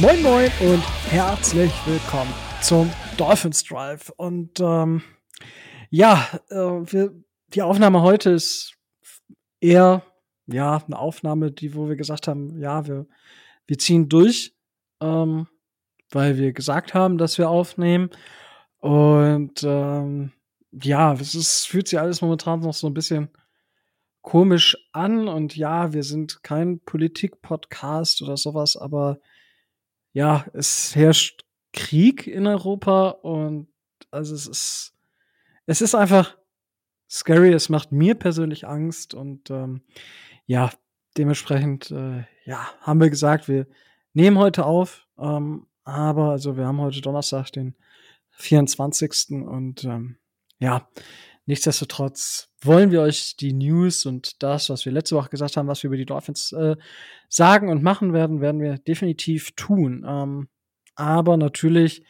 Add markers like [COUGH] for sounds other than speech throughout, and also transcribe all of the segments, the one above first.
Moin Moin und herzlich willkommen zum Dolphins Drive. Und ähm, ja, äh, wir, die Aufnahme heute ist eher ja eine Aufnahme, die wo wir gesagt haben, ja wir wir ziehen durch, ähm, weil wir gesagt haben, dass wir aufnehmen. Und ähm, ja, es ist, fühlt sich alles momentan noch so ein bisschen komisch an. Und ja, wir sind kein Politik-Podcast oder sowas, aber ja, es herrscht Krieg in Europa und also es ist, es ist einfach scary. Es macht mir persönlich Angst und ähm, ja, dementsprechend, äh, ja, haben wir gesagt, wir nehmen heute auf, ähm, aber also wir haben heute Donnerstag, den 24. und ähm, ja, nichtsdestotrotz wollen wir euch die News und das, was wir letzte Woche gesagt haben, was wir über die Dolphins äh, sagen und machen werden, werden wir definitiv tun. Ähm, aber natürlich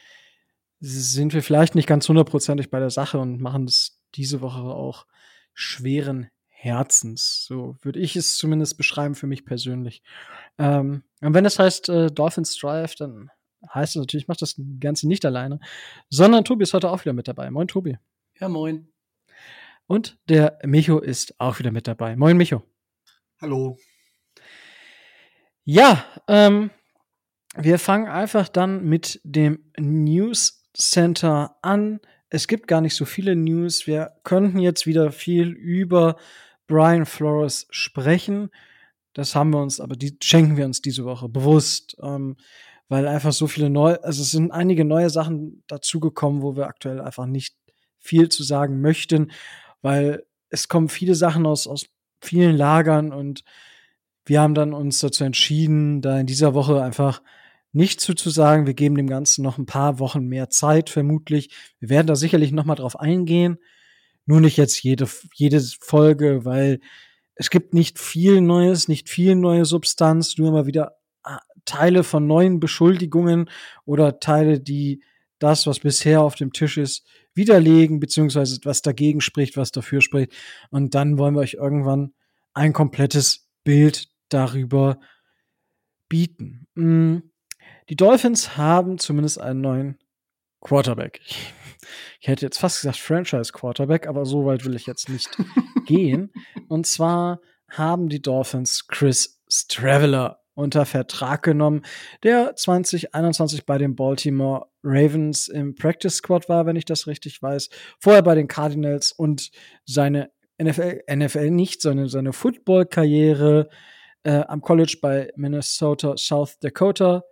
sind wir vielleicht nicht ganz hundertprozentig bei der Sache und machen es diese Woche auch schweren Herzens. So würde ich es zumindest beschreiben für mich persönlich. Ähm, und wenn es heißt äh, Dolphins Drive, dann heißt es natürlich, ich mache das Ganze nicht alleine, sondern Tobi ist heute auch wieder mit dabei. Moin, Tobi. Ja, moin. Und der Micho ist auch wieder mit dabei. Moin, Micho. Hallo. Ja, ähm, wir fangen einfach dann mit dem News Center an. Es gibt gar nicht so viele News. Wir könnten jetzt wieder viel über Brian Flores sprechen. Das haben wir uns, aber die schenken wir uns diese Woche bewusst, ähm, weil einfach so viele neue, also es sind einige neue Sachen dazugekommen, wo wir aktuell einfach nicht viel zu sagen möchten, weil es kommen viele Sachen aus, aus vielen Lagern und wir haben dann uns dazu entschieden, da in dieser Woche einfach nicht zuzusagen. Wir geben dem Ganzen noch ein paar Wochen mehr Zeit, vermutlich. Wir werden da sicherlich noch mal drauf eingehen. Nur nicht jetzt jede, jede Folge, weil es gibt nicht viel Neues, nicht viel neue Substanz, nur immer wieder Teile von neuen Beschuldigungen oder Teile, die das, was bisher auf dem Tisch ist, widerlegen, beziehungsweise was dagegen spricht, was dafür spricht. Und dann wollen wir euch irgendwann ein komplettes Bild darüber bieten. Mm. Die Dolphins haben zumindest einen neuen Quarterback. Ich hätte jetzt fast gesagt Franchise Quarterback, aber so weit will ich jetzt nicht [LAUGHS] gehen. Und zwar haben die Dolphins Chris Straveller unter Vertrag genommen, der 2021 bei den Baltimore Ravens im Practice Squad war, wenn ich das richtig weiß. Vorher bei den Cardinals und seine NFL, NFL nicht, sondern seine Football-Karriere äh, am College bei Minnesota South Dakota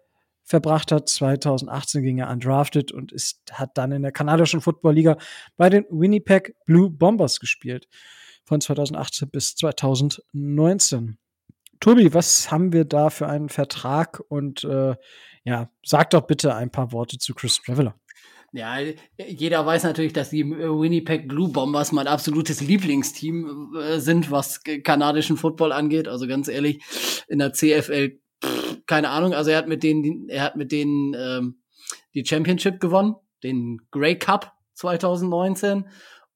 verbracht hat. 2018 ging er undrafted und ist, hat dann in der kanadischen Football Liga bei den Winnipeg Blue Bombers gespielt. Von 2018 bis 2019. Tobi, was haben wir da für einen Vertrag? Und äh, ja, sag doch bitte ein paar Worte zu Chris Traveller. Ja, jeder weiß natürlich, dass die Winnipeg Blue Bombers mein absolutes Lieblingsteam äh, sind, was kanadischen Football angeht. Also ganz ehrlich, in der CFL keine Ahnung, also er hat mit denen, er hat mit denen ähm, die Championship gewonnen, den Grey Cup 2019.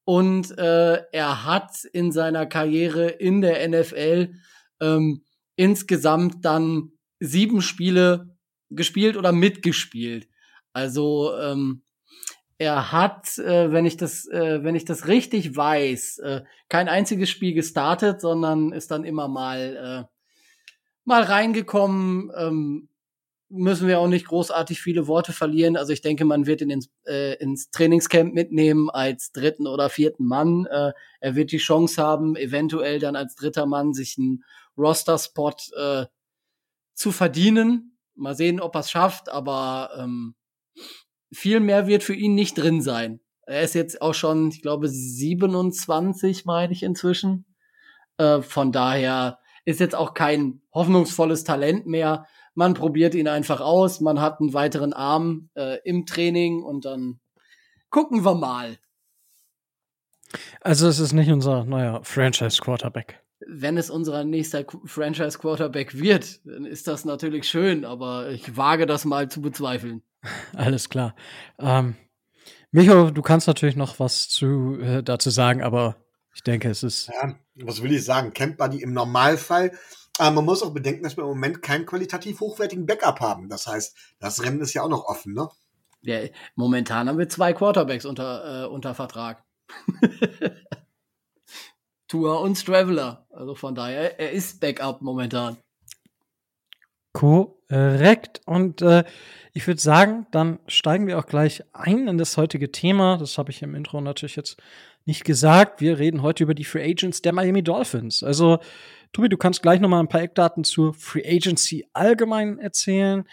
Und äh, er hat in seiner Karriere in der NFL ähm, insgesamt dann sieben Spiele gespielt oder mitgespielt. Also ähm, er hat, äh, wenn ich das, äh, wenn ich das richtig weiß, äh, kein einziges Spiel gestartet, sondern ist dann immer mal äh, mal reingekommen. Ähm, müssen wir auch nicht großartig viele Worte verlieren. Also ich denke, man wird ihn ins, äh, ins Trainingscamp mitnehmen als dritten oder vierten Mann. Äh, er wird die Chance haben, eventuell dann als dritter Mann sich einen Roster-Spot äh, zu verdienen. Mal sehen, ob er es schafft, aber ähm, viel mehr wird für ihn nicht drin sein. Er ist jetzt auch schon, ich glaube, 27, meine ich inzwischen. Äh, von daher ist jetzt auch kein hoffnungsvolles Talent mehr. Man probiert ihn einfach aus, man hat einen weiteren Arm äh, im Training und dann gucken wir mal. Also es ist nicht unser neuer Franchise Quarterback. Wenn es unser nächster Franchise Quarterback wird, dann ist das natürlich schön, aber ich wage das mal zu bezweifeln. [LAUGHS] Alles klar. Ähm, Micho, du kannst natürlich noch was zu, äh, dazu sagen, aber ich denke, es ist. Ja, was will ich sagen? Camp Buddy im Normalfall. Aber man muss auch bedenken, dass wir im Moment keinen qualitativ hochwertigen Backup haben. Das heißt, das Rennen ist ja auch noch offen, ne? Ja, momentan haben wir zwei Quarterbacks unter, äh, unter Vertrag. [LAUGHS] Tour und Traveler. Also von daher, er ist Backup momentan. Korrekt. Und äh, ich würde sagen, dann steigen wir auch gleich ein in das heutige Thema. Das habe ich im Intro natürlich jetzt nicht gesagt. Wir reden heute über die Free Agents der Miami Dolphins. Also, Tobi, du kannst gleich noch mal ein paar Eckdaten zur Free Agency allgemein erzählen.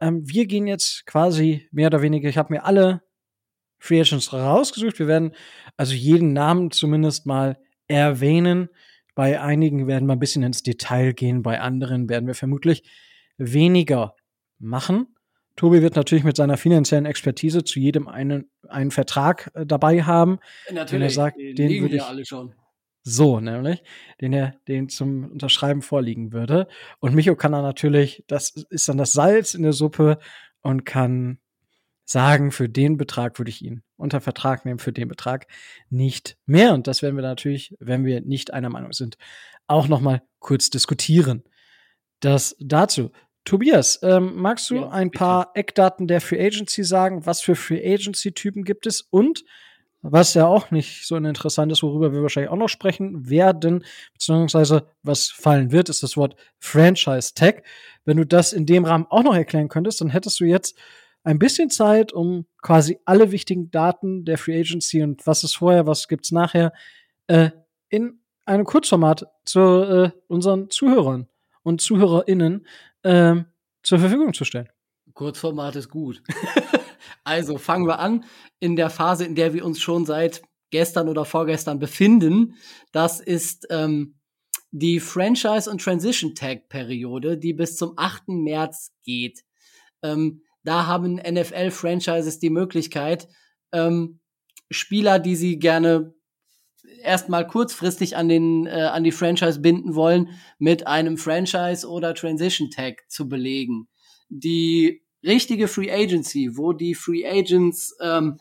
Ähm, wir gehen jetzt quasi mehr oder weniger, ich habe mir alle Free Agents rausgesucht. Wir werden also jeden Namen zumindest mal erwähnen. Bei einigen werden wir ein bisschen ins Detail gehen, bei anderen werden wir vermutlich weniger machen. Tobi wird natürlich mit seiner finanziellen Expertise zu jedem einen, einen Vertrag äh, dabei haben. Natürlich, den er sagt, den liegen würde ich alle schon. So, nämlich, den er den zum Unterschreiben vorliegen würde. Und Micho kann dann natürlich, das ist dann das Salz in der Suppe und kann sagen, für den Betrag würde ich ihn unter Vertrag nehmen, für den Betrag nicht mehr. Und das werden wir natürlich, wenn wir nicht einer Meinung sind, auch noch mal kurz diskutieren. Das dazu. Tobias, ähm, magst du Ja, ein bitte. paar Eckdaten der Free Agency sagen? Was für Free Agency Typen gibt es? Und was ja auch nicht so interessant ist, worüber wir wahrscheinlich auch noch sprechen werden, beziehungsweise was fallen wird, ist das Wort Franchise Tag. Wenn du das in dem Rahmen auch noch erklären könntest, dann hättest du jetzt ein bisschen Zeit, um quasi alle wichtigen Daten der Free Agency und was ist vorher, was gibt's nachher, äh, in einem Kurzformat zu äh, unseren Zuhörern und ZuhörerInnen ähm, zur Verfügung zu stellen. Kurzformat ist gut. [LAUGHS] also fangen wir an in der Phase, in der wir uns schon seit gestern oder vorgestern befinden. Das ist ähm, die Franchise- und Transition-Tag-Periode, die bis zum 8. März geht. Ähm, da haben NFL-Franchises die Möglichkeit, ähm, Spieler, die sie gerne erstmal kurzfristig an den äh, an die Franchise binden wollen, mit einem Franchise oder Transition Tag zu belegen. Die richtige Free Agency, wo die Free Agents ähm,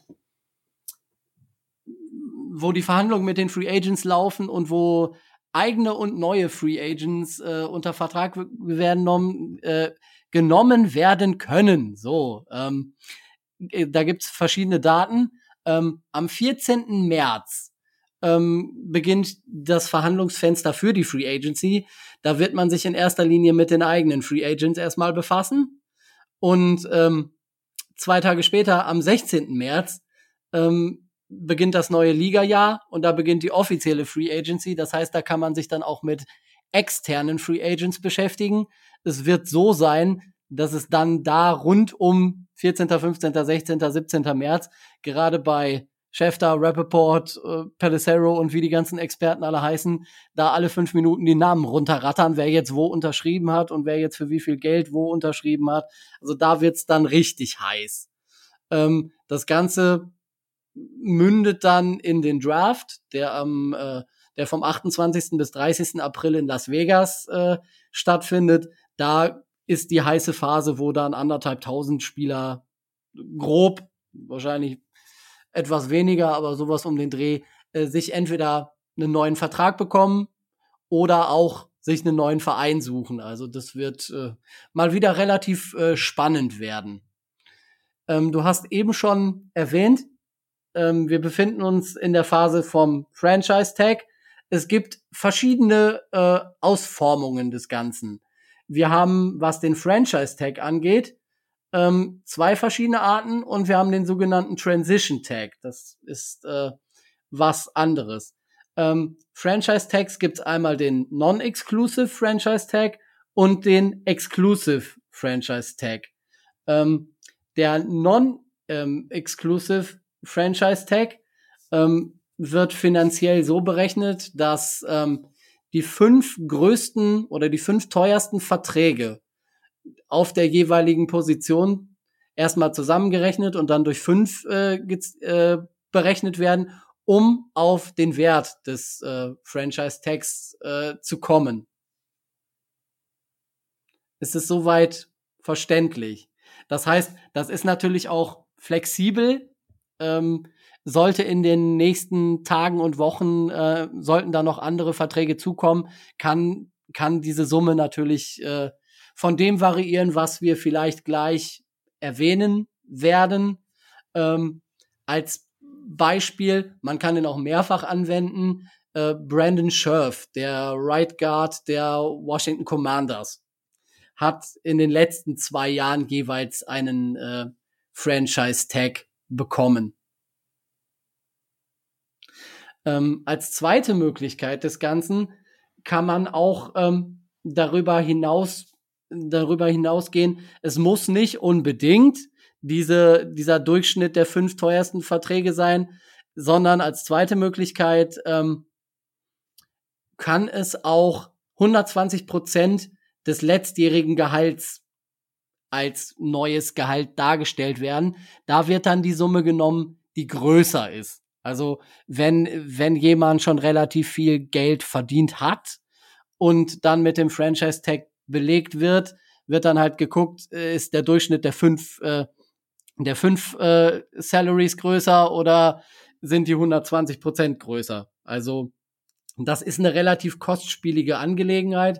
wo die Verhandlungen mit den Free Agents laufen und wo eigene und neue Free Agents äh, unter Vertrag werden genommen, äh, genommen werden können. So, ähm, äh, da gibt's verschiedene Daten. Ähm, am 14. März ähm, beginnt das Verhandlungsfenster für die Free Agency. Da wird man sich in erster Linie mit den eigenen Free Agents erstmal befassen. Und ähm, zwei Tage später, am 16. März, ähm, beginnt das neue Liga-Jahr und da beginnt die offizielle Free Agency. Das heißt, da kann man sich dann auch mit externen Free Agents beschäftigen. Es wird so sein, dass es dann da rund um 14., 15., 16., 17. März gerade bei Schäfter, Rappaport, äh, Pelissero und wie die ganzen Experten alle heißen, da alle fünf Minuten die Namen runterrattern, wer jetzt wo unterschrieben hat und wer jetzt für wie viel Geld wo unterschrieben hat. Also da wird's dann richtig heiß. Ähm, das Ganze mündet dann in den Draft, der am äh, der vom 28. bis 30. April in Las Vegas äh, stattfindet. Da ist die heiße Phase, wo dann anderthalb tausend Spieler grob, wahrscheinlich etwas weniger, aber sowas um den Dreh, äh, sich entweder einen neuen Vertrag bekommen oder auch sich einen neuen Verein suchen. Also das wird äh, mal wieder relativ äh, spannend werden. Ähm, du hast eben schon erwähnt, ähm, wir befinden uns in der Phase vom Franchise Tag. Es gibt verschiedene äh, Ausformungen des Ganzen. Wir haben, was den Franchise Tag angeht, ähm, zwei verschiedene Arten und wir haben den sogenannten Transition Tag. Das ist äh, was anderes. Ähm, Franchise Tags gibt es einmal den Non-Exclusive Franchise Tag und den Exclusive Franchise Tag. Ähm, der Non-Exclusive Franchise Tag ähm, wird finanziell so berechnet, dass ähm, die fünf größten oder die fünf teuersten Verträge auf der jeweiligen Position erstmal zusammengerechnet und dann durch fünf äh, äh, berechnet werden, um auf den Wert des äh, Franchise Tags äh, zu kommen. Ist es soweit verständlich? Das heißt, das ist natürlich auch flexibel. Ähm, sollte in den nächsten Tagen und Wochen, äh, sollten da noch andere Verträge zukommen, kann, kann diese Summe natürlich äh, von dem variieren, was wir vielleicht gleich erwähnen werden. Ähm, als Beispiel, man kann ihn auch mehrfach anwenden, äh, Brandon Scherf, der Right Guard der Washington Commanders, hat in den letzten zwei Jahren jeweils einen äh, Franchise-Tag bekommen. Ähm, als zweite Möglichkeit des Ganzen kann man auch ähm, darüber hinaus darüber hinausgehen. Es muss nicht unbedingt diese, dieser Durchschnitt der fünf teuersten Verträge sein, sondern als zweite Möglichkeit ähm, kann es auch 120 Prozent des letztjährigen Gehalts als neues Gehalt dargestellt werden. Da wird dann die Summe genommen, die größer ist. Also wenn, wenn jemand schon relativ viel Geld verdient hat und dann mit dem Franchise-Tag belegt wird, wird dann halt geguckt, äh, ist der Durchschnitt der fünf, äh, der fünf äh, Salaries größer oder sind die 120 Prozent größer? Also das ist eine relativ kostspielige Angelegenheit.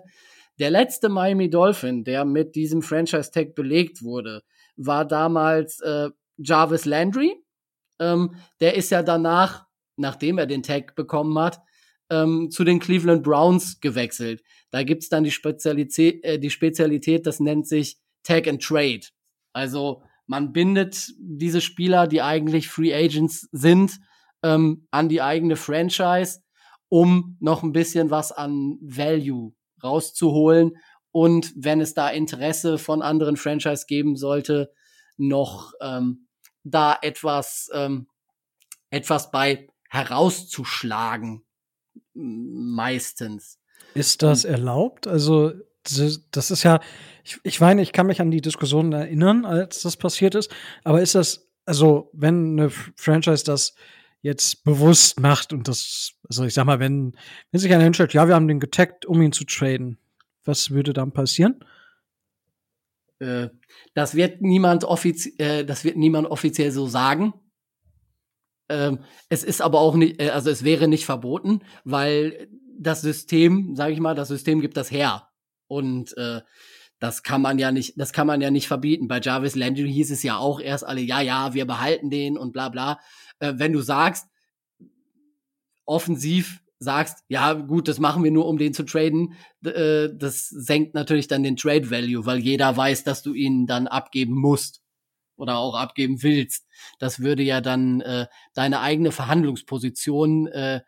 Der letzte Miami Dolphin, der mit diesem Franchise Tag belegt wurde, war damals äh, Jarvis Landry. Ähm, der ist ja danach, nachdem er den Tag bekommen hat, ähm, zu den Cleveland Browns gewechselt. Da gibt's dann die Spezialität, äh, die Spezialität, das nennt sich Tag and Trade. Also man bindet diese Spieler, die eigentlich Free Agents sind, ähm, an die eigene Franchise, um noch ein bisschen was an Value rauszuholen und wenn es da Interesse von anderen Franchise geben sollte, noch ähm, da etwas ähm, etwas bei herauszuschlagen meistens. Ist das erlaubt? Also, das ist ja, ich, ich meine, ich kann mich an die Diskussion erinnern, als das passiert ist, aber ist das, also, wenn eine Franchise das jetzt bewusst macht und das, also ich sag mal, wenn, wenn sich einer hinstellt, ja, wir haben den getaggt, um ihn zu traden, was würde dann passieren? Äh, das wird niemand offiziell, äh, das wird niemand offiziell so sagen. Ähm, es ist aber auch nicht, äh, also es wäre nicht verboten, weil das System, sage ich mal, das System gibt das her. Und äh, das kann man ja nicht, das kann man ja nicht verbieten. Bei Jarvis Landry hieß es ja auch erst alle, ja, ja, wir behalten den und bla bla. Äh, wenn du sagst, offensiv sagst, ja, gut, das machen wir nur, um den zu traden, äh, das senkt natürlich dann den Trade Value, weil jeder weiß, dass du ihn dann abgeben musst oder auch abgeben willst. Das würde ja dann äh, deine eigene Verhandlungsposition äh,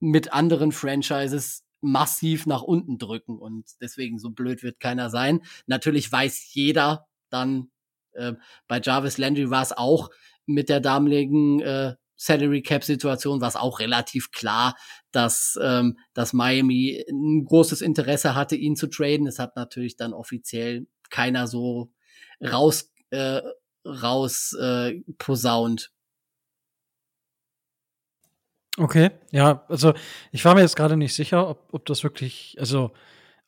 mit anderen Franchises massiv nach unten drücken und deswegen so blöd wird keiner sein. Natürlich weiß jeder dann, äh, bei Jarvis Landry war es auch mit der damaligen äh, Salary Cap Situation war es auch relativ klar, dass, ähm, dass Miami ein großes Interesse hatte, ihn zu traden. Es hat natürlich dann offiziell keiner so raus, äh, raus äh, posaunt. Okay, ja, also ich war mir jetzt gerade nicht sicher, ob, ob das wirklich, also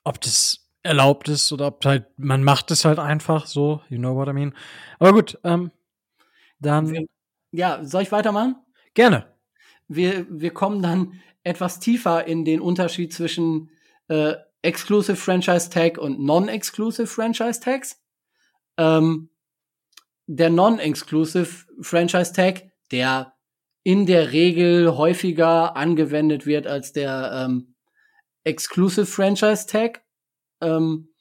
ob das erlaubt ist oder ob halt, man macht es halt einfach so, you know what I mean. Aber gut, ähm, dann. Ja, soll ich weitermachen? Gerne. Wir, wir kommen dann etwas tiefer in den Unterschied zwischen äh, Exclusive Franchise Tag und Non-Exclusive Franchise Tags. Ähm, der Non-Exclusive Franchise Tag, der in der Regel häufiger angewendet wird als der ähm, Exclusive Franchise Tag. Ähm,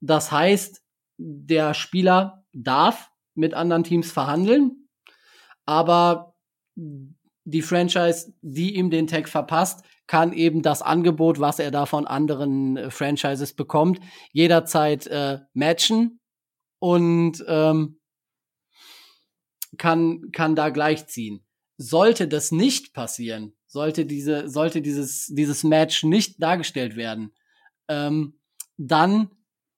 das heißt, der Spieler darf mit anderen Teams verhandeln, aber die Franchise, die ihm den Tag verpasst, kann eben das Angebot, was er da von anderen äh, Franchises bekommt, jederzeit äh, matchen und ähm, kann, kann da gleichziehen. Sollte das nicht passieren, sollte diese, sollte dieses, dieses Match nicht dargestellt werden, ähm, dann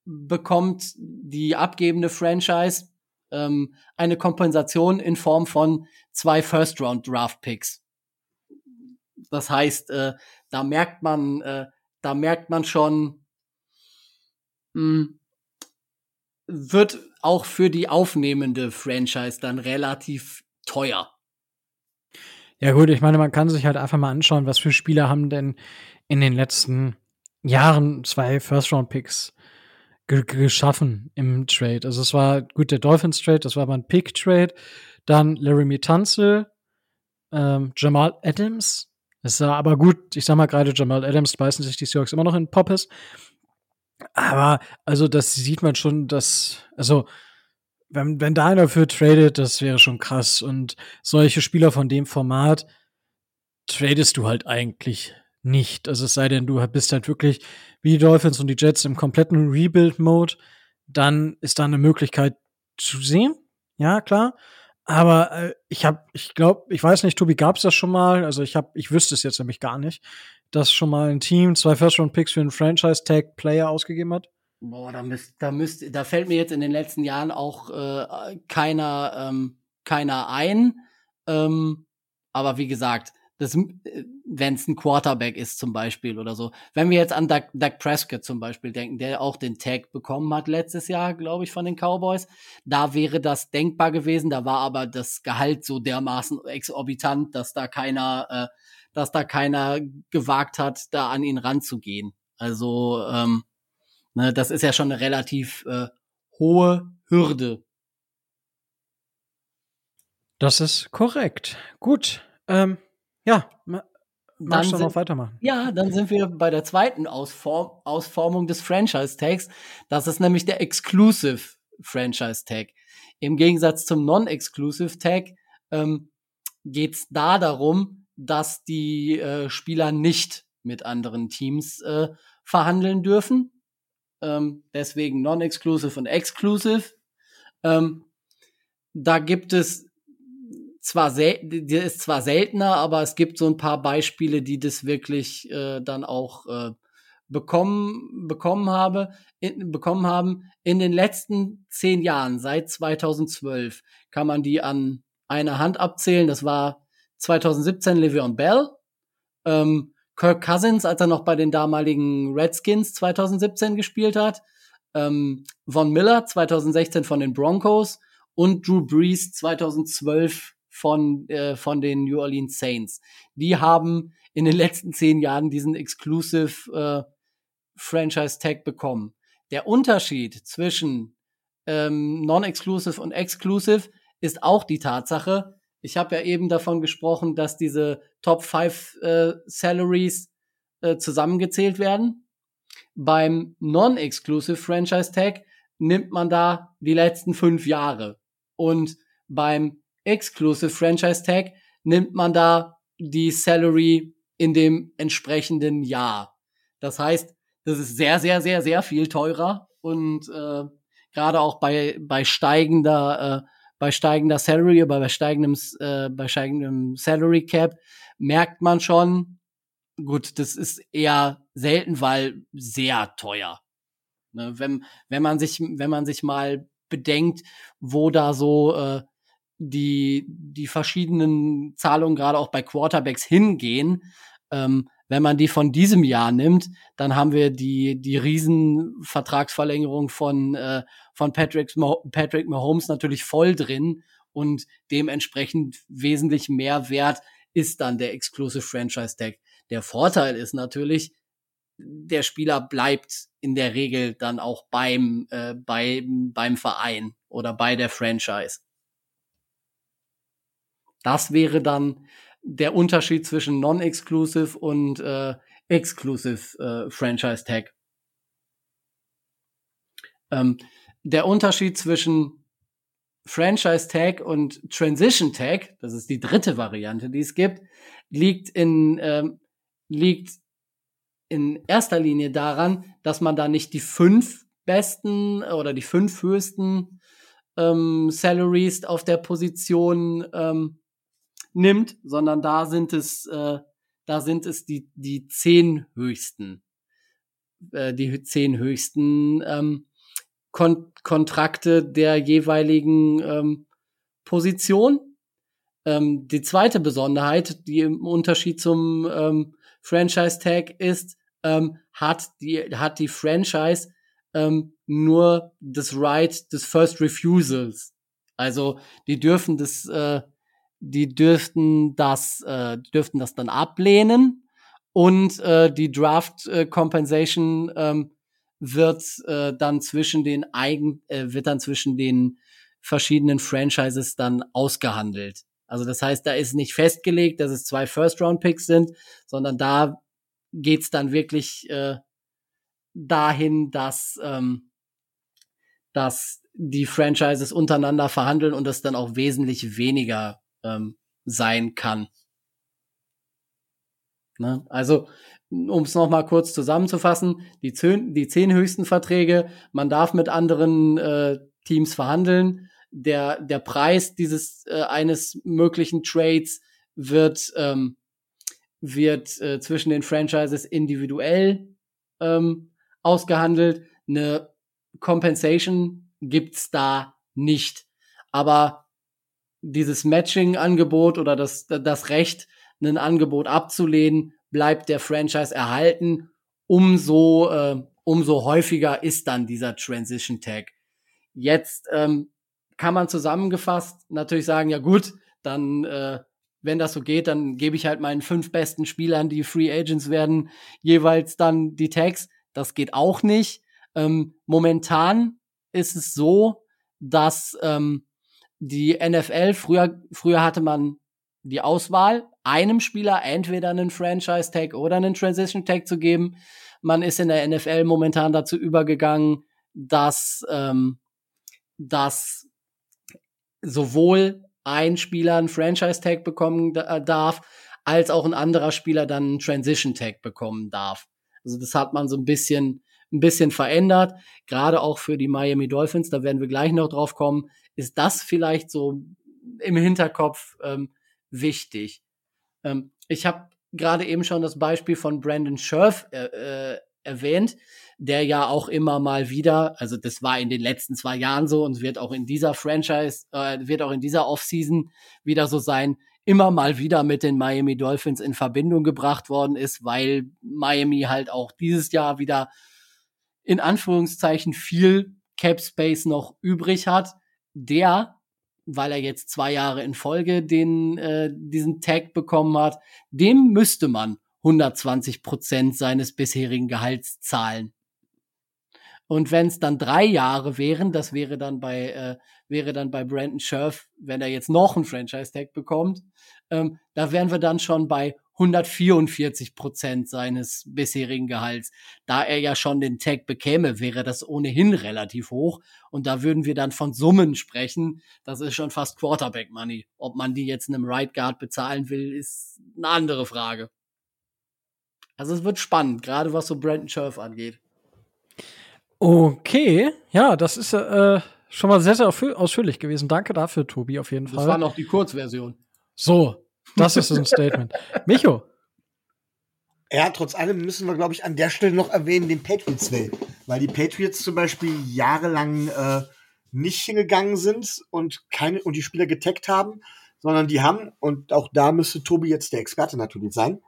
bekommt die abgebende Franchise ähm, eine Kompensation in Form von zwei First-Round-Draft-Picks. Das heißt, äh, da merkt man, äh, da merkt man schon, mh, hm, wird auch für die aufnehmende Franchise dann relativ teuer. Ja gut, ich meine, man kann sich halt einfach mal anschauen, was für Spieler haben denn in den letzten Jahren zwei First-Round-Picks ge geschaffen im Trade. Also es war gut der Dolphins Trade, das war aber ein Pick Trade. Dann Laramie Tunzel, ähm, Jamal Adams. Das war aber gut, ich sag mal gerade Jamal Adams beißen sich die Seahawks immer noch in Poppes. Aber also das sieht man schon, dass also wenn, wenn da einer für tradet, das wäre schon krass. Und solche Spieler von dem Format tradest du halt eigentlich nicht. Also es sei denn, du bist halt wirklich wie die Dolphins und die Jets im kompletten Rebuild-Mode, dann ist da eine Möglichkeit zu sehen. Ja, klar. Aber äh, ich habe, ich glaube, ich weiß nicht, Tobi, gab's das schon mal? Also ich habe, ich wüsste es jetzt nämlich gar nicht, dass schon mal ein Team zwei First-Round-Picks für einen Franchise-Tag-Player ausgegeben hat. Boah, da müsst, da müsst, da fällt mir jetzt in den letzten Jahren auch äh, keiner, ähm, keiner ein. Ähm, aber wie gesagt, wenn es ein Quarterback ist zum Beispiel oder so. Wenn wir jetzt an Doug, Doug Prescott zum Beispiel denken, der auch den Tag bekommen hat letztes Jahr, glaube ich, von den Cowboys, da wäre das denkbar gewesen. Da war aber das Gehalt so dermaßen exorbitant, dass da keiner, äh, dass da keiner gewagt hat, da an ihn ranzugehen. Also ähm, ne, das ist ja schon eine relativ äh, hohe Hürde. Das ist korrekt. Gut. Ähm, ja, magst du noch weitermachen? Ja, dann sind wir bei der zweiten Ausform Ausformung des Franchise-Tags. Das ist nämlich der Exclusive Franchise-Tag. Im Gegensatz zum Non-Exclusive-Tag ähm, geht es da darum, dass die äh, Spieler nicht mit anderen Teams äh, verhandeln dürfen. Ähm, deswegen Non-Exclusive und Exclusive. Ähm, da gibt es zwar sel die ist zwar seltener, aber es gibt so ein paar Beispiele, die das wirklich äh, dann auch äh, bekommen bekommen habe in, bekommen haben in den letzten zehn Jahren seit 2012 kann man die an einer Hand abzählen. Das war 2017 Le'Veon Bell, ähm, Kirk Cousins, als er noch bei den damaligen Redskins 2017 gespielt hat, ähm, Von Miller 2016 von den Broncos und Drew Brees 2012 von, äh, von den New Orleans Saints. Die haben in den letzten zehn Jahren diesen Exclusive äh, Franchise Tag bekommen. Der Unterschied zwischen ähm, Non-Exclusive und Exclusive ist auch die Tatsache, ich habe ja eben davon gesprochen, dass diese Top 5 äh, Salaries äh, zusammengezählt werden. Beim Non-Exclusive Franchise Tag nimmt man da die letzten fünf Jahre. Und beim Exclusive Franchise Tag nimmt man da die Salary in dem entsprechenden Jahr. Das heißt, das ist sehr, sehr, sehr, sehr viel teurer und äh, gerade auch bei bei steigender äh, bei steigender Salary oder bei steigendem äh, bei steigendem Salary Cap merkt man schon, gut, das ist eher selten, weil sehr teuer. Ne, wenn wenn man sich wenn man sich mal bedenkt, wo da so äh, die, die verschiedenen Zahlungen gerade auch bei Quarterbacks hingehen. Ähm, wenn man die von diesem Jahr nimmt, dann haben wir die, die riesen Vertragsverlängerung von, äh, von Patrick, Patrick Mahomes natürlich voll drin und dementsprechend wesentlich mehr wert ist dann der Exclusive Franchise Tag. Der Vorteil ist natürlich, der Spieler bleibt in der Regel dann auch beim, äh, beim, beim Verein oder bei der Franchise. Das wäre dann der Unterschied zwischen Non-Exclusive und äh, Exclusive äh, Franchise Tag. Ähm, der Unterschied zwischen Franchise Tag und Transition Tag, das ist die dritte Variante, die es gibt, liegt in ähm, liegt in erster Linie daran, dass man da nicht die fünf besten oder die fünf höchsten ähm, Salaries auf der Position ähm, nimmt, sondern da sind es, äh, da sind es die, die zehn höchsten, äh, die zehn höchsten ähm, Kon Kontrakte der jeweiligen ähm, Position. Ähm, die zweite Besonderheit, die im Unterschied zum ähm, Franchise Tag ist, ähm, hat die hat die Franchise ähm, nur das Right des First Refusals. Also die dürfen das, äh, die dürften das, äh, dürften das dann ablehnen und äh, die Draft äh, Compensation ähm, wird äh, dann zwischen den eigen, äh, wird dann zwischen den verschiedenen Franchises dann ausgehandelt. Also das heißt, da ist nicht festgelegt, dass es zwei First-Round-Picks sind, sondern da geht's dann wirklich äh, dahin, dass, ähm, dass die Franchises untereinander verhandeln und das dann auch wesentlich weniger ähm, sein kann. Ne? Also, um es nochmal kurz zusammenzufassen, die zehn, die zehn höchsten Verträge, man darf mit anderen äh, Teams verhandeln. Der, der Preis dieses äh, eines möglichen Trades wird, ähm, wird äh, zwischen den Franchises individuell ähm, ausgehandelt. Eine Compensation gibt's da nicht. Aber dieses Matching-Angebot oder das, das Recht, ein Angebot abzulehnen, bleibt der Franchise erhalten. Umso, äh, umso häufiger ist dann dieser Transition Tag. Jetzt ähm, kann man zusammengefasst natürlich sagen, ja gut, dann äh, wenn das so geht, dann gebe ich halt meinen fünf besten Spielern, die Free Agents werden, jeweils dann die Tags. Das geht auch nicht. Ähm, momentan ist es so, dass ähm, die NFL früher früher hatte man die Auswahl, einem Spieler entweder einen Franchise Tag oder einen Transition Tag zu geben. Man ist in der NFL momentan dazu übergegangen, dass ähm, dass sowohl ein Spieler einen Franchise Tag bekommen darf, als auch ein anderer Spieler dann einen Transition Tag bekommen darf. Also das hat man so ein bisschen, ein bisschen verändert. Gerade auch für die Miami Dolphins, da werden wir gleich noch drauf kommen, ist das vielleicht so im Hinterkopf ähm, wichtig. Ähm, ich habe gerade eben schon das Beispiel von Brandon Scherf äh, äh, erwähnt, der ja auch immer mal wieder, also das war in den letzten zwei Jahren so und wird auch in dieser Franchise, äh, wird auch in dieser Offseason wieder so sein, immer mal wieder mit den Miami Dolphins in Verbindung gebracht worden ist, weil Miami halt auch dieses Jahr wieder in Anführungszeichen viel Cap Space noch übrig hat, der, weil er jetzt zwei Jahre in Folge den äh, diesen Tag bekommen hat, dem müsste man 120 Prozent seines bisherigen Gehalts zahlen. Und wenn es dann drei Jahre wären, das wäre dann bei äh, wäre dann bei Brandon Scherf, wenn er jetzt noch einen Franchise Tag bekommt, ähm, da wären wir dann schon bei 144 Prozent seines bisherigen Gehalts. Da er ja schon den Tag bekäme, wäre das ohnehin relativ hoch. Und da würden wir dann von Summen sprechen. Das ist schon fast Quarterback Money. Ob man die jetzt einem Right Guard bezahlen will, ist eine andere Frage. Also es wird spannend, gerade was so Brandon Scherf angeht. Okay, ja, das ist äh, schon mal sehr, sehr ausführlich gewesen. Danke dafür, Tobi, auf jeden Fall. Das war noch die Kurzversion. So, das ist ein Statement. Micho. Ja, trotz allem müssen wir, glaube ich, an der Stelle noch erwähnen, den Patriots Way. Weil die Patriots zum Beispiel jahrelang äh, nicht hingegangen sind und keine und die Spieler getaggt haben, sondern die haben, und auch da müsste Tobi jetzt der Experte natürlich sein,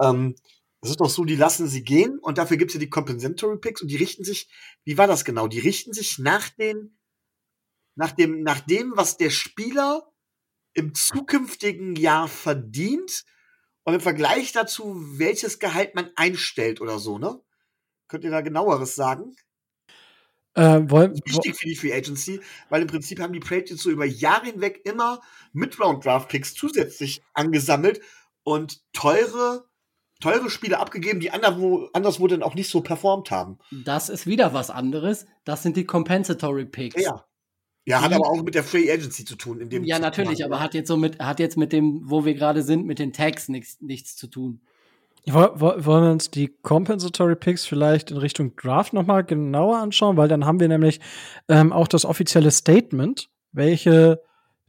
ähm, es ist doch so, die lassen sie gehen und dafür gibt es ja die Compensatory Picks und die richten sich, wie war das genau? Die richten sich nach den, nach dem, nach dem, was der Spieler im zukünftigen Jahr verdient und im Vergleich dazu, welches Gehalt man einstellt oder so, ne? Könnt ihr da genaueres sagen? Äh, wollen, wichtig für die Free Agency, weil im Prinzip haben die Patriots so über Jahre hinweg immer Mid-Round-Draft-Picks zusätzlich angesammelt und teure teure Spiele abgegeben, die anderswo, anderswo dann auch nicht so performt haben. Das ist wieder was anderes. Das sind die Compensatory Picks. Ja. Ja, hat aber auch mit der Free Agency zu tun. In dem ja, natürlich, aber hat jetzt so mit, hat jetzt mit dem, wo wir gerade sind, mit den Tags nichts, nichts zu tun. Wollen wir uns die Compensatory Picks vielleicht in Richtung Draft nochmal genauer anschauen? Weil dann haben wir nämlich ähm, auch das offizielle Statement, welche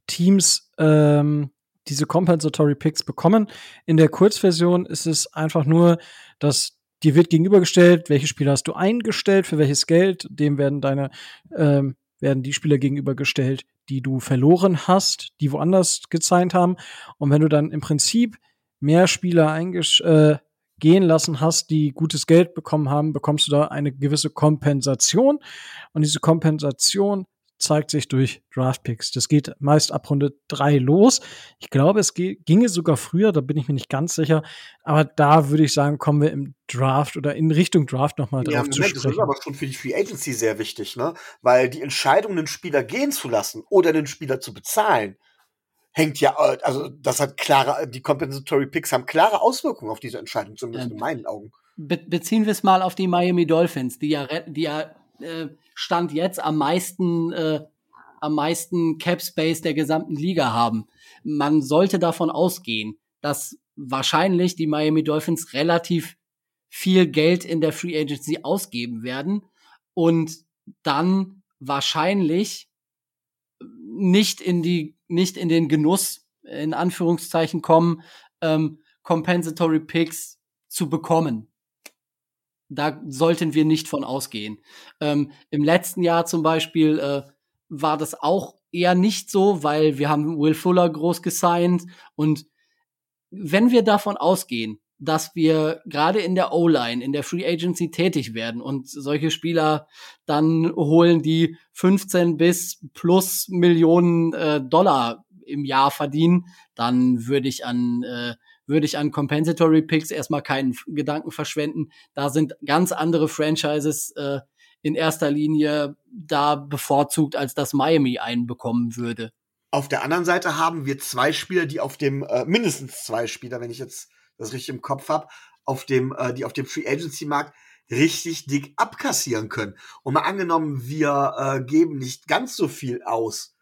Teams ähm, diese Compensatory Picks bekommen. In der Kurzversion ist es einfach nur, dass dir wird gegenübergestellt, welche Spieler hast du eingestellt, für welches Geld, dem werden deine, ähm, werden die Spieler gegenübergestellt, die du verloren hast, die woanders gezeigt haben. Und wenn du dann im Prinzip mehr Spieler eingesch äh, gehen lassen hast, die gutes Geld bekommen haben, bekommst du da eine gewisse Kompensation. Und diese Kompensation zeigt sich durch Draftpicks. Das geht meist ab Runde drei los. Ich glaube, es ginge sogar früher, da bin ich mir nicht ganz sicher. Aber da würde ich sagen, kommen wir im Draft oder in Richtung Draft nochmal Ja, drauf zu Moment, das ist aber schon für die Free Agency sehr wichtig, ne? Weil die Entscheidung, einen Spieler gehen zu lassen oder den Spieler zu bezahlen, hängt ja, äh, also das hat klare, die Compensatory Picks haben klare Auswirkungen auf diese Entscheidung, zumindest Ja. in meinen Augen. Be beziehen wir es mal auf die Miami Dolphins, die ja, die ja äh, Stand jetzt am meisten, äh, am meisten Cap Space der gesamten Liga haben. Man sollte davon ausgehen, dass wahrscheinlich die Miami Dolphins relativ viel Geld in der Free Agency ausgeben werden und dann wahrscheinlich nicht in die, nicht in den Genuss, in Anführungszeichen kommen, ähm, Compensatory Picks zu bekommen. Da sollten wir nicht von ausgehen. Ähm, Im letzten Jahr zum Beispiel äh, war das auch eher nicht so, weil wir haben Will Fuller groß gesigned und wenn wir davon ausgehen, dass wir gerade in der O-Line, in der Free Agency tätig werden und solche Spieler dann holen, die 15 bis plus Millionen äh, Dollar im Jahr verdienen, dann würde ich an äh, würde ich an Compensatory Picks erstmal keinen Gedanken verschwenden. Da sind ganz andere Franchises äh, in erster Linie da bevorzugt, als dass Miami einen bekommen würde. Auf der anderen Seite haben wir zwei Spieler, die auf dem, äh, mindestens zwei Spieler, wenn ich jetzt das richtig im Kopf habe, auf dem, äh, die auf dem Free Agency Markt richtig dick abkassieren können. Und mal angenommen, wir äh, geben nicht ganz so viel aus,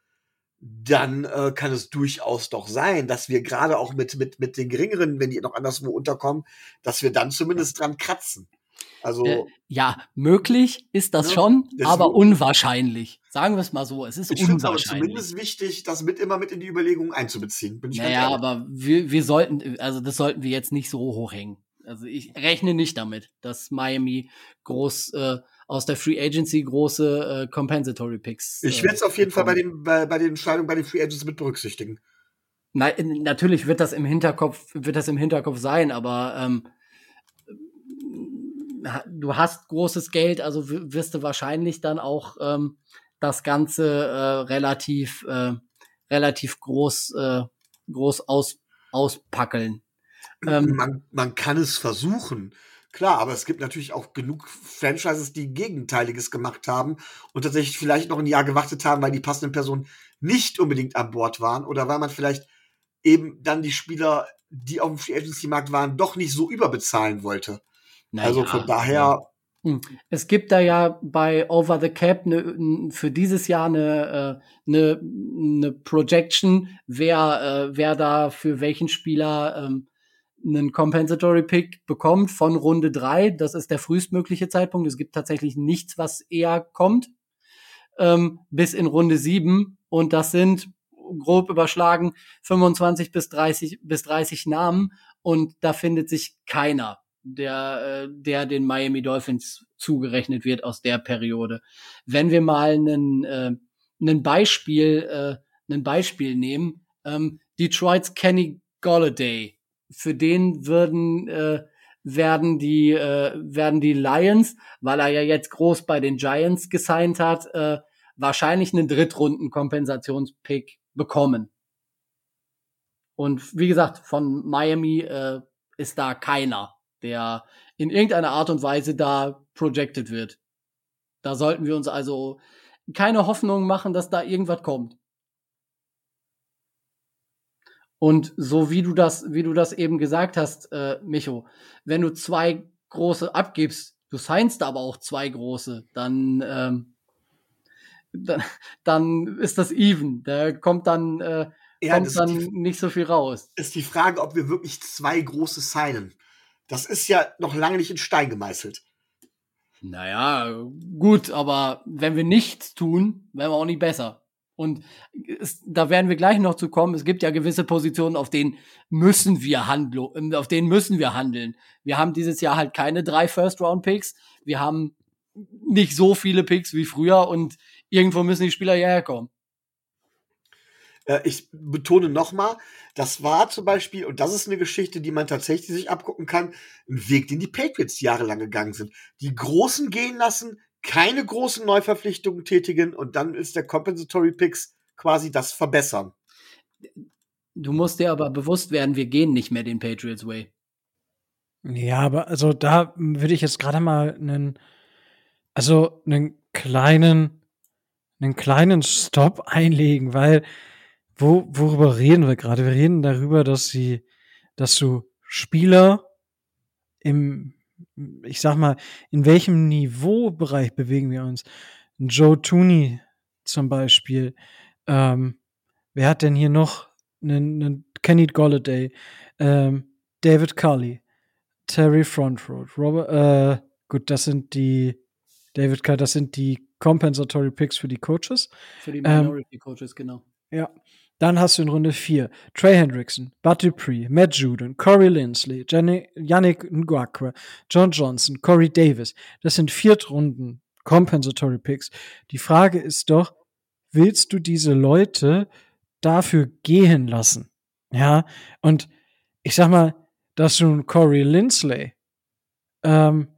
dann äh, kann es durchaus doch sein, dass wir gerade auch mit, mit, mit den geringeren, wenn die noch anderswo unterkommen, dass wir dann zumindest dran kratzen. Also, Äh, ja, möglich ist das Ja, schon, deswegen- aber unwahrscheinlich. Sagen wir es mal so, es ist ich finde es aber unwahrscheinlich. zumindest wichtig, das mit immer mit in die Überlegungen einzubeziehen. Bin ich Naja, aber wir, wir sollten, also das sollten wir jetzt nicht so hochhängen. Also ich rechne nicht damit, dass Miami groß äh, aus der Free Agency große äh, Compensatory Picks. Ich äh, werde es auf jeden Fall bei bekommen. den, bei, bei den Entscheidungen bei den Free Agents mit berücksichtigen. Nein, natürlich wird das im Hinterkopf, wird das im Hinterkopf sein, aber ähm, ha- du hast großes Geld, also wirst du wahrscheinlich dann auch ähm, das Ganze äh, relativ, äh, relativ groß, äh, groß aus, auspackeln. Ähm, man, man kann es versuchen. Klar, aber es gibt natürlich auch genug Franchises, die Gegenteiliges gemacht haben und tatsächlich vielleicht noch ein Jahr gewartet haben, weil die passenden Personen nicht unbedingt an Bord waren oder weil man vielleicht eben dann die Spieler, die auf dem Free Agency Markt waren, doch nicht so überbezahlen wollte. naja, also von daher, Hm. Es gibt da ja bei Over the Cap ne, für dieses Jahr eine, äh, eine, eine Projection, wer, äh, wer da für welchen Spieler ähm, einen Compensatory Pick bekommt von Runde drei. Das ist der frühestmögliche Zeitpunkt. Es gibt tatsächlich nichts, was eher kommt, ähm, bis in Runde sieben. Und das sind grob überschlagen 25 bis 30 bis 30 Namen. Und da findet sich keiner der, äh, der den Miami Dolphins zugerechnet wird aus der Periode. Wenn wir mal einen, äh, einen Beispiel, äh, ein Beispiel nehmen, ähm, Detroits Kenny Golladay, für den würden äh, werden die äh, werden die Lions, weil er ja jetzt groß bei den Giants gesigned hat, äh, wahrscheinlich einen Drittrunden-Kompensationspick bekommen. Und wie gesagt, von Miami äh, ist da keiner, der in irgendeiner Art und Weise da projected wird. Da sollten wir uns also keine Hoffnung machen, dass da irgendwas kommt. Und so wie du das, wie du das eben gesagt hast, äh, Micho, wenn du zwei große abgibst, du signst aber auch zwei große, dann, ähm, dann, dann ist das even. Da kommt dann, äh, ja, kommt dann die, nicht so viel raus. ist die Frage, ob wir wirklich zwei große signen. Das ist ja noch lange nicht in Stein gemeißelt. Naja, gut, aber wenn wir nichts tun, werden wir auch nicht besser. Und es, da werden wir gleich noch zu kommen. Es gibt ja gewisse Positionen, auf denen müssen wir handeln, auf denen müssen wir handeln. Wir haben dieses Jahr halt keine drei First-Round-Picks. Wir haben nicht so viele Picks wie früher und irgendwo müssen die Spieler ja herkommen. Äh, ich betone nochmal, das war zum Beispiel, und das ist eine Geschichte, die man tatsächlich sich abgucken kann, ein Weg, den die Patriots jahrelang gegangen sind. Die Großen gehen lassen, keine großen Neuverpflichtungen tätigen und dann ist der Compensatory Picks quasi das Verbessern. Du musst dir aber bewusst werden, wir gehen nicht mehr den Patriots Way. Ja, aber also da würde ich jetzt gerade mal einen, also einen kleinen, einen kleinen Stop [LAUGHS] einlegen, weil wo, worüber reden wir gerade? Wir reden darüber, dass sie, dass du Spieler im, ich sag mal, in welchem Niveaubereich bewegen wir uns? Joe Tooney zum Beispiel. Ähm, wer hat denn hier noch einen, einen Kenny Golladay, ähm, David Cully, Terry Frontroad, Robert, äh, gut, das sind die David Cully, das sind die Compensatory Picks für die Coaches. Für die Ähm, Minority Coaches, genau. Ja. Dann hast du in Runde 4 Trey Hendrickson, Bud Dupree, Matt Judon, Corey Lindsley, Jenny, Yannick Ngakwe, John Johnson, Corey Davis. Das sind Viertrunden Compensatory Picks. Die Frage ist doch, willst du diese Leute dafür gehen lassen? Ja, und ich sag mal, dass du einen Corey Lindsley ähm,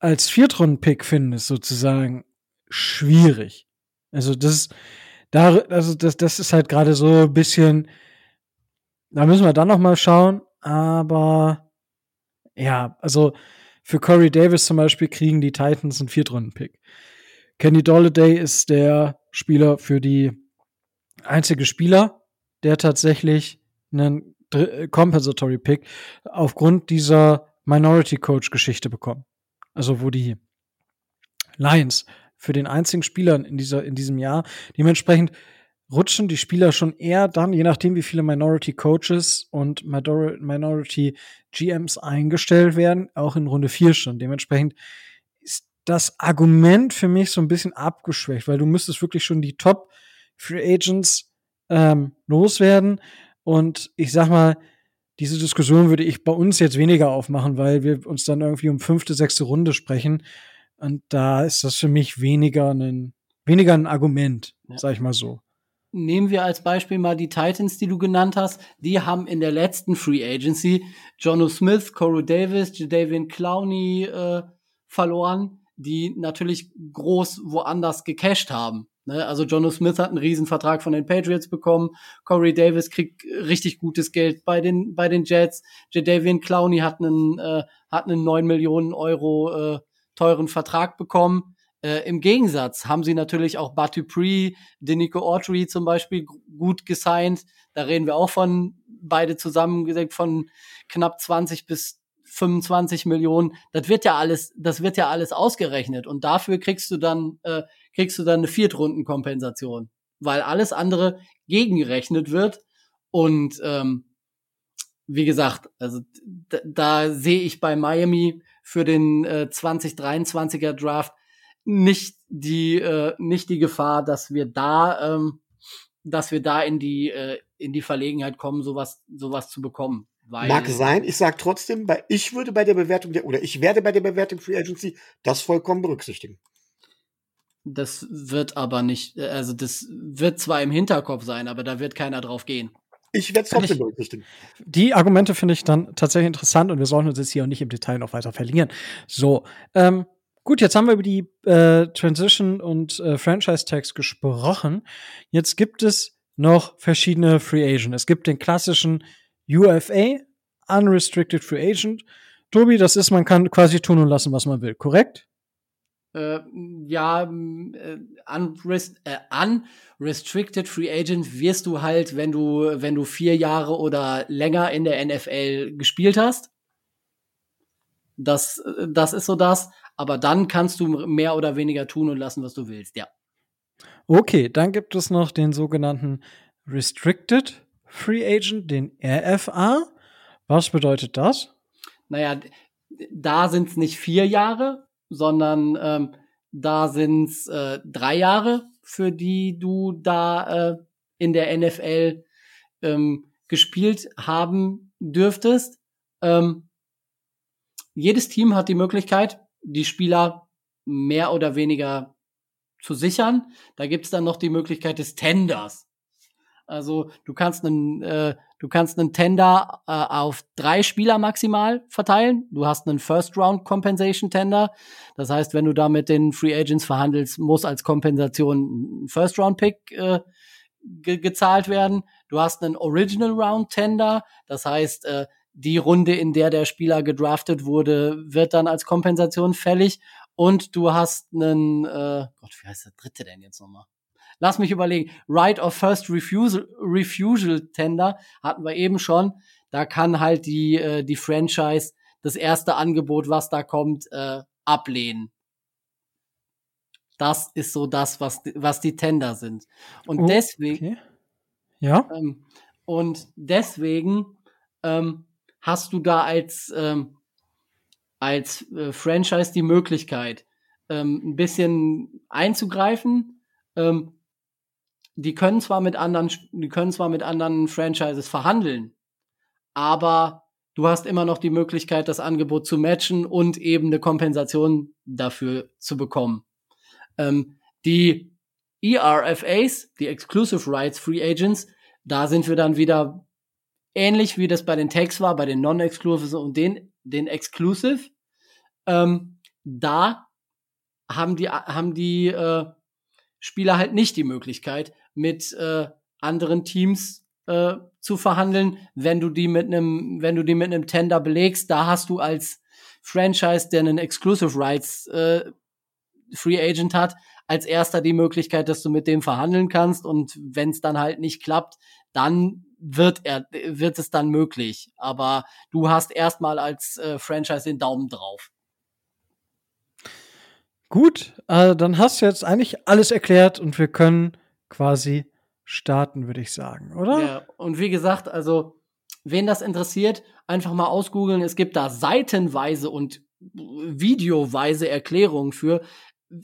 als Viertrunden-Pick findest, sozusagen, schwierig. Also das ist, da, also das, das ist halt gerade so ein bisschen, da müssen wir dann noch mal schauen, aber ja, also für Corey Davis zum Beispiel kriegen die Titans einen Viertrunden-Pick. Kenny Dolladay ist der Spieler für die einzige Spieler, der tatsächlich einen äh, Compensatory Pick aufgrund dieser Minority Coach Geschichte bekommen. Also wo die Lions für den einzigen Spieler in dieser in diesem Jahr dementsprechend rutschen die Spieler schon eher dann, je nachdem wie viele Minority Coaches und Minor- Minority GMs eingestellt werden, auch in Runde 4 schon. Dementsprechend ist das Argument für mich so ein bisschen abgeschwächt, weil du müsstest wirklich schon die Top Free Agents ähm, loswerden. Und ich sag mal, diese Diskussion würde ich bei uns jetzt weniger aufmachen, weil wir uns dann irgendwie um fünfte, sechste Runde sprechen. Und da ist das für mich weniger ein, weniger ein Argument, Ja. sag ich mal so. Nehmen wir als Beispiel mal die Titans, die du genannt hast. Die haben in der letzten Free Agency Jono Smith, Corey Davis, Jadavian Clowney äh, verloren, die natürlich groß woanders gecasht haben. Ne? Also Jono Smith hat einen Riesenvertrag von den Patriots bekommen. Corey Davis kriegt richtig gutes Geld bei den, bei den Jets. Jadavian Clowney hat einen, äh, hat einen 9 Millionen Euro äh, teuren Vertrag bekommen. Äh, Im Gegensatz haben sie natürlich auch Dupree, Denico Autry zum Beispiel gu- gut gesigned. Da reden wir auch von beide zusammen gesagt von knapp 20 bis 25 Millionen. Das wird ja alles, das wird ja alles ausgerechnet und dafür kriegst du dann äh, kriegst du dann eine Viertrunden-Kompensation, weil alles andere gegengerechnet wird und ähm, wie gesagt, also da sehe ich bei Miami für den äh, 2023er Draft nicht die äh, nicht die Gefahr, dass wir da ähm, dass wir da in die äh, in die Verlegenheit kommen, sowas sowas zu bekommen. Weil, Mag sein, ich sag trotzdem, bei, ich würde bei der Bewertung der, oder ich werde bei der Bewertung Free Agency das vollkommen berücksichtigen. Das wird aber nicht, also das wird zwar im Hinterkopf sein, aber da wird keiner drauf gehen. Ich werde es trotzdem ich- berücksichtigen. Die Argumente finde ich dann tatsächlich interessant und wir sollten uns jetzt hier auch nicht im Detail noch weiter verlieren. So, ähm, gut, jetzt haben wir über die äh, Transition und äh, Franchise Tags gesprochen. Jetzt gibt es noch verschiedene Free Agent. Es gibt den klassischen UFA, Unrestricted Free Agent. Tobi, das ist, man kann quasi tun und lassen, was man will, korrekt? Äh, ja, äh, unrest, äh, unrestricted Free Agent wirst du halt, wenn du, wenn du vier Jahre oder länger in der NFL gespielt hast. Das, das ist so das. Aber dann kannst du mehr oder weniger tun und lassen, was du willst, ja. Okay, dann gibt es noch den sogenannten Restricted Free Agent, den RFA. Was bedeutet das? Naja, da sind es nicht vier Jahre, sondern ähm, da sind es äh, drei Jahre, für die du da äh, in der NFL ähm, gespielt haben dürftest. Ähm, jedes Team hat die Möglichkeit, die Spieler mehr oder weniger zu sichern. Da gibt's dann noch die Möglichkeit des Tenders. Also du kannst einen, äh, du kannst einen Tender äh, auf drei Spieler maximal verteilen. Du hast einen First Round Compensation Tender. Das heißt, wenn du da mit den Free Agents verhandelst, muss als Kompensation ein First Round Pick äh, ge gezahlt werden. Du hast einen Original Round Tender. Das heißt, äh, die Runde, in der der Spieler gedraftet wurde, wird dann als Kompensation fällig. Und du hast einen, äh, Gott, wie heißt der dritte denn jetzt nochmal? Lass mich überlegen. Right of First Refusal, Refusal Tender hatten wir eben schon. Da kann halt die, äh, die Franchise das erste Angebot, was da kommt, äh, ablehnen. Das ist so das, was, was die Tender sind. Und Oh, deswegen, Okay. Ja. ähm, und deswegen ähm, hast du da als, ähm, als äh, Franchise die Möglichkeit, ähm, ein bisschen einzugreifen. Ähm, die können zwar mit anderen, die können zwar mit anderen Franchises verhandeln, aber du hast immer noch die Möglichkeit, das Angebot zu matchen und eben eine Kompensation dafür zu bekommen. Ähm, die ERFAs, die Exclusive Rights Free Agents, da sind wir dann wieder ähnlich wie das bei den Tags war, bei den Non-Exclusive und den, den Exclusive. Ähm, da haben die, haben die äh, Spieler halt nicht die Möglichkeit, mit äh, anderen Teams äh, zu verhandeln, wenn du die mit einem, wenn du die mit einem Tender belegst, da hast du als Franchise, der einen Exclusive Rights äh, Free Agent hat, als erster die Möglichkeit, dass du mit dem verhandeln kannst. Und wenn es dann halt nicht klappt, dann wird er wird es dann möglich, aber du hast erstmal als äh, Franchise den Daumen drauf. Gut, äh, dann hast du jetzt eigentlich alles erklärt und wir können quasi starten, würde ich sagen, oder? Ja, und wie gesagt, also wen das interessiert, einfach mal ausgoogeln. Es gibt da seitenweise und videoweise Erklärungen für.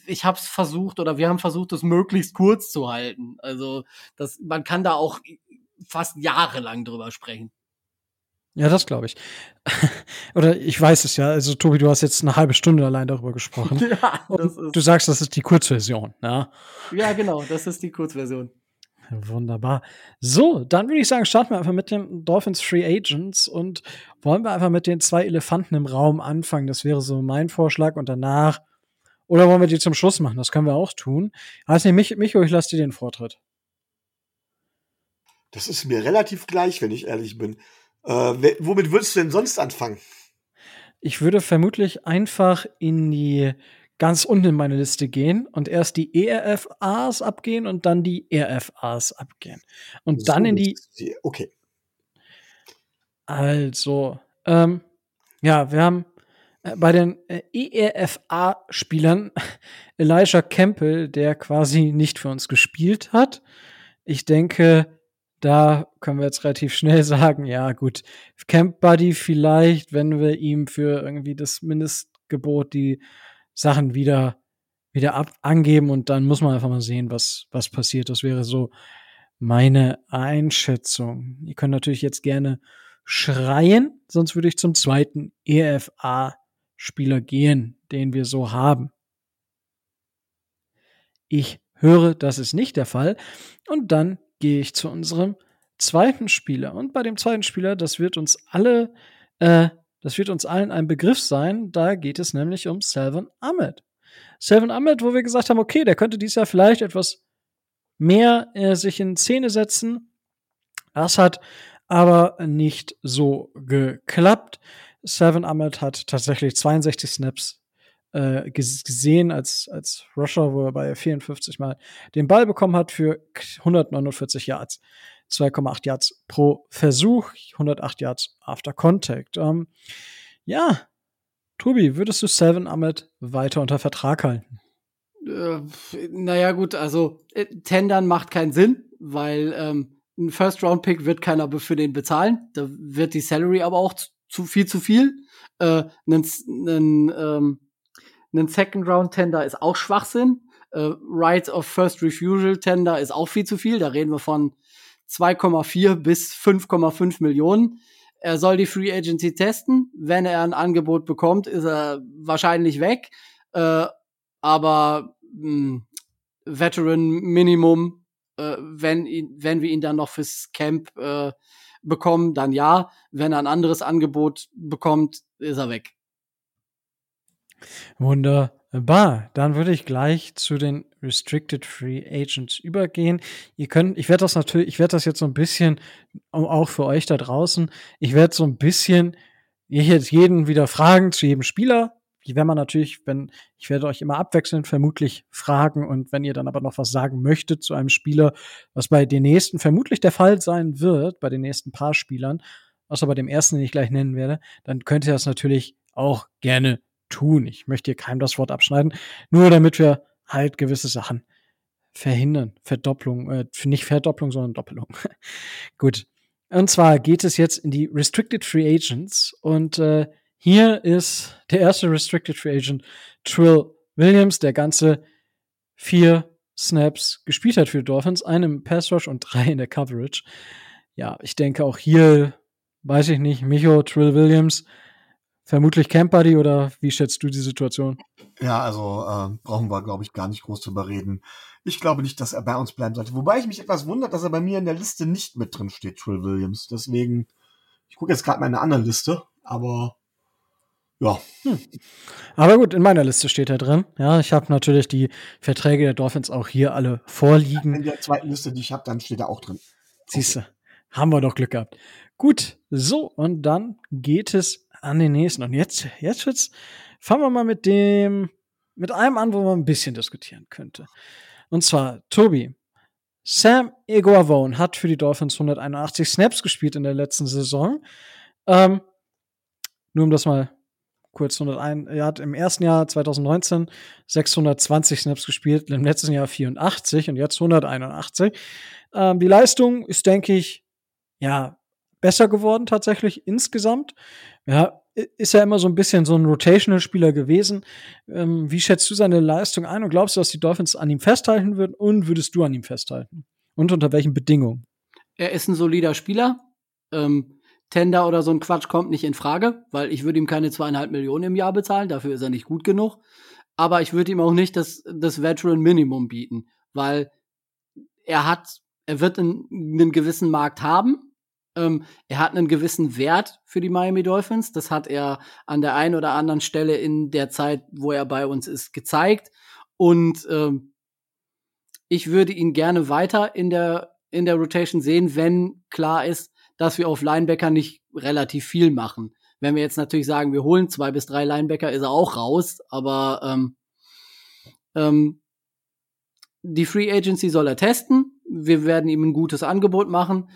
Ich habe es versucht oder wir haben versucht, es möglichst kurz zu halten. Also das, man kann da auch fast jahrelang drüber sprechen. Ja, das glaube ich. [LAUGHS] Oder ich weiß es ja. Also, Tobi, du hast jetzt eine halbe Stunde allein darüber gesprochen. [LAUGHS] Ja, das Und du ist, sagst, das ist die Kurzversion. Ja, ja, genau, das ist die Kurzversion. wunderbar. So, dann würde ich sagen, starten wir einfach mit den Dolphins Free Agents und wollen wir einfach mit den zwei Elefanten im Raum anfangen. Das wäre so mein Vorschlag und danach. Oder wollen wir die zum Schluss machen? Das können wir auch tun. Heißt nicht, mich, Micho, ich lasse dir den Vortritt. Das ist mir relativ gleich, wenn ich ehrlich bin. Äh, womit würdest du denn sonst anfangen? Ich würde vermutlich einfach in die ganz unten in meine Liste gehen und erst die ERFAs abgehen und dann die RFAs abgehen. Und dann So, in die, Okay. also, ähm, ja, wir haben äh, bei den äh, ERFA-Spielern [LAUGHS] Elijah Campbell, der quasi nicht für uns gespielt hat. Ich denke, da können wir jetzt relativ schnell [LAUGHS] sagen, ja gut, Camp Buddy vielleicht, wenn wir ihm für irgendwie das Mindestgebot die Sachen wieder wieder ab angeben und dann muss man einfach mal sehen, was was passiert. Das wäre so meine Einschätzung. Ihr könnt natürlich jetzt gerne schreien, sonst würde ich zum zweiten EFA-Spieler gehen, den wir so haben. Ich höre, das ist nicht der Fall. Und dann gehe ich zu unserem zweiten Spieler. Und bei dem zweiten Spieler, das wird uns alle, äh, das wird uns allen ein Begriff sein. Da geht es nämlich um Salvan Ahmed. Salvan Ahmed, wo wir gesagt haben, okay, der könnte dies Jahr vielleicht etwas mehr äh, sich in Szene setzen. Das hat aber nicht so geklappt. Salvan Ahmed hat tatsächlich 62 Snaps äh, ges- gesehen als, als Rusher, wo er bei 54 Mal den Ball bekommen hat für 149 Yards. 2,8 Yards pro Versuch, 108 Yards after contact. Ähm, ja, Tobi, würdest du Salvan Ahmed weiter unter Vertrag halten? Äh, naja, gut, also äh, Tendern macht keinen Sinn, weil ähm, ein First-Round-Pick wird keiner für den bezahlen. Da wird die Salary aber auch zu, zu viel zu viel. Äh, ein ein, ähm, ein Second-Round-Tender ist auch Schwachsinn. Äh, Right of First Refusal-Tender ist auch viel zu viel. Da reden wir von 2,4 bis 5,5 Millionen. Er soll die Free Agency testen. Wenn er ein Angebot bekommt, ist er wahrscheinlich weg. Äh, aber mh, Veteran Minimum Äh, wenn, wenn wir ihn dann noch fürs Camp äh, bekommen, dann ja. Wenn er ein anderes Angebot bekommt, ist er weg. Wunderbar. Dann würde ich gleich zu den Restricted Free Agents übergehen. Ihr könnt, ich werde das natürlich, ich werde das jetzt so ein bisschen, auch für euch da draußen, ich werde so ein bisschen jetzt jeden wieder fragen zu jedem Spieler. Die werden man natürlich, wenn, ich werde euch immer abwechselnd vermutlich fragen und wenn ihr dann aber noch was sagen möchtet zu einem Spieler, was bei den nächsten vermutlich der Fall sein wird, bei den nächsten paar Spielern, außer bei dem ersten, den ich gleich nennen werde, dann könnt ihr das natürlich auch gerne tun. Ich möchte hier keinem das Wort abschneiden, nur damit wir halt gewisse Sachen verhindern. Verdopplung, äh, nicht Verdopplung, sondern Doppelung. [LAUGHS] Gut. Und zwar geht es jetzt in die Restricted Free Agents und äh, hier ist der erste Restricted Free Agent Trill Williams, der ganze vier Snaps gespielt hat für Dolphins, einen im Pass Rush und drei in der Coverage. Ja, ich denke auch hier, weiß ich nicht, Micho, Trill Williams, vermutlich Camp Buddy oder wie schätzt du die Situation? Ja, also äh, brauchen wir, glaube ich, gar nicht groß drüber reden. Ich glaube nicht, dass er bei uns bleiben sollte. Wobei ich mich etwas wundert, dass er bei mir in der Liste nicht mit drin steht, Trill Williams. Deswegen, ich gucke jetzt gerade meine andere Liste, aber ja. Hm. Aber gut, in meiner Liste steht er drin. Ja, ich habe natürlich die Verträge der Dolphins auch hier alle vorliegen. In der zweiten Liste, die ich habe, dann steht er auch drin. Siehst du, haben wir doch Glück gehabt. Gut, so, und dann geht es an den nächsten. Und jetzt, jetzt wird's, fangen wir mal mit dem, mit einem an, wo man ein bisschen diskutieren könnte. Und zwar, Tobi, Sam Eguavone hat für die Dolphins 181 Snaps gespielt in der letzten Saison. Ähm, nur um das mal kurz 101, er hat im ersten Jahr 2019 620 Snaps gespielt, im letzten Jahr 84 und jetzt 181. Ähm, die Leistung ist, denke ich, ja, besser geworden tatsächlich insgesamt. Ja, ist ja immer so ein bisschen so ein Rotational-Spieler gewesen. Ähm, wie schätzt du seine Leistung ein und glaubst du, dass die Dolphins an ihm festhalten würden und würdest du an ihm festhalten? Und unter welchen Bedingungen? Er ist ein solider Spieler. Ähm, Tender oder so ein Quatsch kommt nicht in Frage, weil ich würde ihm keine zweieinhalb Millionen im Jahr bezahlen, dafür ist er nicht gut genug. Aber ich würde ihm auch nicht das, das Veteran Minimum bieten, weil er hat, er wird einen, einen gewissen Markt haben. Ähm, er hat einen gewissen Wert für die Miami Dolphins. Das hat er an der einen oder anderen Stelle in der Zeit, wo er bei uns ist, gezeigt. Und ähm, ich würde ihn gerne weiter in der, in der Rotation sehen, wenn klar ist, dass wir auf Linebacker nicht relativ viel machen. Wenn wir jetzt natürlich sagen, wir holen zwei bis drei Linebacker, ist er auch raus, aber ähm, ähm, die Free Agency soll er testen. Wir werden ihm ein gutes Angebot machen.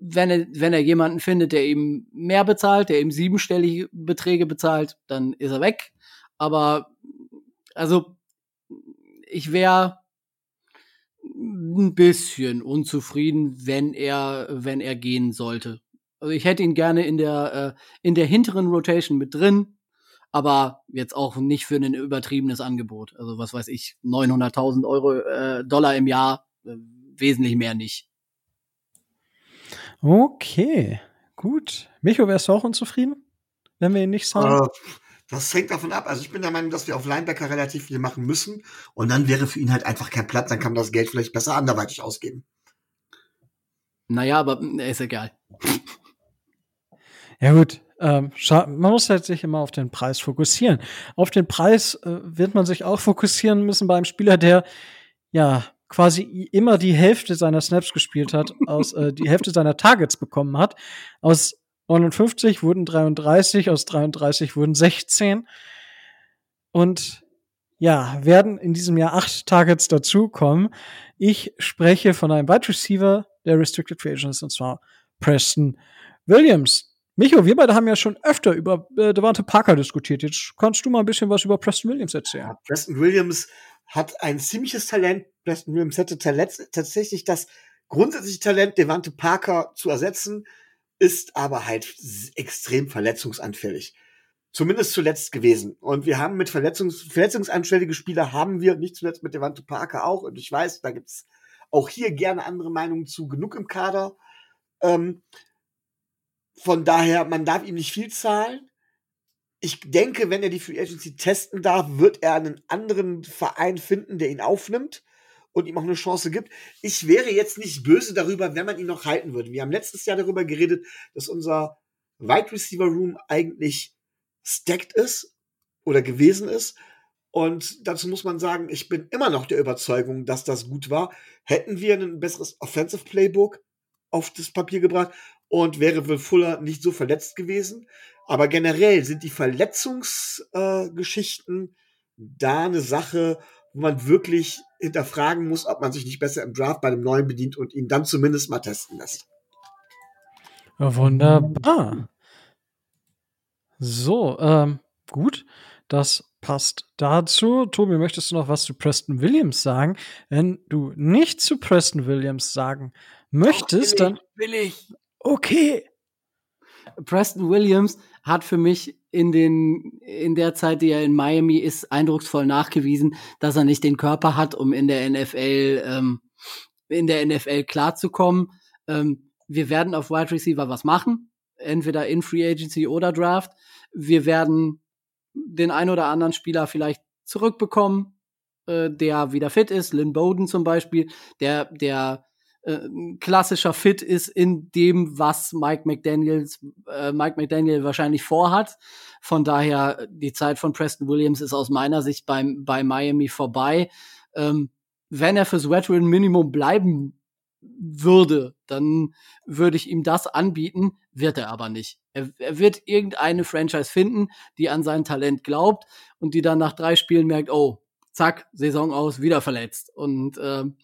Wenn er, wenn er jemanden findet, der ihm mehr bezahlt, der ihm siebenstellige Beträge bezahlt, dann ist er weg. Aber also ich wäre ein bisschen unzufrieden, wenn er, wenn er gehen sollte. Also ich hätte ihn gerne in der, äh, in der hinteren Rotation mit drin, aber jetzt auch nicht für ein übertriebenes Angebot. Also was weiß ich, 900.000 Euro, äh, Dollar im Jahr, äh, wesentlich mehr nicht. Okay, gut. Micho, wärst du auch unzufrieden, wenn wir ihn nicht sagen? Uh das hängt davon ab. Also ich bin der Meinung, dass wir auf Linebacker relativ viel machen müssen. Und dann wäre für ihn halt einfach kein Platz. Dann kann man das Geld vielleicht besser anderweitig ausgeben. Naja, aber hm, ist egal. Ja gut, ähm, man muss halt sich immer auf den Preis fokussieren. Auf den Preis äh, wird man sich auch fokussieren müssen beim Spieler, der ja quasi immer die Hälfte seiner Snaps gespielt hat, aus äh, die Hälfte seiner Targets bekommen hat, aus 59 wurden 33, aus 33 wurden 16. Und ja, werden in diesem Jahr acht Targets dazukommen. Ich spreche von einem Wide Receiver der Restricted Free Agents, und zwar Preston Williams. Micho, wir beide haben ja schon öfter über äh, Devante Parker diskutiert. Jetzt kannst du mal ein bisschen was über Preston Williams erzählen. Ja, Preston Williams hat ein ziemliches Talent. Preston Williams hätte tatsächlich das grundsätzliche Talent, Devante Parker zu ersetzen ist aber halt extrem verletzungsanfällig. Zumindest zuletzt gewesen. Und wir haben mit Verletzungs verletzungsanfällige Spieler haben wir, nicht zuletzt mit Devante Parker auch. Und ich weiß, da gibt's auch hier gerne andere Meinungen zu, genug im Kader. Ähm, von daher, man darf ihm nicht viel zahlen. Ich denke, wenn er die Free Agency testen darf, wird er einen anderen Verein finden, der ihn aufnimmt und ihm auch eine Chance gibt. Ich wäre jetzt nicht böse darüber, wenn man ihn noch halten würde. Wir haben letztes Jahr darüber geredet, dass unser Wide Receiver Room eigentlich stacked ist oder gewesen ist. Und dazu muss man sagen, ich bin immer noch der Überzeugung, dass das gut war. Hätten wir ein besseres Offensive Playbook auf das Papier gebracht und wäre Will Fuller nicht so verletzt gewesen. Aber generell sind die Verletzungsgeschichten äh, da eine Sache, wo man wirklich hinterfragen muss, ob man sich nicht besser im Draft bei dem Neuen bedient und ihn dann zumindest mal testen lässt. Wunderbar. So, ähm, gut. Das passt dazu. Tobi, möchtest du noch was zu Preston Williams sagen? Wenn du nicht zu Preston Williams sagen möchtest, will dann. Ich, will ich. Okay. Preston Williams hat für mich in den in der Zeit, die er in Miami ist, eindrucksvoll nachgewiesen, dass er nicht den Körper hat, um in der NFL ähm, in der NFL klarzukommen. Ähm, wir werden auf Wide Receiver was machen, entweder in Free Agency oder Draft. Wir werden den ein oder anderen Spieler vielleicht zurückbekommen, äh, der wieder fit ist. Lynn Bowden zum Beispiel, der der äh, klassischer Fit ist in dem, was Mike McDaniels, äh, Mike McDaniel wahrscheinlich vorhat. Von daher, die Zeit von Preston Williams ist aus meiner Sicht beim, bei Miami vorbei. Ähm, wenn er fürs Veteran Minimum bleiben würde, dann würde ich ihm das anbieten, wird er aber nicht. Er, er wird irgendeine Franchise finden, die an sein Talent glaubt und die dann nach drei Spielen merkt, oh, zack, Saison aus, wieder verletzt. Und ähm,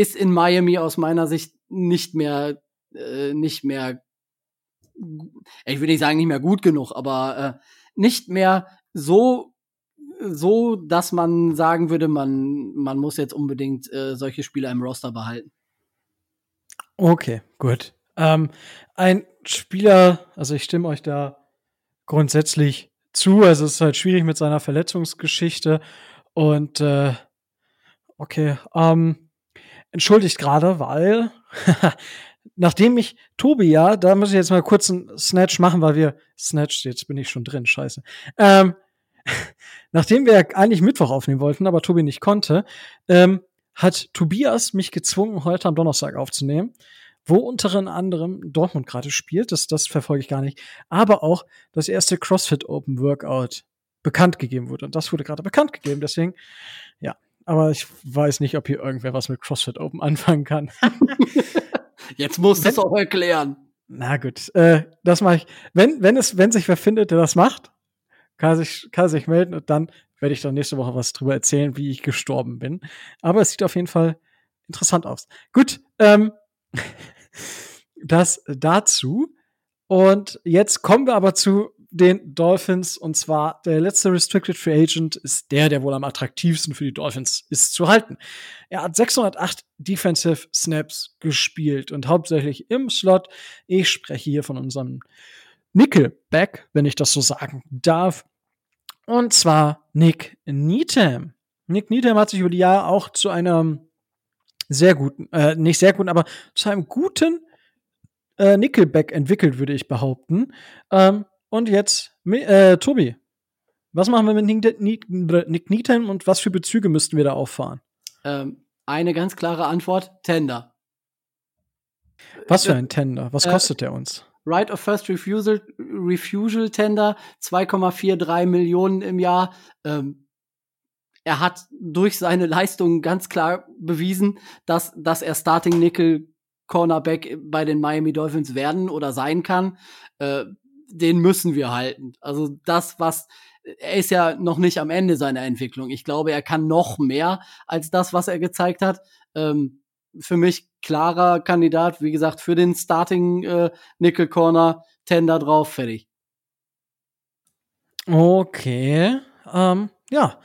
ist in Miami aus meiner Sicht nicht mehr, äh, nicht mehr, ich will nicht sagen nicht mehr gut genug, aber äh, nicht mehr so, so, dass man sagen würde, man, man muss jetzt unbedingt äh, solche Spieler im Roster behalten. Okay, gut. Ähm, ein Spieler, also ich stimme euch da grundsätzlich zu. Also es ist halt schwierig mit seiner Verletzungsgeschichte und äh, okay, ähm, entschuldigt gerade, weil [LAUGHS] nachdem ich Tobi ja, da muss ich jetzt mal kurz einen Snatch machen, weil wir Snatch, jetzt bin ich schon drin, scheiße. Ähm, [LAUGHS] nachdem wir eigentlich Mittwoch aufnehmen wollten, aber Tobi nicht konnte, ähm, hat Tobias mich gezwungen, heute am Donnerstag aufzunehmen, wo unter anderem Dortmund gerade spielt, das, das verfolge ich gar nicht, aber auch das erste CrossFit Open Workout bekannt gegeben wurde. Und das wurde gerade bekannt gegeben, deswegen, ja, aber ich weiß nicht, ob hier irgendwer was mit CrossFit Open [LAUGHS] anfangen kann. [LAUGHS] Jetzt musst du es auch erklären. Na gut, äh, das mache ich. Wenn, wenn es, wenn sich wer findet, der das macht, kann sich, kann sich melden und dann werde ich dann nächste Woche was drüber erzählen, wie ich gestorben bin. Aber es sieht auf jeden Fall interessant aus. Gut, ähm, [LAUGHS] das dazu. Und jetzt kommen wir aber zu den Dolphins. Und zwar der letzte Restricted Free Agent ist der, der wohl am attraktivsten für die Dolphins ist zu halten. Er hat 608 Defensive Snaps gespielt und hauptsächlich im Slot. Ich spreche hier von unserem Nickelback, wenn ich das so sagen darf. Und zwar Nick Needham. Nick Needham hat sich über die Jahre auch zu einem sehr guten, äh, nicht sehr guten, aber zu einem guten äh, Nickelback entwickelt, würde ich behaupten. Ähm, und jetzt, äh, Tobi, was machen wir mit Nick, Needham und was für Bezüge müssten wir da auffahren? Ähm, eine ganz klare Antwort: Tender. Was für ein Tender? Was kostet der uns? Right of First Refusal, Refusal Tender, 2,43 Millionen im Jahr. Ähm, er hat durch seine Leistungen ganz klar bewiesen, dass, dass er Starting Nickel Cornerback bei den Miami Dolphins werden oder sein kann. Äh, den müssen wir halten. Also das, was er ist ja noch nicht am Ende seiner Entwicklung. Ich glaube, er kann noch mehr als das, was er gezeigt hat. Ähm, für mich klarer Kandidat, wie gesagt, für den Starting äh, Nickel Corner, Tender drauf, fertig. Okay, ähm, ja,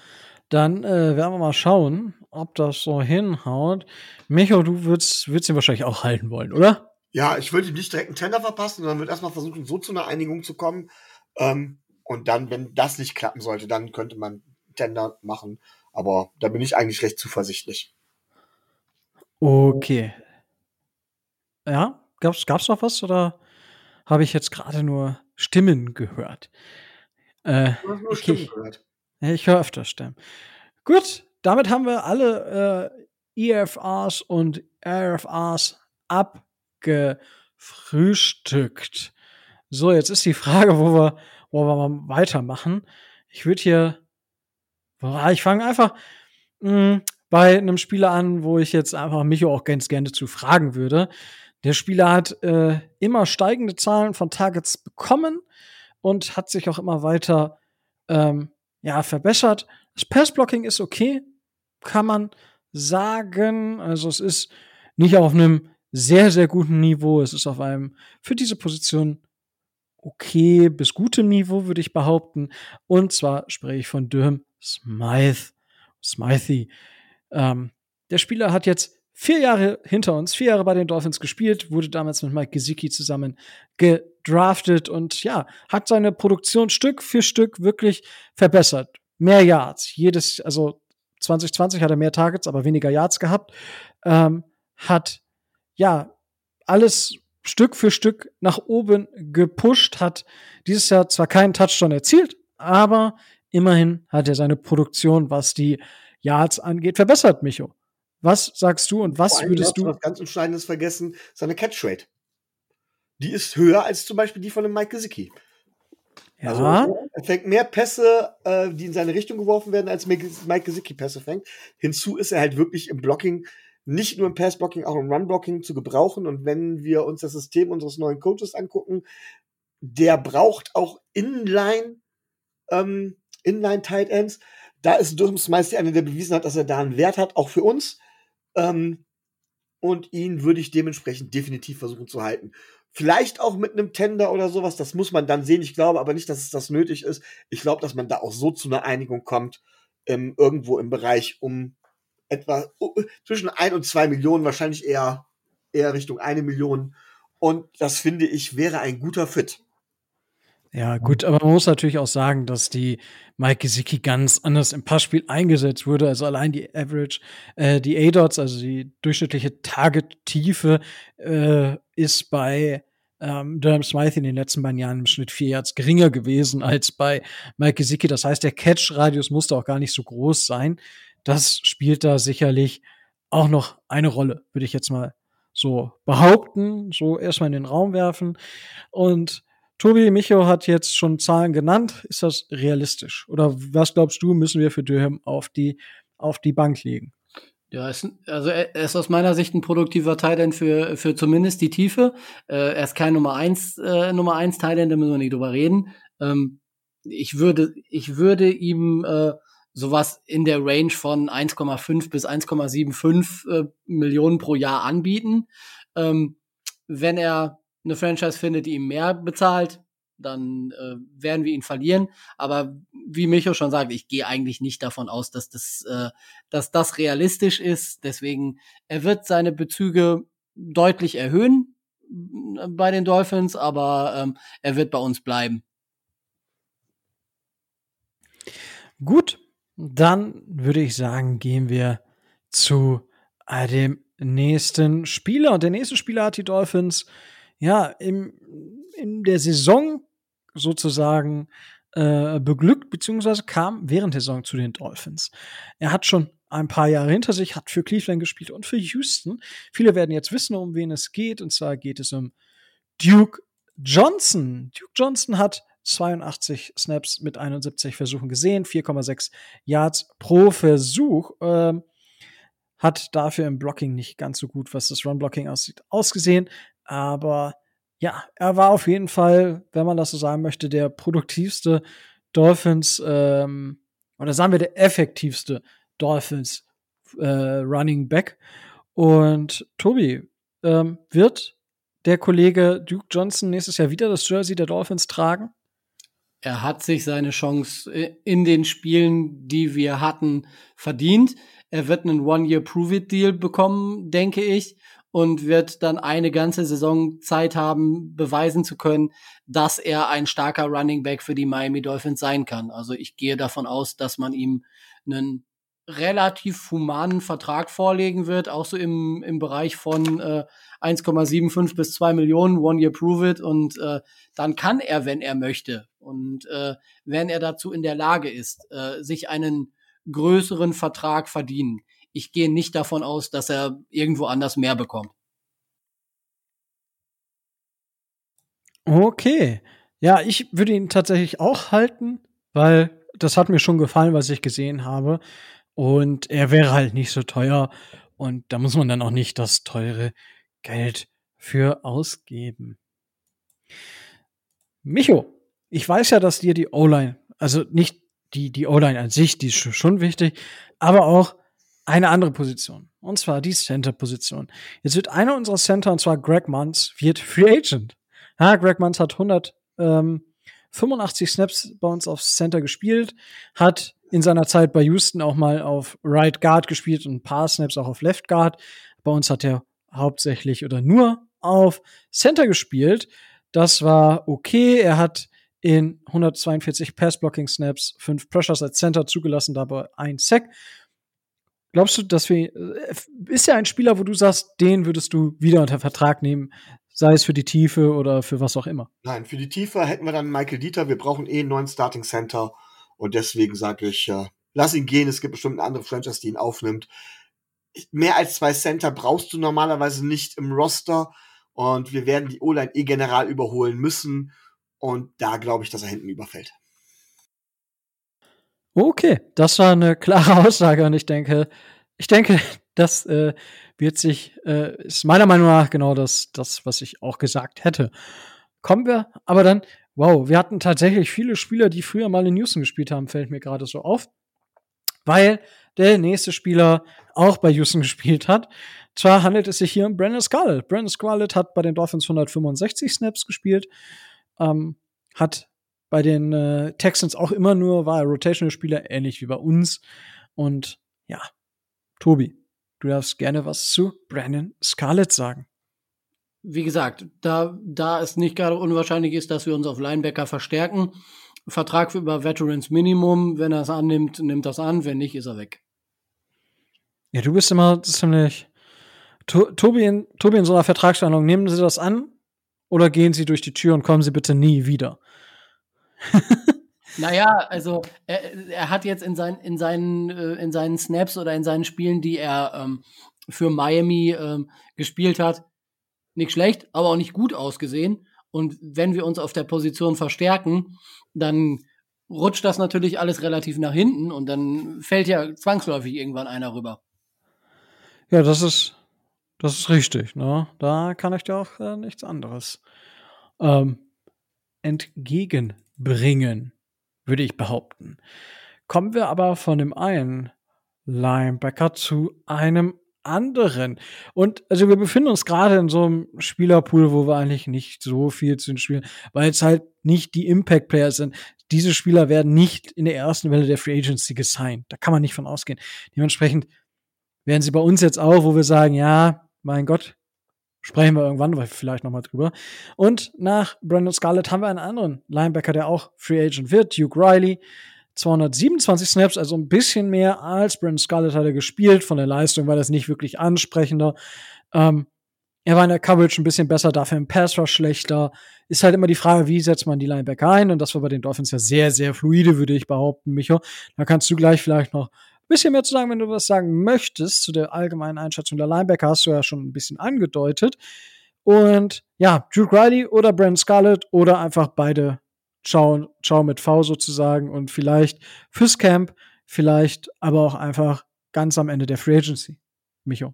dann äh, werden wir mal schauen, ob das so hinhaut. Micho, du würdest, würdest ihn wahrscheinlich auch halten wollen, oder? Ja, ich würde ihm nicht direkt einen Tender verpassen, sondern würde erstmal versuchen, so zu einer Einigung zu kommen. Ähm, und dann, wenn das nicht klappen sollte, dann könnte man Tender machen. Aber da bin ich eigentlich recht zuversichtlich. Okay. Ja, gab's, gab's noch was oder habe ich jetzt gerade nur Stimmen gehört? Äh, Du hast nur okay. Stimmen gehört. Ich höre öfter Stimmen. Gut, damit haben wir alle äh, EFRs und RFRs abgefrühstückt. So, jetzt ist die Frage, wo wir, wo wir mal weitermachen. Ich würde hier, ich fange einfach mh, hm, bei einem Spieler an, wo ich jetzt einfach mich auch ganz gerne zu fragen würde. Der Spieler hat äh, immer steigende Zahlen von Targets bekommen und hat sich auch immer weiter ähm, ja, verbessert. Das Passblocking ist okay, kann man sagen. Also es ist nicht auf einem sehr, sehr guten Niveau. Es ist auf einem für diese Position okay bis gutem Niveau, würde ich behaupten. Und zwar spreche ich von Durham Smythe. Smythe. Ähm, der Spieler hat jetzt vier Jahre hinter uns, vier Jahre bei den Dolphins gespielt, wurde damals mit Mike Gesicki zusammen gedraftet und ja, hat seine Produktion Stück für Stück wirklich verbessert. Mehr Yards. Jedes, also 2020 hat er mehr Targets, aber weniger Yards gehabt. Ähm, hat ja alles Stück für Stück nach oben gepusht, hat dieses Jahr zwar keinen Touchdown erzielt, aber immerhin hat er seine Produktion, was die Yards angeht, verbessert, Micho. Was sagst du und was würdest du? Was ganz Entscheidendes vergessen, seine Catch Rate. Die ist höher als zum Beispiel die von dem Mike Gesicki. Ja. Also, er fängt mehr Pässe, äh, die in seine Richtung geworfen werden, als Mike Gesicki Pässe fängt. Hinzu ist er halt wirklich im Blocking, nicht nur im Passblocking, auch im Runblocking zu gebrauchen. Und wenn wir uns das System unseres neuen Coaches angucken, der braucht auch Inline, ähm, Inline Tight Ends. Da ist Durham Smythe einer, der bewiesen hat, dass er da einen Wert hat, auch für uns. Ähm, und ihn würde ich dementsprechend definitiv versuchen zu halten. Vielleicht auch mit einem Tender oder sowas, das muss man dann sehen. Ich glaube aber nicht, dass es das nötig ist. Ich glaube, dass man da auch so zu einer Einigung kommt, ähm, irgendwo im Bereich um etwa zwischen ein und zwei Millionen, wahrscheinlich eher, eher Richtung eine Million. Und das finde ich wäre ein guter Fit. Ja, gut, aber man muss natürlich auch sagen, dass die Mike Gesicki ganz anders im Passspiel eingesetzt wurde. Also allein die Average, äh, die A-Dots, also die durchschnittliche Target-Tiefe, äh, ist bei ähm, Durham Smythe in den letzten beiden Jahren im Schnitt vier Yards geringer gewesen als bei Mike Gesicki. Das heißt, der Catch-Radius musste auch gar nicht so groß sein. Das spielt da sicherlich auch noch eine Rolle, würde ich jetzt mal so behaupten, so erstmal in den Raum werfen. Und Tobi Micho hat jetzt schon Zahlen genannt. Ist das realistisch? Oder was glaubst du, müssen wir für Durham auf die, auf die Bank legen? Ja, ist, also er ist aus meiner Sicht ein produktiver Teil für, für zumindest die Tiefe. Äh, er ist kein Nummer eins, äh, Nummer eins Teil da müssen wir nicht drüber reden. Ähm, ich würde, ich würde ihm äh, sowas in der Range von 1,5 bis 1,75 äh, Millionen pro Jahr anbieten. Ähm, wenn er eine Franchise findet, die ihm mehr bezahlt, dann äh, werden wir ihn verlieren. Aber wie Micho schon sagt, ich gehe eigentlich nicht davon aus, dass das, äh, dass das realistisch ist. Deswegen, er wird seine Bezüge deutlich erhöhen äh, bei den Dolphins, aber ähm, er wird bei uns bleiben. Gut, dann würde ich sagen, gehen wir zu dem nächsten Spieler. Und der nächste Spieler hat die Dolphins ja, im, in der Saison sozusagen äh, beglückt, beziehungsweise kam während der Saison zu den Dolphins. Er hat schon ein paar Jahre hinter sich, hat für Cleveland gespielt und für Houston. Viele werden jetzt wissen, um wen es geht, und zwar geht es um Duke Johnson. Duke Johnson hat 82 Snaps mit 71 Versuchen gesehen, 4,6 Yards pro Versuch. Ähm, hat dafür im Blocking nicht ganz so gut, was das Run-Blocking aussieht, ausgesehen. Aber ja, er war auf jeden Fall, wenn man das so sagen möchte, der produktivste Dolphins, ähm, oder sagen wir der effektivste Dolphins äh, Running Back. Und Tobi, ähm, wird der Kollege Duke Johnson nächstes Jahr wieder das Jersey der Dolphins tragen? Er hat sich seine Chance äh, in den Spielen, die wir hatten, verdient. Er wird einen One-Year-Prove-It-Deal bekommen, denke ich und wird dann eine ganze Saison Zeit haben, beweisen zu können, dass er ein starker Running Back für die Miami Dolphins sein kann. Also ich gehe davon aus, dass man ihm einen relativ humanen Vertrag vorlegen wird, auch so im, im Bereich von äh, 1,75 bis 2 Millionen, one year prove it und äh, dann kann er, wenn er möchte und äh, wenn er dazu in der Lage ist, äh, sich einen größeren Vertrag verdienen. Ich gehe nicht davon aus, dass er irgendwo anders mehr bekommt. Okay. Ja, ich würde ihn tatsächlich auch halten, weil das hat mir schon gefallen, was ich gesehen habe. Und er wäre halt nicht so teuer. Und da muss man dann auch nicht das teure Geld für ausgeben. Micho, ich weiß ja, dass dir die O-Line, also nicht die, die O-Line an sich, die ist schon wichtig, aber auch eine andere Position. Und zwar die Center-Position. Jetzt wird einer unserer Center, und zwar Greg Munz, wird Free Agent. Ja, Greg Munz hat 185 Snaps bei uns auf Center gespielt, hat in seiner Zeit bei Houston auch mal auf Right Guard gespielt und ein paar Snaps auch auf Left Guard. Bei uns hat er hauptsächlich oder nur auf Center gespielt. Das war okay. Er hat in 142 Pass-Blocking-Snaps fünf Pressures als Center zugelassen, dabei ein Sack. Glaubst du, dass wir, äh, ist er ein Spieler, wo du sagst, den würdest du wieder unter Vertrag nehmen, sei es für die Tiefe oder für was auch immer? Nein, für die Tiefe hätten wir dann Michael Dieter. Wir brauchen eh einen neuen Starting Center. Und deswegen sage ich, äh, lass ihn gehen. Es gibt bestimmt eine andere Franchise, die ihn aufnimmt. Mehr als zwei Center brauchst du normalerweise nicht im Roster. Und wir werden die O-Line eh general überholen müssen. Und da glaube ich, dass er hinten überfällt. Okay, das war eine klare [LAUGHS] Aussage und ich denke, ich denke, das äh, wird sich, äh, ist meiner Meinung nach genau das, das, was ich auch gesagt hätte. Kommen wir aber dann, wow, wir hatten tatsächlich viele Spieler, die früher mal in Houston gespielt haben, fällt mir gerade so auf, weil der nächste Spieler auch bei Houston [LAUGHS] gespielt hat. Zwar handelt es sich hier um Brandon Scarlett. Brandon Scarlett hat bei den Dolphins 165 Snaps gespielt, ähm, hat bei den äh, Texans auch immer nur, war er Rotational-Spieler, ähnlich wie bei uns. Und ja, Tobi, du darfst gerne was zu Brandon Scarlett sagen. Wie gesagt, da, da es nicht gerade unwahrscheinlich ist, dass wir uns auf Linebacker verstärken, Vertrag über Veterans Minimum, wenn er es annimmt, nimmt das an, wenn nicht, ist er weg. Ja, du bist immer ziemlich. To Tobi, in, Tobi in so einer Vertragsverhandlung, nehmen Sie das an oder gehen Sie durch die Tür und kommen Sie bitte nie wieder? [LAUGHS] Naja, also er, er hat jetzt in, sein, in, seinen, äh, in seinen Snaps oder in seinen Spielen, die er ähm, für Miami ähm, gespielt hat, nicht schlecht, aber auch nicht gut ausgesehen. Und wenn wir uns auf der Position verstärken, dann rutscht das natürlich alles relativ nach hinten und dann fällt ja zwangsläufig irgendwann einer rüber. Ja, das ist, das ist richtig. Ne? Da kann ich dir auch äh, nichts anderes ähm, entgegenbringen würde ich behaupten. Kommen wir aber von dem einen Linebacker zu einem anderen. Und also wir befinden uns gerade in so einem Spielerpool, wo wir eigentlich nicht so viel zu den Spielen, weil es halt nicht die Impact Player sind. Diese Spieler werden nicht in der ersten Welle der Free Agency gesigned. Da kann man nicht von ausgehen. Dementsprechend werden sie bei uns jetzt auch, wo wir sagen, ja, mein Gott, Sprechen wir irgendwann vielleicht nochmal drüber. Und nach Brandon Scarlett haben wir einen anderen Linebacker, der auch Free Agent wird, Duke Riley. 227 Snaps, also ein bisschen mehr als Brandon Scarlett hat er gespielt. Von der Leistung war das nicht wirklich ansprechender. Ähm, er war in der Coverage ein bisschen besser, dafür im Pass war schlechter. Ist halt immer die Frage, wie setzt man die Linebacker ein? Und das war bei den Dolphins ja sehr, sehr fluide, würde ich behaupten, Micho. Da kannst du gleich vielleicht noch bisschen mehr zu sagen, wenn du was sagen möchtest zu der allgemeinen Einschätzung der Linebacker, hast du ja schon ein bisschen angedeutet. Und ja, Drew Riley oder Brent Scarlett oder einfach beide Ciao, Ciao mit V sozusagen und vielleicht fürs Camp, vielleicht aber auch einfach ganz am Ende der Free Agency. Micho.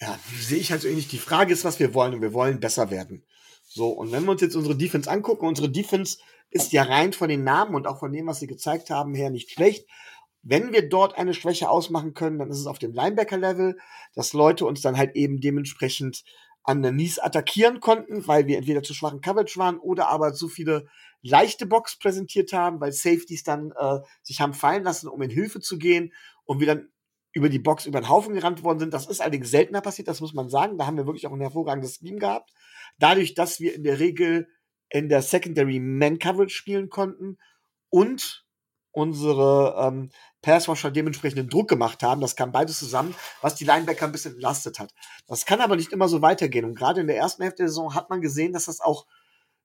Ja, sehe ich halt so ähnlich. Die Frage ist, was wir wollen und wir wollen besser werden. So, und wenn wir uns jetzt unsere Defense angucken, unsere Defense ist ja rein von den Namen und auch von dem, was sie gezeigt haben, her nicht schlecht. Wenn wir dort eine Schwäche ausmachen können, dann ist es auf dem Linebacker-Level, dass Leute uns dann halt eben dementsprechend an der Nies attackieren konnten, weil wir entweder zu schwachen Coverage waren oder aber zu viele leichte Box präsentiert haben, weil Safeties dann äh, sich haben fallen lassen, um in Hilfe zu gehen und wir dann über die Box über den Haufen gerannt worden sind. Das ist allerdings seltener passiert, das muss man sagen. Da haben wir wirklich auch ein hervorragendes Team gehabt. Dadurch, dass wir in der Regel in der Secondary Man Coverage spielen konnten und unsere ähm, Passwasher dementsprechenden Druck gemacht haben. Das kam beides zusammen, was die Linebacker ein bisschen entlastet hat. Das kann aber nicht immer so weitergehen. Und gerade in der ersten Hälfte der Saison hat man gesehen, dass das auch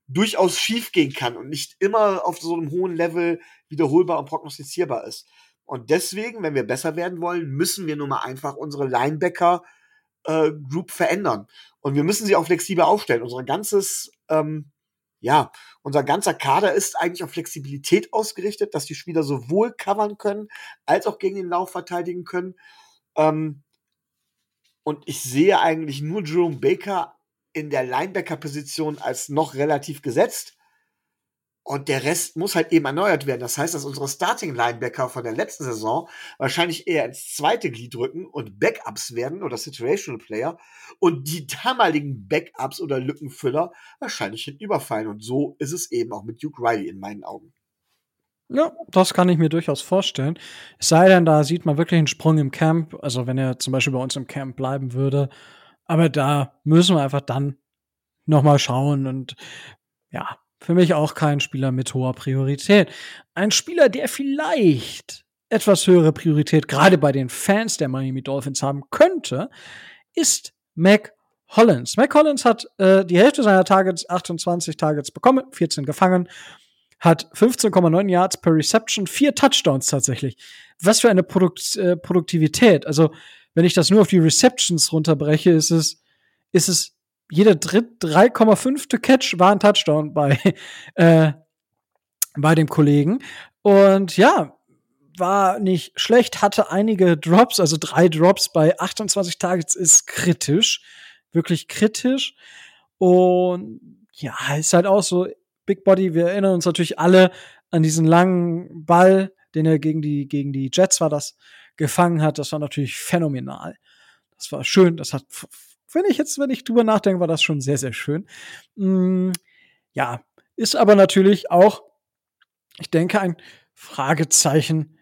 durchaus schief gehen kann und nicht immer auf so einem hohen Level wiederholbar und prognostizierbar ist. Und deswegen, wenn wir besser werden wollen, müssen wir nun mal einfach unsere Linebacker-Group äh, verändern. Und wir müssen sie auch flexibel aufstellen. Unser ganzes, ähm, ja, unser ganzer Kader ist eigentlich auf Flexibilität ausgerichtet, dass die Spieler sowohl covern können, als auch gegen den Lauf verteidigen können. Ähm, und ich sehe eigentlich nur Jerome Baker in der Linebacker-Position als noch relativ gesetzt. Und der Rest muss halt eben erneuert werden. Das heißt, dass unsere Starting-Linebacker von der letzten Saison wahrscheinlich eher ins zweite Glied rücken und Backups werden oder Situational Player und die damaligen Backups oder Lückenfüller wahrscheinlich hinüberfallen. Und so ist es eben auch mit Duke Riley in meinen Augen. Ja, das kann ich mir durchaus vorstellen. Es sei denn, da sieht man wirklich einen Sprung im Camp. Also wenn er zum Beispiel bei uns im Camp bleiben würde. Aber da müssen wir einfach dann noch mal schauen. Und ja, für mich auch kein Spieler mit hoher Priorität. Ein Spieler, der vielleicht etwas höhere Priorität gerade bei den Fans der Miami Dolphins haben könnte, ist Mac Hollins. Mac Hollins hat äh, die Hälfte seiner Targets, 28 Targets bekommen, 14 gefangen, hat 15,9 Yards per Reception, vier Touchdowns tatsächlich. Was für eine Produkt, äh, Produktivität. Also, wenn ich das nur auf die Receptions runterbreche, ist es, ist es jeder dritt 3,5. Catch war ein Touchdown bei, [LAUGHS] äh, bei dem Kollegen. Und ja, war nicht schlecht, hatte einige Drops, also drei Drops bei 28 Targets ist kritisch. Wirklich kritisch. Und ja, ist halt auch so, Big Body, wir erinnern uns natürlich alle an diesen langen Ball, den er gegen die, gegen die Jets war, das gefangen hat. Das war natürlich phänomenal. Das war schön, das hat finde ich jetzt, wenn ich drüber nachdenke, war das schon sehr, sehr schön. Mm, ja, ist aber natürlich auch, ich denke, ein Fragezeichen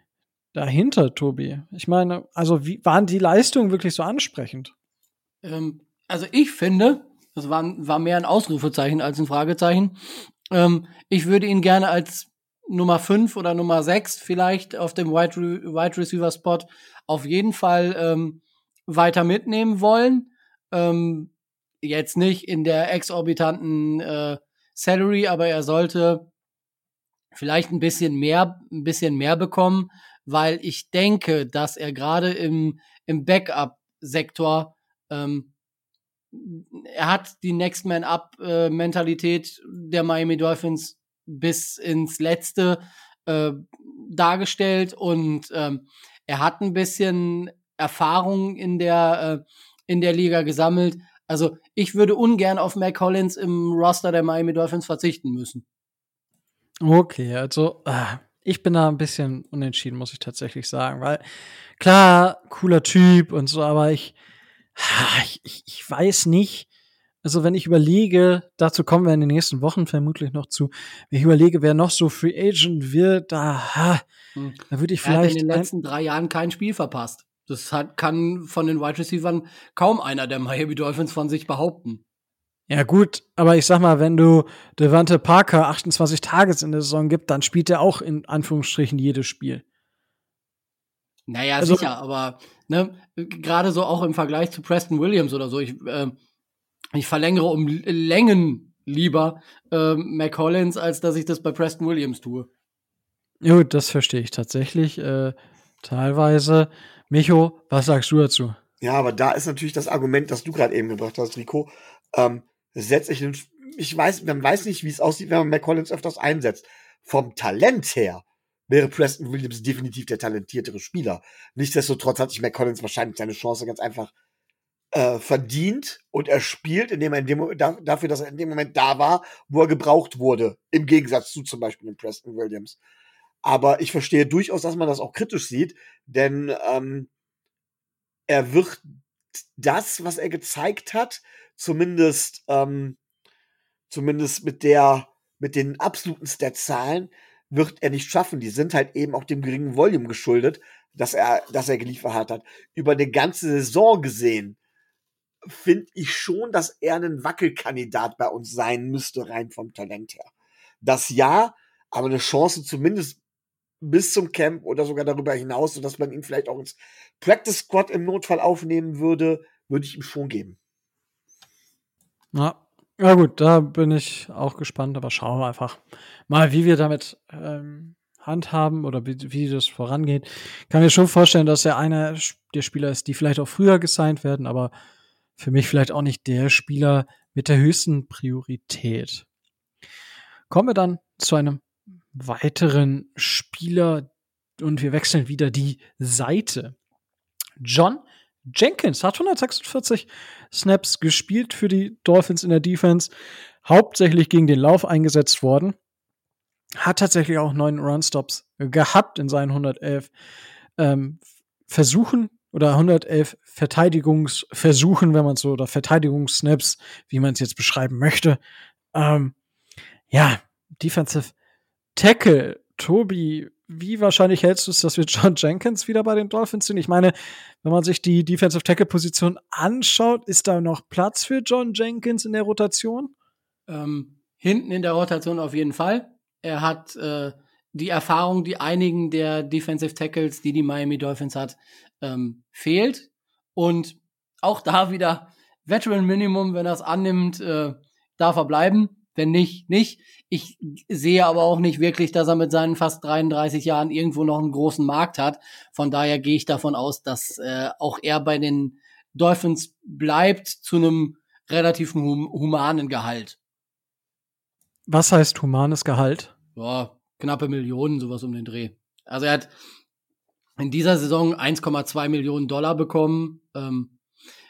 dahinter, Tobi. Ich meine, also wie waren die Leistungen wirklich so ansprechend? Ähm, also ich finde, das war, war mehr ein Ausrufezeichen als ein Fragezeichen. Ähm, ich würde ihn gerne als Nummer 5 oder Nummer 6 vielleicht auf dem Wide, Re Wide Receiver Spot auf jeden Fall ähm, weiter mitnehmen wollen. Ähm, jetzt nicht in der exorbitanten äh, Salary, aber er sollte vielleicht ein bisschen mehr, ein bisschen mehr bekommen, weil ich denke, dass er gerade im, im Backup-Sektor ähm, er hat die Next Man Up äh, der Miami Dolphins bis ins letzte äh, dargestellt und ähm, er hat ein bisschen Erfahrung in der äh, in der Liga gesammelt. Also ich würde ungern auf Mac Collins im Roster der Miami Dolphins verzichten müssen. Okay, also äh, ich bin da ein bisschen unentschieden, muss ich tatsächlich sagen, weil klar, cooler Typ und so, aber ich, ich, ich weiß nicht, also wenn ich überlege, dazu kommen wir in den nächsten Wochen vermutlich noch zu, wenn ich überlege, wer noch so Free Agent wird, da, hm. da würde ich vielleicht. Er hat in den letzten drei Jahren kein Spiel verpasst. Das hat, kann von den Wide Receivers kaum einer der Miami Dolphins von sich behaupten. Ja, gut, aber ich sag mal, wenn du Devante Parker 28 Tages in der Saison gibt, dann spielt er auch in Anführungsstrichen jedes Spiel. Naja, also, sicher, aber ne, gerade so auch im Vergleich zu Preston Williams oder so, ich, äh, ich verlängere um Längen lieber äh, McCollins, als dass ich das bei Preston Williams tue. Gut, das verstehe ich tatsächlich. Äh, teilweise. Micho, was sagst du dazu? Ja, aber da ist natürlich das Argument, das du gerade eben gebracht hast, Rico. Ähm, setze ich ich weiß, man weiß nicht, wie es aussieht, wenn man McCollins öfters einsetzt. Vom Talent her wäre Preston Williams definitiv der talentiertere Spieler. Nichtsdestotrotz hat sich McCollins wahrscheinlich seine Chance ganz einfach äh, verdient und er spielt, indem er in dem, da, dafür, dass er in dem Moment da war, wo er gebraucht wurde. Im Gegensatz zu zum Beispiel dem Preston Williams. Aber ich verstehe durchaus, dass man das auch kritisch sieht, denn ähm, er wird das, was er gezeigt hat, zumindest, ähm, zumindest mit der, mit den absoluten Stat-Zahlen, wird er nicht schaffen. Die sind halt eben auch dem geringen Volume geschuldet, dass er, dass er geliefert hat. Über eine ganze Saison gesehen, finde ich schon, dass er ein Wackelkandidat bei uns sein müsste, rein vom Talent her. Das ja, aber eine Chance zumindest bis zum Camp oder sogar darüber hinaus, sodass man ihn vielleicht auch ins Practice Squad im Notfall aufnehmen würde, würde ich ihm schon geben. Ja, ja gut, da bin ich auch gespannt, aber schauen wir einfach mal, wie wir damit ähm, handhaben oder wie, wie das vorangeht. Kann mir schon vorstellen, dass er einer der Spieler ist, die vielleicht auch früher gesigned werden, aber für mich vielleicht auch nicht der Spieler mit der höchsten Priorität. Kommen wir dann zu einem weiteren Spieler und wir wechseln wieder die Seite. John Jenkins hat 146 Snaps gespielt für die Dolphins in der Defense, hauptsächlich gegen den Lauf eingesetzt worden. Hat tatsächlich auch neun Runstops gehabt in seinen 111 ähm, Versuchen oder 111 Verteidigungsversuchen, wenn man so, oder Verteidigungssnaps, wie man es jetzt beschreiben möchte. Ähm, ja, Defensive Tackle, Tobi, wie wahrscheinlich hältst du es, dass wir John Jenkins wieder bei den Dolphins sind? Ich meine, wenn man sich die Defensive Tackle Position anschaut, ist da noch Platz für John Jenkins in der Rotation? Ähm, hinten in der Rotation auf jeden Fall. Er hat äh, die Erfahrung, die einigen der Defensive Tackles, die die Miami Dolphins hat, ähm, fehlt. Und auch da wieder Veteran Minimum, wenn er es annimmt, äh, darf er bleiben. Wenn nicht, nicht. Ich sehe aber auch nicht wirklich, dass er mit seinen fast 33 Jahren irgendwo noch einen großen Markt hat. Von daher gehe ich davon aus, dass äh, auch er bei den Dolphins bleibt zu einem relativ hum humanen Gehalt. Was heißt humanes Gehalt? Ja, knappe Millionen, sowas um den Dreh. Also er hat in dieser Saison 1,2 Millionen Dollar bekommen. Ähm,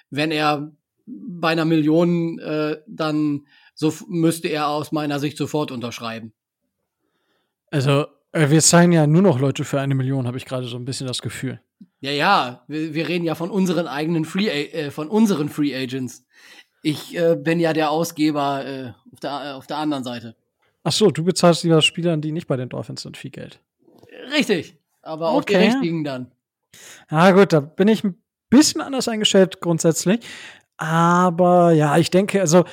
wenn er bei einer Million äh, dann so müsste er aus meiner Sicht sofort unterschreiben. Also, äh, wir zeigen ja nur noch Leute für eine Million, habe ich gerade so ein bisschen das Gefühl. Ja, ja, wir, wir, reden ja von unseren eigenen Free, äh, von unseren Free Agents. Ich äh, bin ja der Ausgeber äh, auf, der, auf der anderen Seite. Ach so, du bezahlst lieber Spielern, die nicht bei den Dolphins sind, viel Geld. Richtig, aber auch okay. die richtigen dann. Ah, gut, da bin ich ein bisschen anders eingestellt grundsätzlich. Aber ja, ich denke, also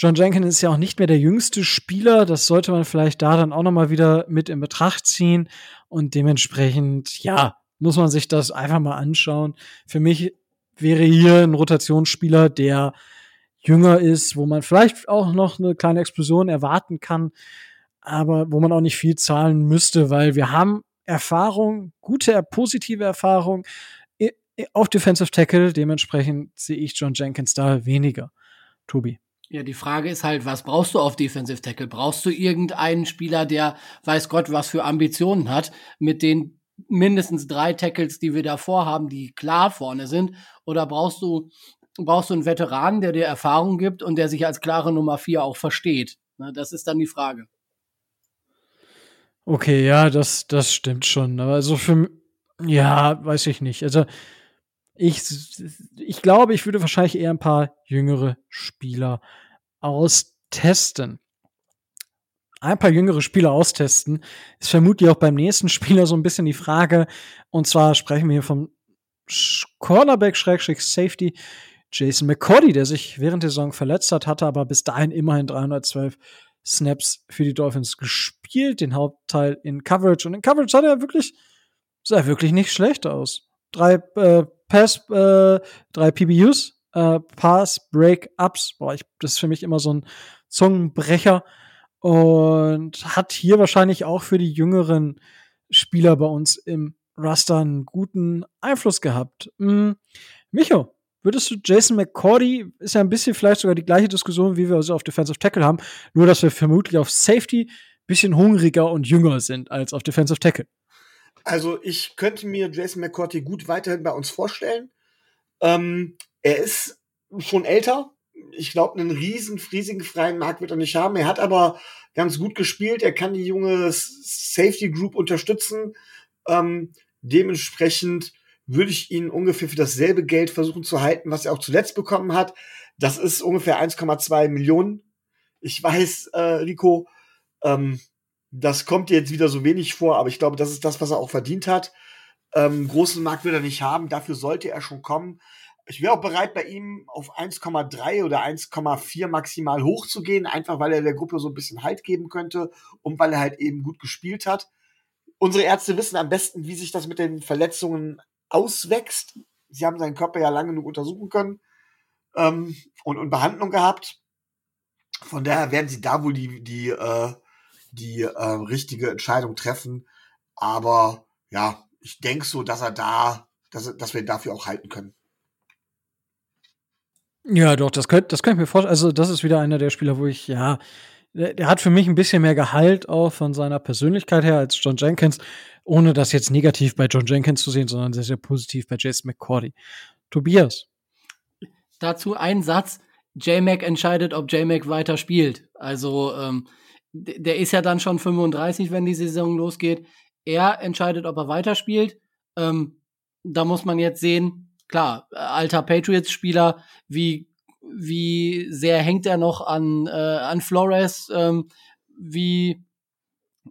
John Jenkins ist ja auch nicht mehr der jüngste Spieler. Das sollte man vielleicht da dann auch nochmal wieder mit in Betracht ziehen. Und dementsprechend, ja, muss man sich das einfach mal anschauen. Für mich wäre hier ein Rotationsspieler, der jünger ist, wo man vielleicht auch noch eine kleine Explosion erwarten kann, aber wo man auch nicht viel zahlen müsste, weil wir haben Erfahrung, gute, positive Erfahrung auf Defensive Tackle. Dementsprechend sehe ich John Jenkins da weniger. Tobi. Ja, die Frage ist halt, was brauchst du auf Defensive Tackle? Brauchst du irgendeinen Spieler, der weiß Gott was für Ambitionen hat, mit den mindestens drei Tackles, die wir davor haben, die klar vorne sind? Oder brauchst du, brauchst du einen Veteran, der dir Erfahrung gibt und der sich als klare Nummer vier auch versteht? Ne, das ist dann die Frage. Okay, ja, das, das stimmt schon. Aber also für, ja, weiß ich nicht. Also, ich, ich glaube, ich würde wahrscheinlich eher ein paar jüngere Spieler austesten. Ein paar jüngere Spieler austesten ist vermutlich auch beim nächsten [LAUGHS] Spieler so ein bisschen die Frage. Und zwar sprechen wir hier vom Cornerback-Safety Jason McCordy, der sich während der Saison verletzt hat, hatte aber bis dahin immerhin 312 Snaps für die Dolphins gespielt, den Hauptteil in Coverage. Und in Coverage sah er wirklich, sah wirklich nicht schlecht aus. Drei äh, Pass, äh, drei PBUs, äh, Pass, Break, Ups. Boah, ich, das ist für mich immer so ein Zungenbrecher. Und hat hier wahrscheinlich auch für die jüngeren Spieler bei uns im Raster einen guten Einfluss gehabt. Hm. Micho, würdest du Jason McCordy, ist ja ein bisschen vielleicht sogar die gleiche Diskussion, wie wir also auf Defensive Tackle haben, nur dass wir vermutlich auf Safety bisschen hungriger und jünger sind als auf Defensive Tackle. Also ich könnte mir Jason McCourty gut weiterhin bei uns vorstellen. Ähm, er ist schon älter. Ich glaube, einen riesen, riesigen freien Markt wird er nicht haben. Er hat aber ganz gut gespielt. Er kann die junge Safety Group unterstützen. Ähm, dementsprechend würde ich ihn ungefähr für dasselbe Geld versuchen zu halten, was er auch zuletzt bekommen hat. Das ist ungefähr 1,2 Millionen. Ich weiß, äh, Rico, ähm, das kommt jetzt wieder so wenig vor, aber ich glaube, das ist das, was er auch verdient hat. Ähm, großen Markt will er nicht haben, dafür sollte er schon kommen. Ich wäre auch bereit, bei ihm auf 1,3 oder 1,4 maximal hochzugehen, einfach weil er der Gruppe so ein bisschen Halt geben könnte und weil er halt eben gut gespielt hat. Unsere Ärzte wissen am besten, wie sich das mit den Verletzungen auswächst. Sie haben seinen Körper ja lange genug untersuchen können ähm, und, und Behandlung gehabt. Von daher werden sie da wohl die, die äh, die äh, richtige Entscheidung treffen. Aber ja, ich denke so, dass er da, dass, dass wir ihn dafür auch halten können. Ja, doch, das könnte das könnt ich mir vorstellen. Also, das ist wieder einer der Spieler, wo ich, ja, der, der, hat für mich ein bisschen mehr Gehalt auch von seiner Persönlichkeit her als John Jenkins, ohne das jetzt negativ bei John Jenkins zu sehen, sondern sehr, sehr positiv bei Jason McCordy. Tobias. Dazu ein Satz. J-Mac entscheidet, ob J-Mac weiter spielt. Also, ähm, der ist ja dann schon 35, wenn die Saison losgeht. Er entscheidet, ob er weiterspielt. Ähm, da muss man jetzt sehen, klar, alter Patriots-Spieler, wie, wie sehr hängt er noch an, äh, an Flores, ähm, wie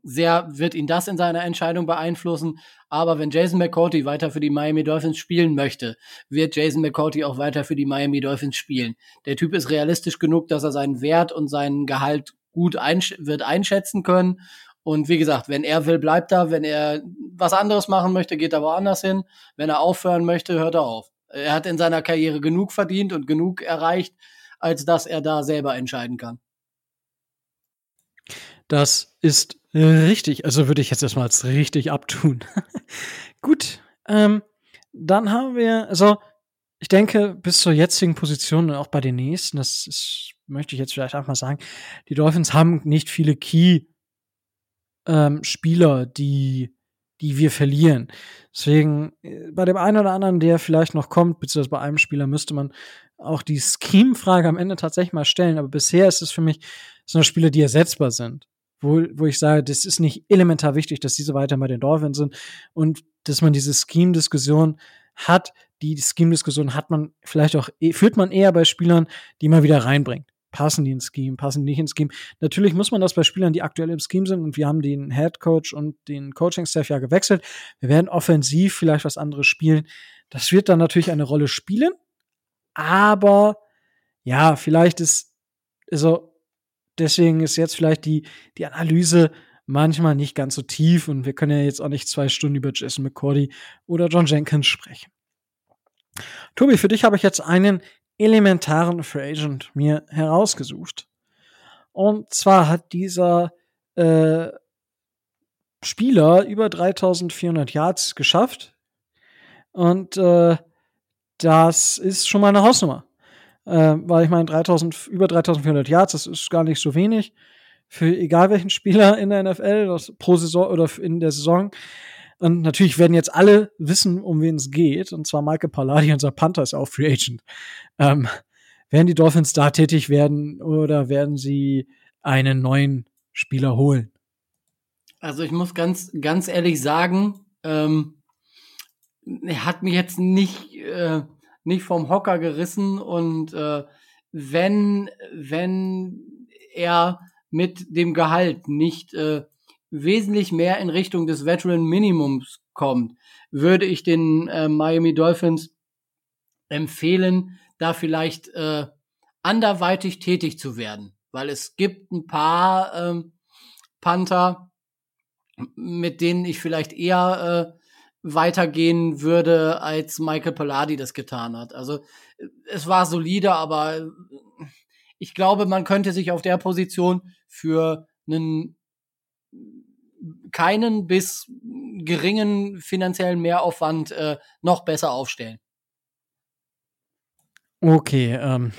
sehr wird ihn das in seiner Entscheidung beeinflussen. Aber wenn Jason McCourty weiter für die Miami Dolphins spielen möchte, wird Jason McCourty auch weiter für die Miami Dolphins spielen. Der Typ ist realistisch genug, dass er seinen Wert und seinen Gehalt gut einsch wird einschätzen können. Und wie gesagt, wenn er will, bleibt er. Wenn er was anderes machen möchte, geht er woanders hin. Wenn er aufhören möchte, hört er auf. Er hat in seiner Karriere genug verdient und genug erreicht, als dass er da selber entscheiden kann. Das ist richtig. Also würde ich jetzt erstmal als richtig abtun. [LAUGHS] Gut. Ähm, dann haben wir, also ich denke, bis zur jetzigen Position und auch bei den nächsten, das ist, möchte ich jetzt vielleicht auch mal sagen, die Dolphins haben nicht viele Key-Spieler, ähm, die, die wir verlieren. Deswegen, äh, bei dem einen oder anderen, der vielleicht noch kommt, beziehungsweise bei einem Spieler müsste man auch die Scheme-Frage am Ende tatsächlich mal stellen. Aber bisher ist es für mich so eine Spieler, die ersetzbar sind wo, wo ich sage, das ist nicht elementar wichtig, dass diese weiter bei den Dolphins sind und dass man diese Scheme-Diskussion hat. Die Scheme-Diskussion hat man vielleicht auch, eh, führt man eher bei Spielern, die man wieder reinbringt. Passen die ins Scheme, passen die nicht ins Scheme. Natürlich muss man das bei Spielern, die aktuell im Scheme sind und wir haben den Head Coach und den Coaching-Staff ja gewechselt. Wir werden offensiv vielleicht was anderes spielen. Das wird dann natürlich eine Rolle spielen. Aber ja, vielleicht ist, also deswegen ist jetzt vielleicht die, die Analyse manchmal nicht ganz so tief und wir können ja jetzt auch nicht zwei Stunden über Jason McCordy oder John Jenkins sprechen. Tobi, für dich habe ich jetzt einen elementaren Free Agent mir herausgesucht. Und zwar hat dieser äh, Spieler über 3400 Yards geschafft. Und äh, das ist schon mal eine Hausnummer. Äh, weil ich meine, 3000, über 3400 Yards, das ist gar nicht so wenig für egal welchen Spieler in der NFL das pro Saison oder in der Saison. Und natürlich werden jetzt alle wissen, um wen es geht. Und zwar Michael Palladi, unser Panther, ist auch Free Agent. Ähm, werden die Dolphins da tätig werden oder werden sie einen neuen Spieler holen? Also ich muss ganz, ganz ehrlich sagen, ähm, er hat mich jetzt nicht äh, nicht vom Hocker gerissen und äh, wenn, wenn er mit dem Gehalt nicht äh, wesentlich mehr in Richtung des Veteran Minimums kommt, würde ich den äh, Miami Dolphins empfehlen, da vielleicht äh, anderweitig tätig zu werden, weil es gibt ein paar ähm, Panther, mit denen ich vielleicht eher äh, weitergehen würde, als Michael Palladi das getan hat. Also es war solide, aber ich glaube, man könnte sich auf der Position für einen keinen bis geringen finanziellen Mehraufwand äh, noch besser aufstellen. Okay, ähm,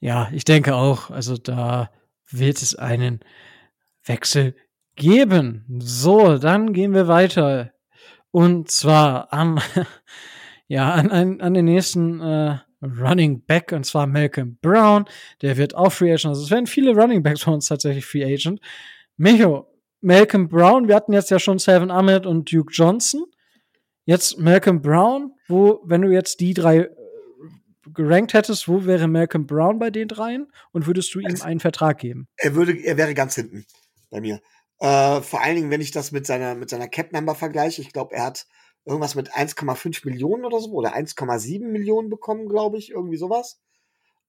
ja, ich denke auch, also da wird es einen Wechsel geben. So, dann gehen wir weiter und zwar an, [LAUGHS] ja, an, an, an den nächsten äh, Running Back, und zwar Malcolm Brown. Der wird auch Free Agent. Also es werden viele Running Backs von uns tatsächlich Free Agent. Micho, Malcolm Brown, wir hatten jetzt ja schon Seven Ahmed und Duke Johnson. Jetzt Malcolm Brown, wo, wenn du jetzt die drei äh, gerankt hättest, wo wäre Malcolm Brown bei den dreien? Und würdest du ihm einen Vertrag geben? Er würde, er wäre ganz hinten bei mir. Äh, vor allen Dingen, wenn ich das mit seiner, mit seiner Cap-Number vergleiche. Ich glaube, er hat irgendwas mit 1,5 Millionen oder so oder 1,7 Millionen bekommen, glaube ich, irgendwie sowas.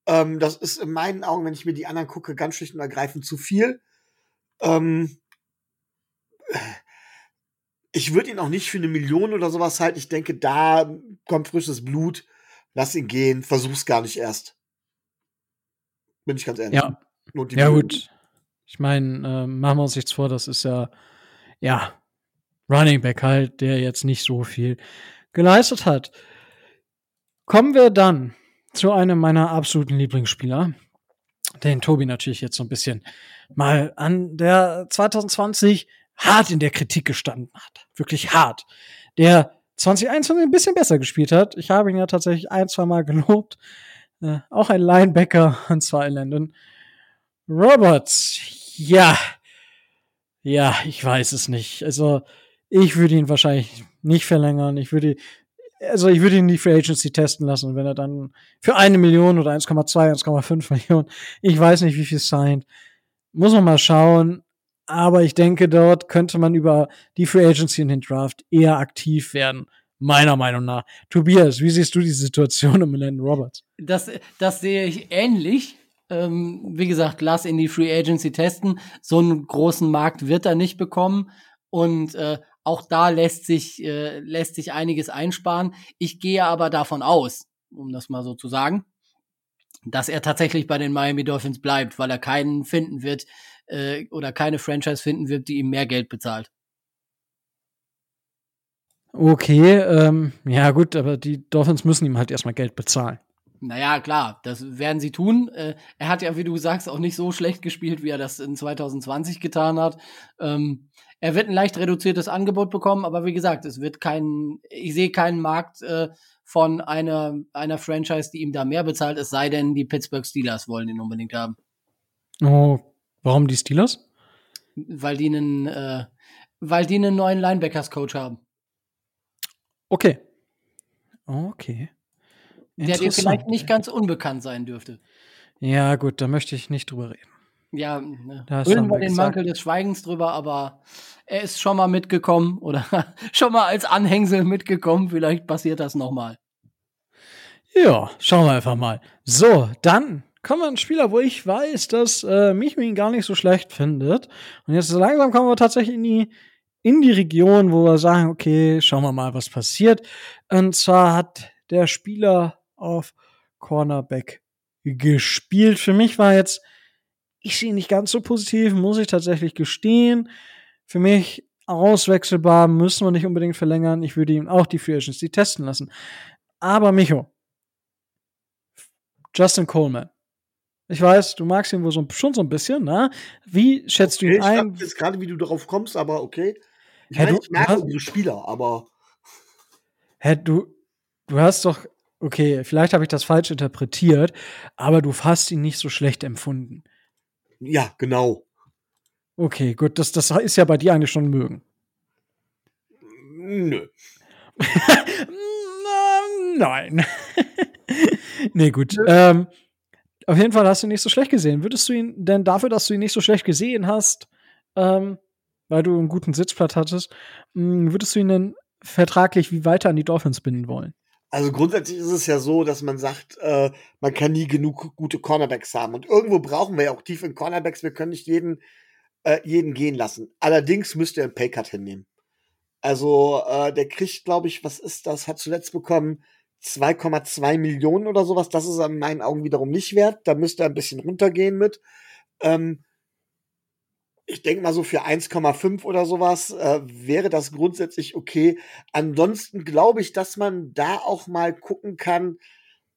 Ähm, das ist in meinen Augen, wenn ich mir die anderen gucke, ganz schlicht und ergreifend zu viel. Ähm, ich würde ihn auch nicht für eine Million oder sowas halten. Ich denke, da kommt frisches Blut. Lass ihn gehen. Versuch's gar nicht erst. Bin ich ganz ehrlich. Ja. Ja, gut. Ich meine, äh, machen wir uns nichts vor, das ist ja, ja, Running Back halt, der jetzt nicht so viel geleistet hat. Kommen wir dann zu einem meiner absoluten Lieblingsspieler, den Tobi natürlich jetzt so ein bisschen mal an, der 2020 hart in der Kritik gestanden hat. Wirklich hart. Der 2021 ein bisschen besser gespielt hat. Ich habe ihn ja tatsächlich ein, zwei Mal gelobt. Äh, auch ein Linebacker, [LAUGHS] und zwar in Landon Roberts. Ja. Ja, ich weiß es nicht. Also, ich würde ihn wahrscheinlich nicht verlängern. Ich würde, also ich würde ihn die Free Agency testen lassen, wenn er dann für eine Million oder 1,2, 1,5 Millionen, ich weiß nicht, wie viel signed. Muss man mal schauen. Aber ich denke, dort könnte man über die Free Agency und den Draft eher aktiv werden. Meiner Meinung nach. Tobias, wie siehst du die Situation um Landon Roberts? Das, das sehe ich ähnlich. Ähm, wie gesagt, lass in die Free Agency testen. So einen großen Markt wird er nicht bekommen. Und äh, auch da lässt sich, äh, lässt sich einiges einsparen. Ich gehe aber davon aus, um das mal so zu sagen, dass er tatsächlich bei den Miami Dolphins bleibt, weil er keinen finden wird äh, oder keine Franchise finden wird, die ihm mehr Geld bezahlt. Okay, ähm, ja gut, aber die Dolphins müssen ihm halt erstmal Geld bezahlen. Naja, klar, das werden sie tun. Äh, er hat ja, wie du sagst, auch nicht so schlecht gespielt, wie er das in 2020 getan hat. Ähm, er wird ein leicht reduziertes Angebot bekommen, aber wie gesagt, es wird kein, ich sehe keinen Markt äh, von einer, einer Franchise, die ihm da mehr bezahlt, es sei denn, die Pittsburgh Steelers wollen ihn unbedingt haben. Oh, warum die Steelers? Weil die einen, äh, weil die einen neuen Linebackers-Coach haben. Okay. Okay. Der dir vielleicht nicht ganz unbekannt sein dürfte. Ja, gut, da möchte ich nicht drüber reden. Ja, ne. Du wir den gesagt. Mantel des Schweigens drüber, aber er ist schon mal mitgekommen oder [LAUGHS] schon mal als Anhängsel mitgekommen. Vielleicht passiert das nochmal. Ja, schauen wir einfach mal. So, dann kommen wir einen Spieler, wo ich weiß, dass äh, Micho ihn gar nicht so schlecht findet. Und jetzt langsam kommen wir tatsächlich in die, in die Region, wo wir sagen, okay, schauen wir mal, was passiert. Und zwar hat der Spieler auf Cornerback gespielt. Für mich war jetzt, ich sehe ihn nicht ganz so positiv, muss ich tatsächlich gestehen. Für mich auswechselbar, müssen wir nicht unbedingt verlängern. Ich würde ihm auch die Free Agency testen lassen. Aber Micho, Justin Coleman. Ich weiß, du magst ihn wohl so, schon so ein bisschen, ne? Wie schätzt du Okay, ihn ich ein? frag jetzt gerade, wie du darauf kommst, aber okay. Ich, Hä, meine, du- ich mag du hast- unsere Spieler, aber Hä, du, du hast doch, okay, vielleicht habe ich das falsch interpretiert, aber du hast ihn nicht so schlecht empfunden. ja, genau. Okay, gut, das, das ist ja bei dir eigentlich schon mögen. Nö. [LAUGHS] Nein. [LAUGHS] nee, gut. Ähm, auf jeden Fall hast du ihn nicht so schlecht gesehen. Würdest du ihn denn dafür, dass du ihn nicht so schlecht gesehen hast, ähm, weil du einen guten Sitzplatz hattest, mh, würdest du ihn denn vertraglich wie weiter an die Dolphins binden wollen? Also grundsätzlich ist es ja so, dass man sagt, äh, man kann nie genug gute Cornerbacks haben. Und irgendwo brauchen wir ja auch tiefe Cornerbacks. Wir können nicht jeden, äh, jeden gehen lassen. Allerdings müsste er einen Paycut hinnehmen. Also äh, der kriegt, glaube ich, was ist das? Hat zuletzt bekommen 2,2 Millionen oder sowas. Das ist in meinen Augen wiederum nicht wert. Da müsste er ein bisschen runtergehen mit. Ähm, ich denke mal so für 1,5 oder sowas äh, wäre das grundsätzlich okay. Ansonsten glaube ich, dass man da auch mal gucken kann,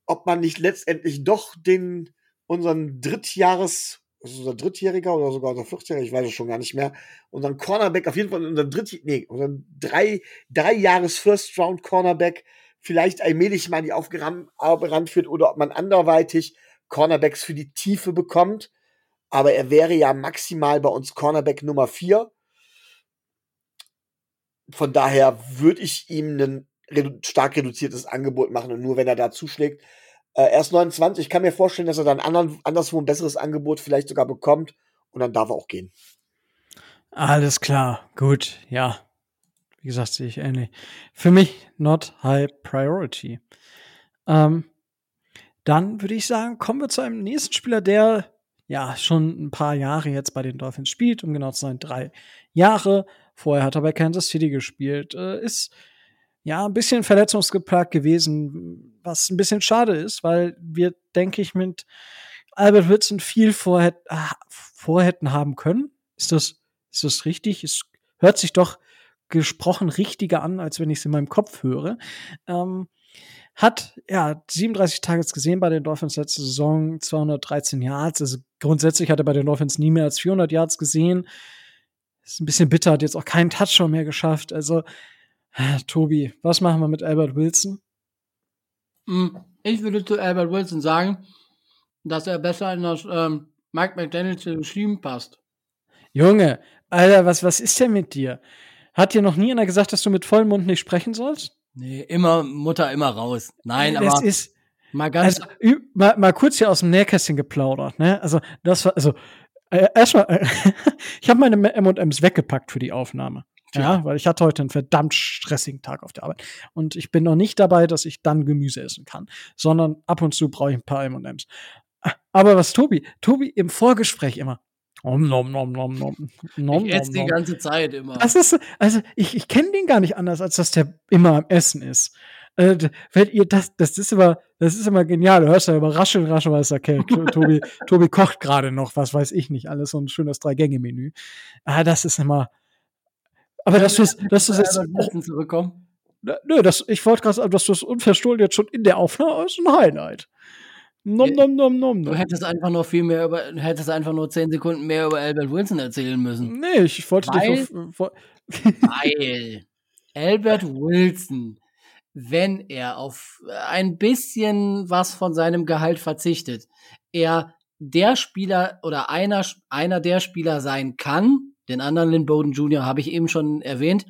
ob man nicht letztendlich doch den unseren Drittjahres, ist unser Drittjähriger oder sogar unser Viertjähriger, ich weiß es schon gar nicht mehr, unseren Cornerback, auf jeden Fall unseren Dritt, nee, unseren drei, drei Jahres First Round Cornerback vielleicht allmählich mal in die Aufgabe ranführt oder ob man anderweitig Cornerbacks für die Tiefe bekommt. Aber er wäre ja maximal bei uns Cornerback Nummer 4. Von daher würde ich ihm ein redu stark reduziertes Angebot machen und nur wenn er da zuschlägt. Äh, er ist 29, ich kann mir vorstellen, dass er dann anderen, anderswo ein besseres Angebot vielleicht sogar bekommt und dann darf er auch gehen. Alles klar, gut, ja. Wie gesagt, sehe ich ähnlich. Für mich not high priority. Ähm, dann würde ich sagen, kommen wir zu einem nächsten Spieler, der ja schon ein paar Jahre jetzt bei den Dolphins spielt, um genau zu sein, drei Jahre. Vorher hat er bei Kansas City gespielt, äh, ist ja ein bisschen verletzungsgeplagt gewesen, was ein bisschen schade ist, weil wir, denke ich, mit Albert Wilson viel vorhät, ah, vorhätten haben können. Ist das, ist das richtig? Es hört sich doch gesprochen richtiger an, als wenn ich es in meinem Kopf höre. Ähm, hat ja 37 Targets gesehen bei den Dolphins letzte Saison, 213 Yards. Also grundsätzlich hat er bei den Dolphins nie mehr als 400 Yards gesehen. Ist ein bisschen bitter, hat jetzt auch keinen Touchdown mehr geschafft. Also, äh, Tobi, was machen wir mit Albert Wilson? Hm, Ich würde zu Albert Wilson sagen, dass er besser in das ähm, Mike McDaniels Regime passt. Junge, Alter, was, was ist denn mit dir? Hat dir noch nie einer gesagt, dass du mit vollem Mund nicht sprechen sollst? Nee, immer Mutter immer raus. Nein, das aber ist, mal ganz also, mal, mal kurz hier aus dem Nähkästchen geplaudert, ne? Also, das war, also, äh, erstmal, äh, [LAUGHS] ich habe meine M&M's weggepackt für die Aufnahme. Ja, weil ich hatte heute einen verdammt stressigen Tag auf der Arbeit. Und ich bin noch nicht dabei, dass ich dann Gemüse essen kann, sondern ab und zu brauche ich ein paar M&M's. Aber was Tobi, Tobi im Vorgespräch immer, nom, nom, nom, nom, nom, nom, ich esse die nom. ganze Zeit immer. Das ist, also ich, ich kenne den gar nicht anders, als dass der immer am Essen ist. Äh, d- wenn ihr das, das ist immer, das ist immer genial. Du hörst ja immer rascheln, rascheln, weil es okay, Tobi, Tobi kocht gerade noch, was weiß ich nicht, alles so ein schönes Drei-Gänge-Menü. Ah, das ist immer. Aber dass du es, dass du jetzt, zurückkommen. nö, das, ich wollte gerade sagen, dass du es unverstohlen jetzt schon in der Aufnahme ist ein Highlight. Nom, nom, nom, nom, Du hättest einfach nur viel mehr über, hättest einfach nur zehn Sekunden mehr über Albert Wilson erzählen müssen. Nee, ich wollte Weil- dich auf, Weil Albert Wilson, wenn er auf ein bisschen was von seinem Gehalt verzichtet, er der Spieler oder einer, einer der Spieler sein kann, den anderen Lynn Bowden Jr. habe ich eben schon erwähnt,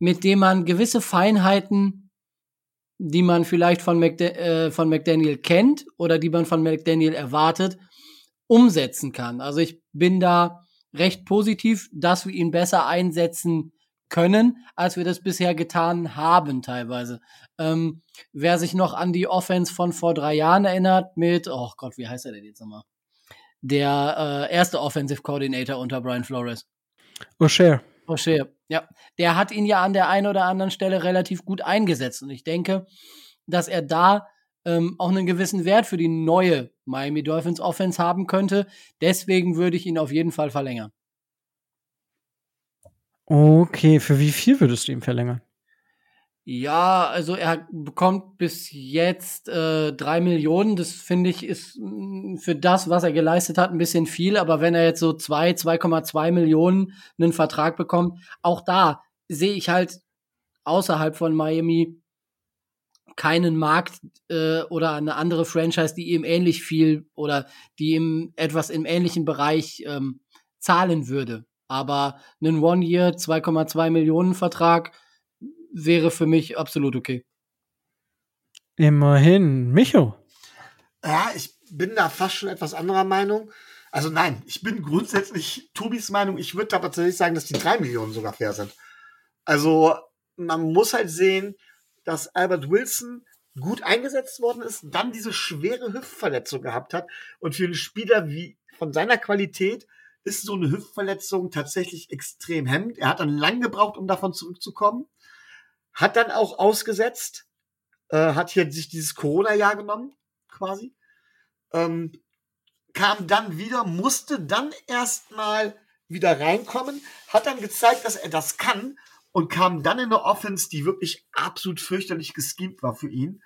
mit dem man gewisse Feinheiten, die man vielleicht von, McDa äh, von McDaniel kennt oder die man von McDaniel erwartet, umsetzen kann. Also ich bin da recht positiv, dass wir ihn besser einsetzen können, als wir das bisher getan haben teilweise. Ähm, wer sich noch an die Offense von vor drei Jahren erinnert mit, oh Gott, wie heißt er denn jetzt nochmal? Der äh, erste Offensive Coordinator unter Brian Flores. O'Shea. O'Shea, ja. Der hat ihn ja an der einen oder anderen Stelle relativ gut eingesetzt. Und ich denke, dass er da ähm, auch einen gewissen Wert für die neue Miami Dolphins Offense haben könnte. Deswegen würde ich ihn auf jeden Fall verlängern. Okay, für wie viel würdest du ihm verlängern? Ja, also er bekommt bis jetzt äh, drei Millionen. Das finde ich ist mh, für das, was er geleistet hat, ein bisschen viel. Aber wenn er jetzt so zwei, 2,2 Millionen einen Vertrag bekommt, auch da sehe ich halt außerhalb von Miami keinen Markt äh, oder eine andere Franchise, die ihm ähnlich viel oder die ihm etwas im ähnlichen Bereich ähm, zahlen würde. Aber einen One-Year 2,2 Millionen Vertrag wäre für mich absolut okay. Immerhin. Micho. Ja, ich bin da fast schon etwas anderer Meinung. Also nein, ich bin grundsätzlich Tobis Meinung. Ich würde aber tatsächlich sagen, dass die drei Millionen sogar fair sind. Also man muss halt sehen, dass Albert Wilson gut eingesetzt worden ist, dann diese schwere Hüftverletzung gehabt hat. Und für einen Spieler wie von seiner Qualität ist so eine Hüftverletzung tatsächlich extrem hemmend. Er hat dann lang gebraucht, um davon zurückzukommen. Hat dann auch ausgesetzt, äh, hat hier sich dieses Corona-Jahr genommen, quasi ähm, kam dann wieder, musste dann erstmal wieder reinkommen, hat dann gezeigt, dass er das kann und kam dann in eine Offense, die wirklich absolut fürchterlich geschemt war für ihn.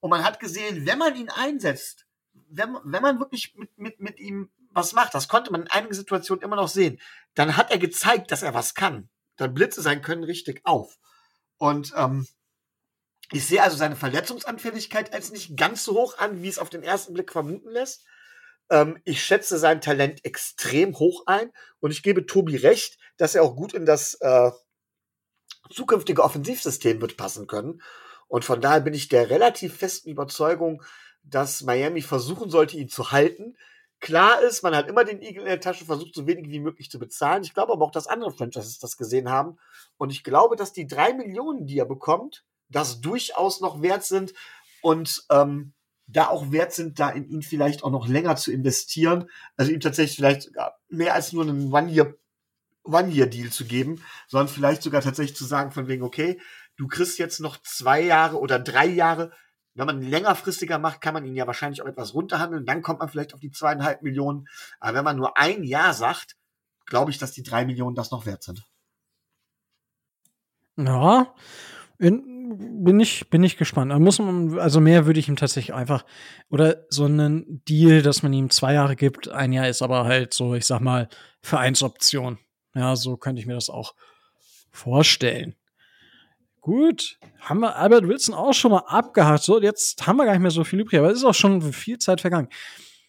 Und man hat gesehen, wenn man ihn einsetzt, wenn, man- wenn man wirklich mit, mit, mit ihm was macht, das konnte man in einigen Situationen immer noch sehen, dann hat er gezeigt, dass er was kann. Dann blitze sein Können richtig auf. Und ähm, ich sehe also seine Verletzungsanfälligkeit als nicht ganz so hoch an, wie es auf den ersten Blick vermuten lässt. Ähm, ich schätze sein Talent extrem hoch ein und ich gebe Tobi recht, dass er auch gut in das äh, zukünftige Offensivsystem wird passen können. Und von daher bin ich der relativ festen Überzeugung, dass Miami versuchen sollte, ihn zu halten. Klar ist, man hat immer den Igel in der Tasche, versucht so wenig wie möglich zu bezahlen. Ich glaube aber auch, dass andere Franchises das gesehen haben. Und ich glaube, dass die drei Millionen, die er bekommt, das durchaus noch wert sind und ähm, da auch wert sind, da in ihn vielleicht auch noch länger zu investieren. Also ihm tatsächlich vielleicht sogar mehr als nur einen One-Year One-Year-Deal zu geben, sondern vielleicht sogar tatsächlich zu sagen von wegen, okay, du kriegst jetzt noch zwei Jahre oder drei Jahre wenn man ihn längerfristiger macht, kann man ihn ja wahrscheinlich auch etwas runterhandeln. Dann kommt man vielleicht auf die zweieinhalb Millionen. Aber wenn man nur ein Jahr sagt, glaube ich, dass die drei Millionen das noch wert sind. Ja, in, bin ich, bin ich gespannt. Muss man, also mehr würde ich ihm tatsächlich einfach, oder so einen Deal, dass man ihm zwei Jahre gibt. Ein Jahr ist aber halt so, ich sag mal, Vereinsoption. Ja, so könnte ich mir das auch vorstellen. Gut, haben wir Albert Wilson auch schon mal abgehakt. So, jetzt haben wir gar nicht mehr so viel übrig, aber es ist auch schon viel Zeit vergangen.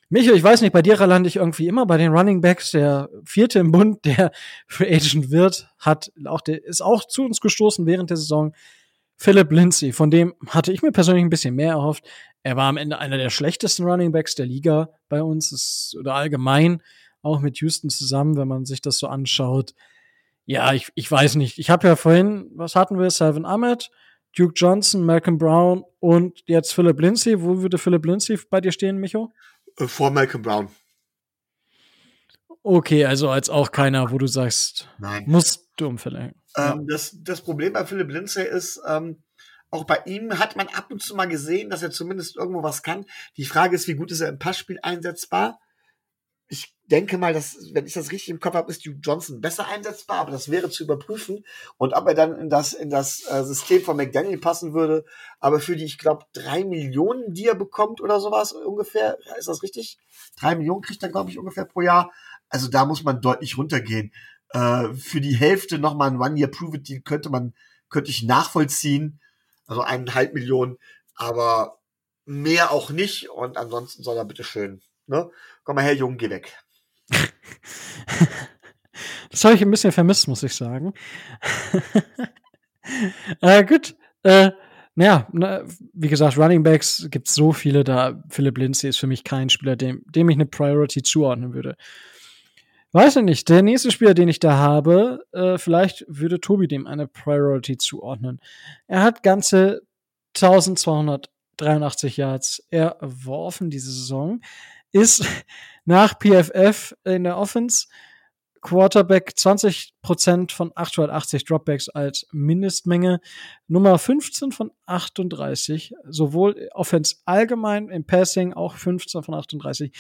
Michael, ich weiß nicht, bei dir lande ich irgendwie immer bei den Running Backs. Der vierte im Bund, [LAUGHS] der Free Agent wird, hat auch, der ist auch zu uns gestoßen während der Saison. Philip Lindsay, von dem hatte ich mir persönlich ein bisschen mehr erhofft. Er war am Ende einer der schlechtesten Running Backs der Liga bei uns ist, oder allgemein, auch mit Houston zusammen, wenn man sich das so anschaut. Ja, ich, ich weiß nicht. Ich habe ja vorhin, was hatten wir? Salvin Ahmed, Duke Johnson, Malcolm Brown und jetzt Philip Lindsay. Wo würde Philip Lindsay bei dir stehen, Micho? Äh, vor Malcolm Brown. Okay, also als auch keiner, wo du sagst, Nein. musst du umverlängern. Ähm, das, das Problem bei Philipp Lindsay ist, ähm, auch bei ihm hat man ab und zu mal gesehen, dass er zumindest irgendwo was kann. Die Frage ist, wie gut ist er im Passspiel einsetzbar? Ich denke mal, dass, wenn ich das richtig im Kopf habe, ist Duke Johnson besser einsetzbar, aber das wäre zu überprüfen. Und ob er dann in das, in das äh, System von McDaniel passen würde, aber für die, ich glaube, drei Millionen, die er bekommt oder sowas ungefähr, ist das richtig? Drei Millionen kriegt er, glaube ich, ungefähr pro Jahr. Also da muss man deutlich runtergehen. Äh, für die Hälfte nochmal ein One-Year-Prove-It-Deal könnte man, könnte ich nachvollziehen. Also eineinhalb Millionen, aber mehr auch nicht. Und ansonsten soll er bitte schön, ne? Komm mal her, Junge, geh weg. [LAUGHS] Das habe ich ein bisschen vermisst, muss ich sagen. [LAUGHS] äh, gut. Äh, naja, na, wie gesagt, Running Backs gibt es so viele da. Philip Lindsay ist für mich kein Spieler, dem, dem ich eine Priority zuordnen würde. Weiß ich nicht. Der nächste Spieler, den ich da habe, äh, vielleicht würde Tobi dem eine Priority zuordnen. Er hat ganze 1283 Yards erworfen diese Saison. Ist [LAUGHS] nach PFF in der Offense Quarterback 20% von 880 Dropbacks als Mindestmenge. Nummer 15 von 38, sowohl Offense allgemein im Passing auch 15 von 38,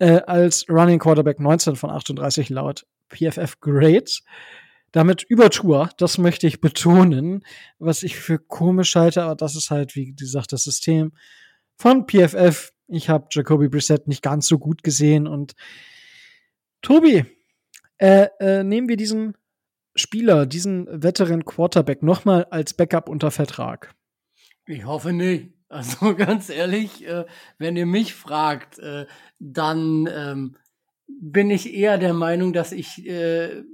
äh, als Running Quarterback 19 von 38 laut PFF Grades. Damit über Tour, das möchte ich betonen, was ich für komisch halte, aber das ist halt, wie gesagt, das System von PFF. Ich habe Jacoby Brissett nicht ganz so gut gesehen und Tobi, äh, äh, nehmen wir diesen Spieler, diesen Veteran Quarterback nochmal als Backup unter Vertrag? Ich hoffe nicht. [LAUGHS] Also ganz ehrlich, äh, wenn ihr mich fragt, äh, dann ähm, bin ich eher der Meinung, dass ich äh,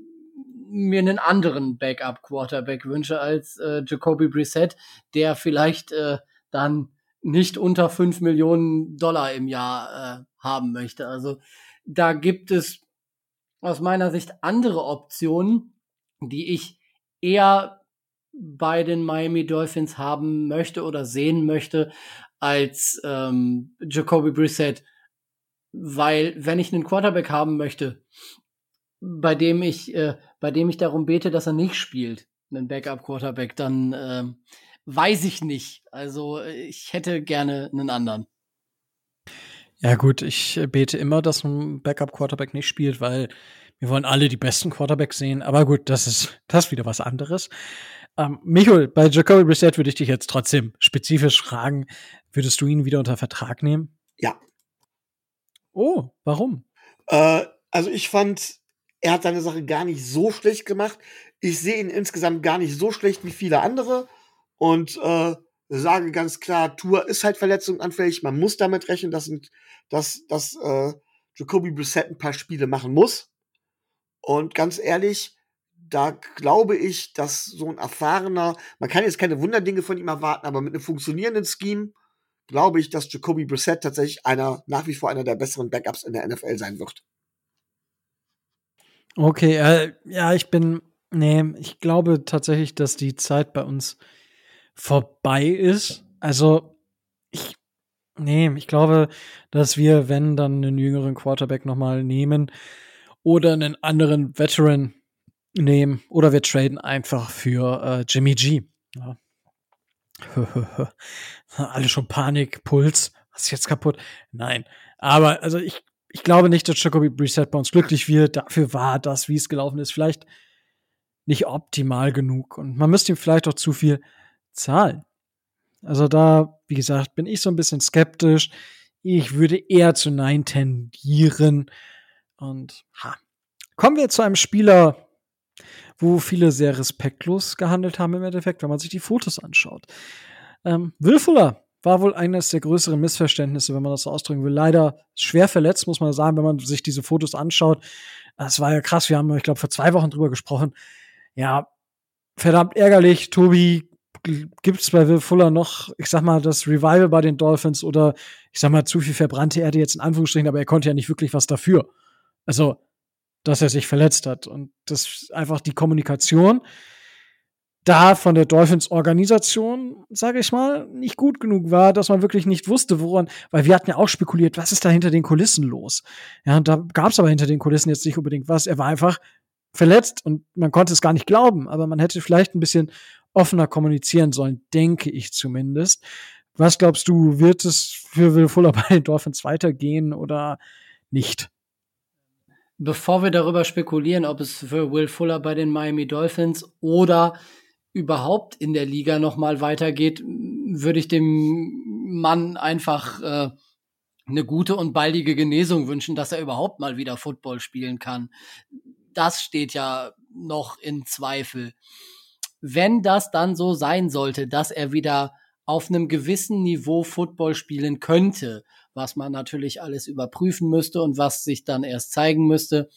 mir einen anderen Backup-Quarterback wünsche als äh, Jacoby Brissett, der vielleicht äh, dann nicht unter 5 Millionen Dollar im Jahr äh, haben möchte. Also da gibt es aus meiner Sicht andere Optionen, die ich eher bei den Miami Dolphins haben möchte oder sehen möchte als ähm, Jacoby Brissett. Weil, wenn ich einen Quarterback haben möchte, bei dem ich, äh, bei dem ich darum bete, dass er nicht spielt, einen Backup-Quarterback, dann äh, weiß ich nicht. Also ich hätte gerne einen anderen. Ja, gut, ich bete immer, dass ein Backup-Quarterback nicht spielt, weil wir wollen alle die besten Quarterbacks sehen. Aber gut, das ist, [LAUGHS] das ist wieder was anderes. Ähm, Michael, bei Jacoby Brissett würde ich dich jetzt trotzdem spezifisch fragen, würdest du ihn wieder unter Vertrag nehmen? Ja. Oh, warum? Äh, also ich fand, er hat seine Sache gar nicht so schlecht gemacht. Ich sehe ihn insgesamt gar nicht so schlecht wie viele andere. Und äh, sage ganz klar, Tour ist halt verletzungsanfällig. Man muss damit rechnen, dass, dass, dass äh, Jacoby Brissett ein paar Spiele machen muss. Und ganz ehrlich, da glaube ich, dass so ein erfahrener, man kann jetzt keine Wunderdinge von ihm erwarten, aber mit einem funktionierenden Scheme glaube ich, dass Jacoby Brissett tatsächlich einer, nach wie vor einer der besseren Backups in der NFL sein wird. Okay, äh, ja, ich bin, nee, ich glaube tatsächlich, dass die Zeit bei uns vorbei ist. Also, ich, nee, ich glaube, dass wir, wenn, dann einen jüngeren Quarterback nochmal nehmen oder einen anderen Veteran nehmen oder wir traden einfach für äh, Jimmy G. Ja. [LAUGHS] Alle schon Panik, Puls, was ist jetzt kaputt? Nein. Aber also ich, ich glaube nicht, dass Jacoby Brissett bei uns glücklich wird. Dafür war das, wie es gelaufen ist, vielleicht nicht optimal genug. Und man müsste ihm vielleicht auch zu viel zahlen. Also da, wie gesagt, bin ich so ein bisschen skeptisch. Ich würde eher zu Nein tendieren. Und ha. Kommen wir zu einem Spieler, wo viele sehr respektlos gehandelt haben im Endeffekt, wenn man sich die Fotos anschaut. Ähm, Will Fuller war wohl eines der größeren Missverständnisse, wenn man das so ausdrücken will. Leider schwer verletzt, muss man sagen, wenn man sich diese Fotos anschaut. Das war ja krass. Wir haben, ich glaube, vor zwei Wochen drüber gesprochen. Ja, verdammt ärgerlich. Tobi, gibt's bei Will Fuller noch, ich sag mal, das Revival bei den Dolphins oder ich sag mal, zu viel verbrannte Erde jetzt in Anführungsstrichen, aber er konnte ja nicht wirklich was dafür. Also, dass er sich verletzt hat. Und das einfach die Kommunikation da von der Dolphins-Organisation, sage ich mal, nicht gut genug war, dass man wirklich nicht wusste, woran, weil wir hatten ja auch spekuliert, was ist da hinter den Kulissen los? Ja, und da gab es aber hinter den Kulissen jetzt nicht unbedingt was. Er war einfach verletzt und man konnte es gar nicht glauben, aber man hätte vielleicht ein bisschen offener kommunizieren sollen, denke ich zumindest. Was glaubst du, wird es für Will Fuller [LAUGHS] bei den Dolphins weitergehen oder nicht? Bevor wir darüber spekulieren, ob es für Will Fuller bei den Miami Dolphins oder überhaupt in der Liga noch mal weitergeht, würde ich dem Mann einfach äh, eine gute und baldige Genesung wünschen, dass er überhaupt mal wieder Football spielen kann. Das steht ja noch in Zweifel. Wenn das dann so sein sollte, dass er wieder auf einem gewissen Niveau Football spielen könnte, was man natürlich alles überprüfen müsste und was sich dann erst zeigen müsste,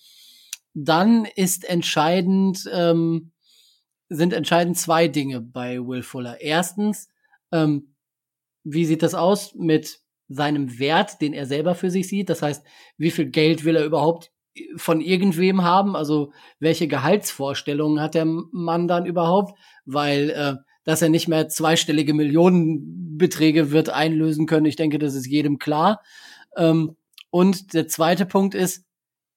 dann ist entscheidend, ähm, sind entscheidend zwei Dinge bei Will Fuller. Erstens, ähm, wie sieht das aus mit seinem Wert, den er selber für sich sieht? Das heißt, wie viel Geld will er überhaupt von irgendwem haben? Also welche Gehaltsvorstellungen hat der Mann dann überhaupt? Weil äh, dass er nicht mehr zweistellige Millionenbeträge wird einlösen können, ich denke, das ist jedem klar. Ähm, und der zweite Punkt ist,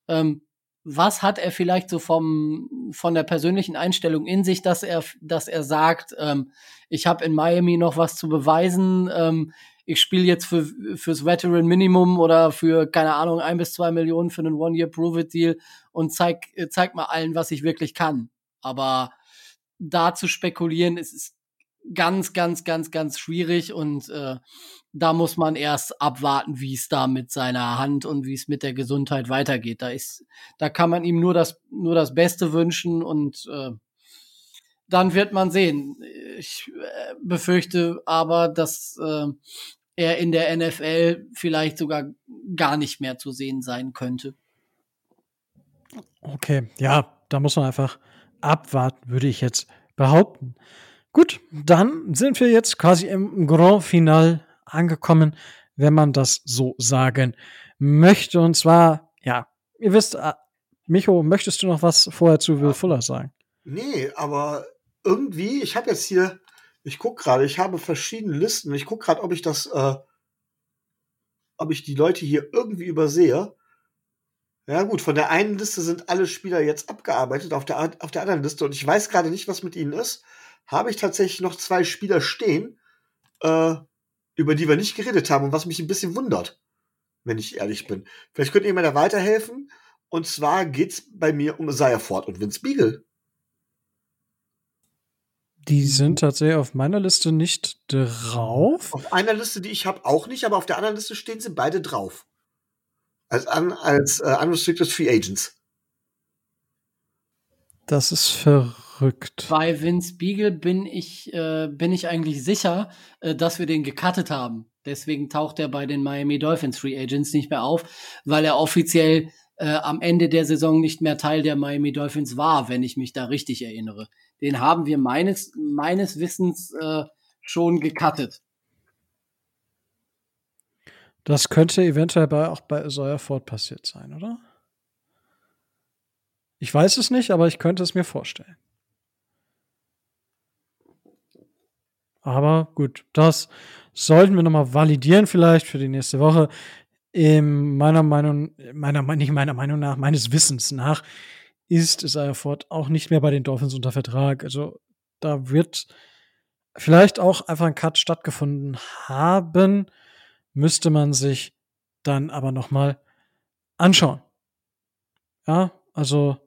ähm, was hat er vielleicht so vom von der persönlichen Einstellung in sich, dass er dass er sagt, ähm, ich habe in Miami noch was zu beweisen, ähm, ich spiele jetzt für fürs Veteran Minimum oder für keine Ahnung ein bis zwei Millionen für einen One Year Prove It Deal und zeig zeig mal allen, was ich wirklich kann. Aber da zu spekulieren, ist, ist ganz, ganz, ganz, ganz schwierig und äh, da muss man erst abwarten, wie es da mit seiner Hand und wie es mit der Gesundheit weitergeht. Da ist, da kann man ihm nur das, nur das Beste wünschen und äh, dann wird man sehen. Ich äh, befürchte aber, dass äh, er in der NFL vielleicht sogar gar nicht mehr zu sehen sein könnte. Okay, ja, da muss man einfach abwarten, würde ich jetzt behaupten. Gut, dann sind wir jetzt quasi im Grand Final angekommen, wenn man das so sagen möchte. Und zwar, ja, ihr wisst, äh, Micho, möchtest du noch was vorher zu Will Fuller sagen? Nee, aber irgendwie, ich habe jetzt hier, ich guck gerade, ich habe verschiedene Listen. Ich guck gerade, ob ich das, äh, ob ich die Leute hier irgendwie übersehe. Ja gut, von der einen Liste sind alle Spieler jetzt abgearbeitet, auf der, auf der anderen Liste. Und ich weiß gerade nicht, was mit ihnen ist habe ich tatsächlich noch zwei Spieler stehen, äh, über die wir nicht geredet haben und was mich ein bisschen wundert, wenn ich ehrlich bin. Vielleicht könnt ihr mir da weiterhelfen. Und zwar geht's bei mir um Isaiah Ford und Vince Beagle. Die sind tatsächlich auf meiner Liste nicht drauf. Auf einer Liste, die ich habe, auch nicht, aber auf der anderen Liste stehen sie beide drauf. Als, an, als äh, Unrestricted Free Agents. Das ist verrückt verrückt. Bei Vince Beagle bin ich, äh, bin ich eigentlich sicher, äh, dass wir den gecuttet haben. Deswegen taucht er bei den Miami Dolphins Free Agents nicht mehr auf, weil er offiziell äh, am Ende der Saison nicht mehr Teil der Miami Dolphins war, wenn ich mich da richtig erinnere. Den haben wir meines, meines Wissens äh, schon gecuttet. Das könnte eventuell bei, auch bei Sawyer Ford passiert sein, oder? Ich weiß es nicht, aber ich könnte es mir vorstellen. Aber gut, das sollten wir nochmal validieren, vielleicht für die nächste Woche. In meiner Meinung, meiner, nicht meiner Meinung nach, meines Wissens nach, ist Isaiah Ford auch nicht mehr bei den Dolphins unter Vertrag. Also da wird vielleicht auch einfach ein Cut stattgefunden haben, müsste man sich dann aber noch mal anschauen. Ja, also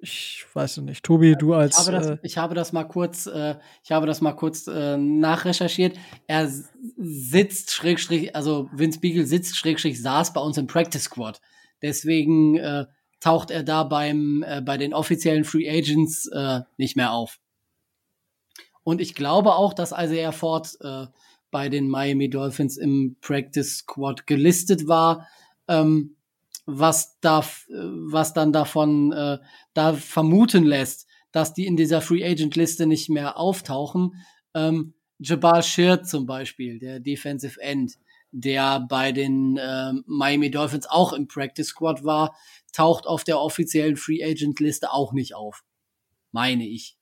ich weiß es nicht. Tobi, du als Ich habe das, äh, ich habe das mal kurz, äh, ich habe das mal kurz äh, nachrecherchiert. Er sitzt Schrägstrich, also Vince Beagle sitzt Schrägstrich saß bei uns im Practice Squad. Deswegen äh, taucht er da beim äh, bei den offiziellen Free Agents äh, nicht mehr auf. Und ich glaube auch, dass Isaiah Ford äh, bei den Miami Dolphins im Practice Squad gelistet war. Ähm, was da, was dann davon äh, da vermuten lässt, dass die in dieser Free Agent Liste nicht mehr auftauchen. Ähm, Jabal Sheard zum Beispiel, der Defensive End, der bei den ähm, Miami Dolphins auch im Practice Squad war, taucht auf der offiziellen Free Agent Liste auch nicht auf. Meine ich.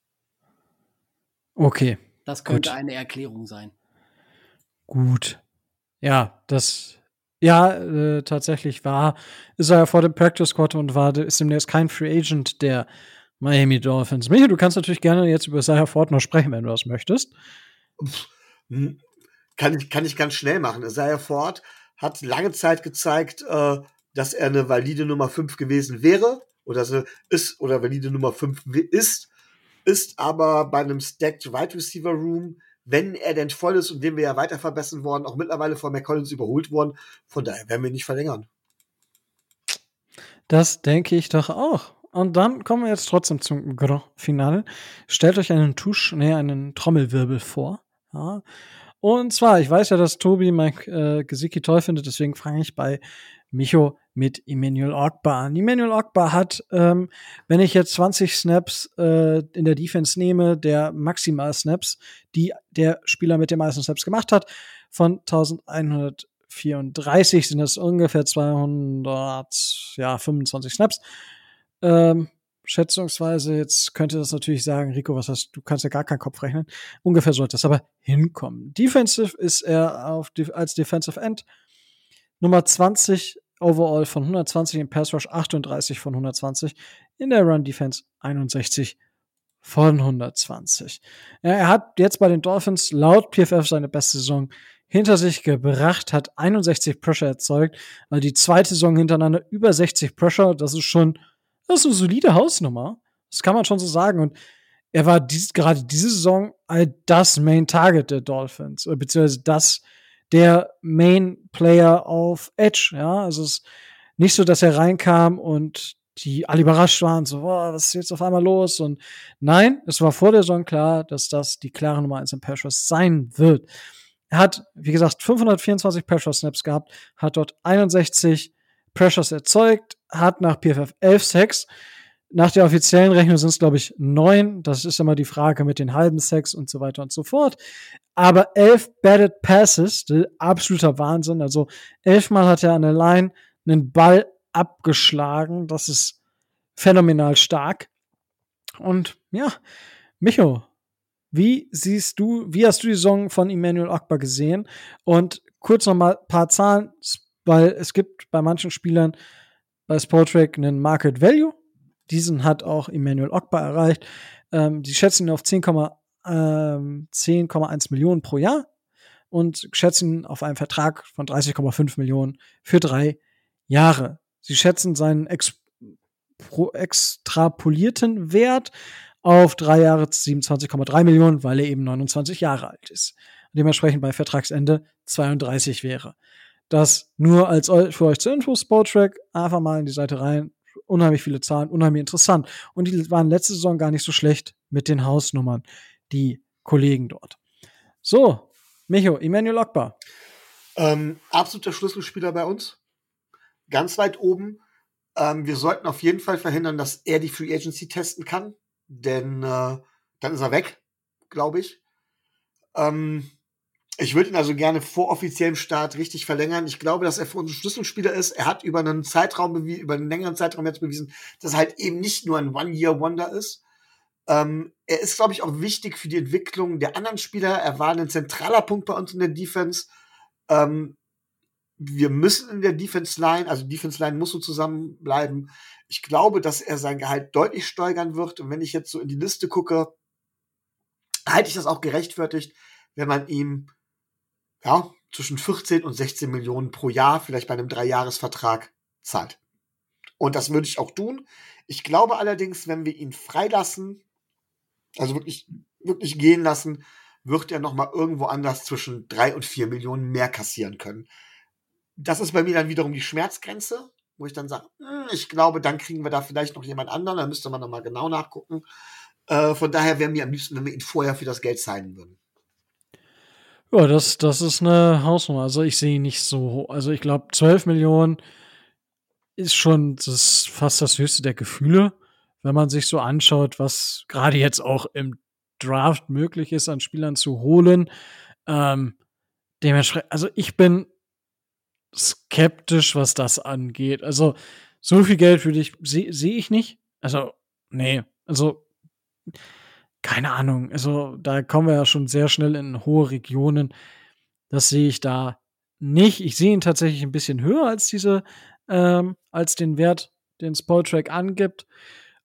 okay, Das könnte Gut. eine Erklärung sein. gut. Ja, das ja, äh, tatsächlich war, ist er ja vor dem Practice Squad und war, ist demnächst kein Free Agent der Miami Dolphins. Michael, du kannst natürlich gerne jetzt über Isaiah Ford noch sprechen, wenn du das möchtest. Hm, Kann ich, kann ich ganz schnell machen. Isaiah Ford hat lange Zeit gezeigt, äh, dass er eine valide Nummer 5 gewesen wäre oder er ist oder valide Nummer 5 ist, ist aber bei einem Stacked Wide Receiver Room, wenn er denn voll ist und den wir ja weiter verbessern worden, auch mittlerweile von McCollins überholt worden. Von daher werden wir nicht verlängern. Das denke ich doch auch. Und dann kommen wir jetzt trotzdem zum Grand Finale. Stellt euch einen Tusch, nee, einen Trommelwirbel vor. Ja. Und zwar, ich weiß ja, dass Tobi Mike äh, Gesicki toll findet, deswegen fange ich bei Micho mit Emmanuel Ogbar an. Emmanuel Ogbar hat, ähm, wenn ich jetzt 20 Snaps äh, in der Defense nehme, der maximal Snaps, die der Spieler mit den meisten Snaps gemacht hat, von 1134 sind das ungefähr 225 Snaps. Ähm, schätzungsweise, jetzt könnte das natürlich sagen, Rico, was hast du kannst ja gar keinen Kopf rechnen. Ungefähr sollte das aber hinkommen. Defensive ist er auf, als Defensive End Nummer 20 overall von 120 im Pass Rush 38 von 120, in der Run Defense 61 von 120. Ja, er hat jetzt bei den Dolphins laut PFF seine beste Saison hinter sich gebracht, hat 61 Pressure erzeugt, also die zweite Saison hintereinander über 60 Pressure, das ist schon das ist eine solide Hausnummer. Das kann man schon so sagen. Und er war dies, gerade diese Saison das Main Target der Dolphins, oder beziehungsweise das der Main Player auf Edge. Ja, also es ist nicht so, dass er reinkam und die alle überrascht waren, so, boah, was ist jetzt auf einmal los? Und nein, es war vor der Saison klar, dass das die klare Nummer 1 im Pass Rush sein wird. Er hat, wie gesagt, 524 Pressure Snaps gehabt, hat dort 61 Pressures erzeugt, hat nach PFF 11 Sacks. Nach der offiziellen Rechnung sind es, glaube ich, neun. Das ist immer die Frage mit den halben Sacks und so weiter und so fort. Aber elf Batted Passes, absoluter Wahnsinn. Also elfmal hat er an der Line einen Ball abgeschlagen. Das ist phänomenal stark. Und ja, Micho, wie siehst du, wie hast du die Saison von Emmanuel Akbar gesehen? Und kurz noch mal ein paar Zahlen, weil es gibt bei manchen Spielern bei Sportrack einen Market Value. Diesen hat auch Emmanuel Ogba erreicht. Ähm, die schätzen ihn auf 10,1 ähm, 10, Millionen pro Jahr und schätzen auf einen Vertrag von 30,5 Millionen für drei Jahre. Sie schätzen seinen ex extrapolierten Wert auf drei Jahre 27,3 Millionen, weil er eben 29 Jahre alt ist. Dementsprechend bei Vertragsende 32 wäre. Das nur als für euch zur Info, Sporttrack, einfach mal in die Seite rein. Unheimlich viele Zahlen, unheimlich interessant. Und die waren letzte Saison gar nicht so schlecht mit den Hausnummern, die Kollegen dort. So, Micho, Emmanuel Ogbar. Ähm, absoluter Schlüsselspieler bei uns. Ganz weit oben. Ähm, wir sollten auf jeden Fall verhindern, dass er die Free Agency testen kann, denn äh, dann ist er weg, glaube ich. Ähm, ich würde ihn also gerne vor offiziellem Start richtig verlängern. Ich glaube, dass er für uns ein Schlüsselspieler ist. Er hat über einen Zeitraum, über einen längeren Zeitraum jetzt bewiesen, dass er halt eben nicht nur ein One-Year-Wonder ist. Ähm, er ist, glaube ich, auch wichtig für die Entwicklung der anderen Spieler. Er war ein zentraler Punkt bei uns in der Defense. Ähm, wir müssen in der Defense Line, also Defense Line muss so zusammenbleiben. Ich glaube, dass er sein Gehalt deutlich steigern wird. Und wenn ich jetzt so in die Liste gucke, halte ich das auch gerechtfertigt, wenn man ihm ja, zwischen 14 und 16 Millionen pro Jahr, vielleicht bei einem Dreijahresvertrag, zahlt. Und das würde ich auch tun. Ich glaube allerdings, wenn wir ihn freilassen, also wirklich, wirklich gehen lassen, wird er nochmal irgendwo anders zwischen drei und vier Millionen mehr kassieren können. Das ist bei mir dann wiederum die Schmerzgrenze, wo ich dann sage, hm, ich glaube, dann kriegen wir da vielleicht noch jemand anderen, da müsste man nochmal genau nachgucken. Äh, von daher wäre mir am liebsten, wenn wir ihn vorher für das Geld zahlen würden. Ja, das, das ist eine Hausnummer. Also ich sehe nicht so hoch. Also ich glaube, 12 Millionen ist schon das, fast das höchste der Gefühle, wenn man sich so anschaut, was gerade jetzt auch im Draft möglich ist, an Spielern zu holen. Ähm, dementsprechend, also ich bin skeptisch, was das angeht. Also so viel Geld würde ich sehe seh ich nicht. Also nee, also keine Ahnung. Also da kommen wir ja schon sehr schnell in hohe Regionen. Das sehe ich da nicht. Ich sehe ihn tatsächlich ein bisschen höher als diese, ähm, als den Wert, den Spoiltrack angibt.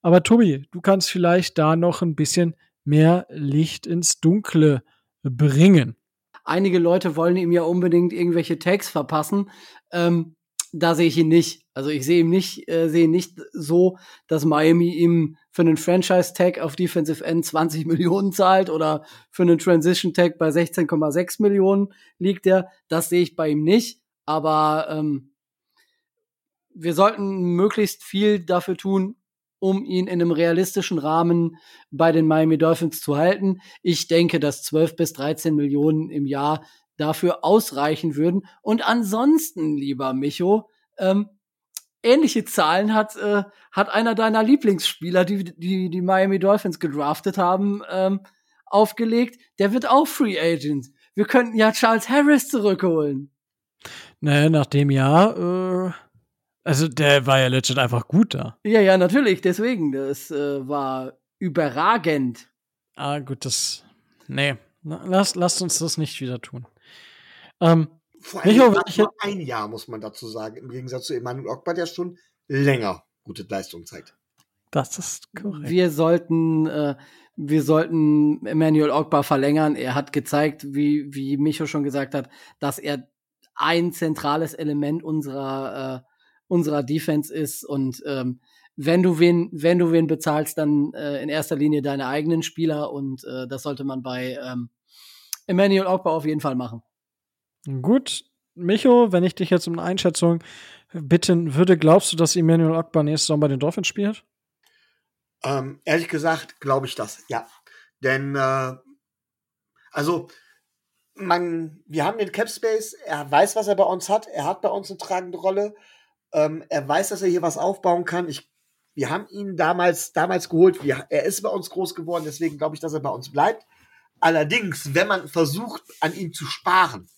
Aber Tobi, du kannst vielleicht da noch ein bisschen mehr Licht ins Dunkle bringen. Einige Leute wollen ihm ja unbedingt irgendwelche Tags verpassen. Ähm, da sehe ich ihn nicht. Also ich sehe ihn nicht, äh, sehe ihn nicht so, dass Miami ihm für einen Franchise-Tag auf Defensive End 20 [LAUGHS] Millionen zahlt oder für einen Transition-Tag bei 16,6 Millionen liegt er. Das sehe ich bei ihm nicht. Aber ähm, wir sollten möglichst viel dafür tun, um ihn in einem realistischen Rahmen bei den Miami Dolphins zu halten. Ich denke, dass 12 bis 13 Millionen im Jahr dafür ausreichen würden. Und ansonsten, lieber Micho, ähm, ähnliche Zahlen hat, äh, hat einer deiner Lieblingsspieler, die, die die Miami Dolphins gedraftet haben, ähm, aufgelegt. Der wird auch Free Agent. Wir könnten ja Charles Harris zurückholen. Naja, nach dem Jahr, äh, also der war ja legit einfach gut da. Ja, ja, natürlich, deswegen. Das äh, war überragend. Ah, gut, das. Nee, lass, lasst uns das nicht wieder tun. Ähm, Vor allem nur ein Jahr, muss man dazu sagen, im Gegensatz zu Emmanuel Ogbar, der schon länger gute Leistung zeigt. Das ist korrekt. Wir sollten, äh, wir sollten Emmanuel Ogbar verlängern. Er hat gezeigt, wie, wie Micho schon gesagt hat, dass er ein zentrales Element unserer, äh, unserer Defense ist und ähm, wenn du wen, wenn du wen bezahlst, dann äh, in erster Linie deine eigenen Spieler und äh, das sollte man bei ähm, Emmanuel Ogbar auf jeden Fall machen. Gut, Micho, wenn ich dich jetzt um eine Einschätzung bitten würde, glaubst du, dass Emmanuel Ogbar nächstes bei den Dolphins spielt? Ähm, ehrlich gesagt, glaube ich das, ja. Denn, äh, also, man, wir haben den Cap Space, er weiß, was er bei uns hat, er hat bei uns eine tragende Rolle, ähm, er weiß, dass er hier was aufbauen kann. Ich, wir haben ihn damals, damals geholt, wir, er ist bei uns groß geworden, deswegen glaube ich, dass er bei uns bleibt. Allerdings, wenn man versucht, an ihm zu sparen,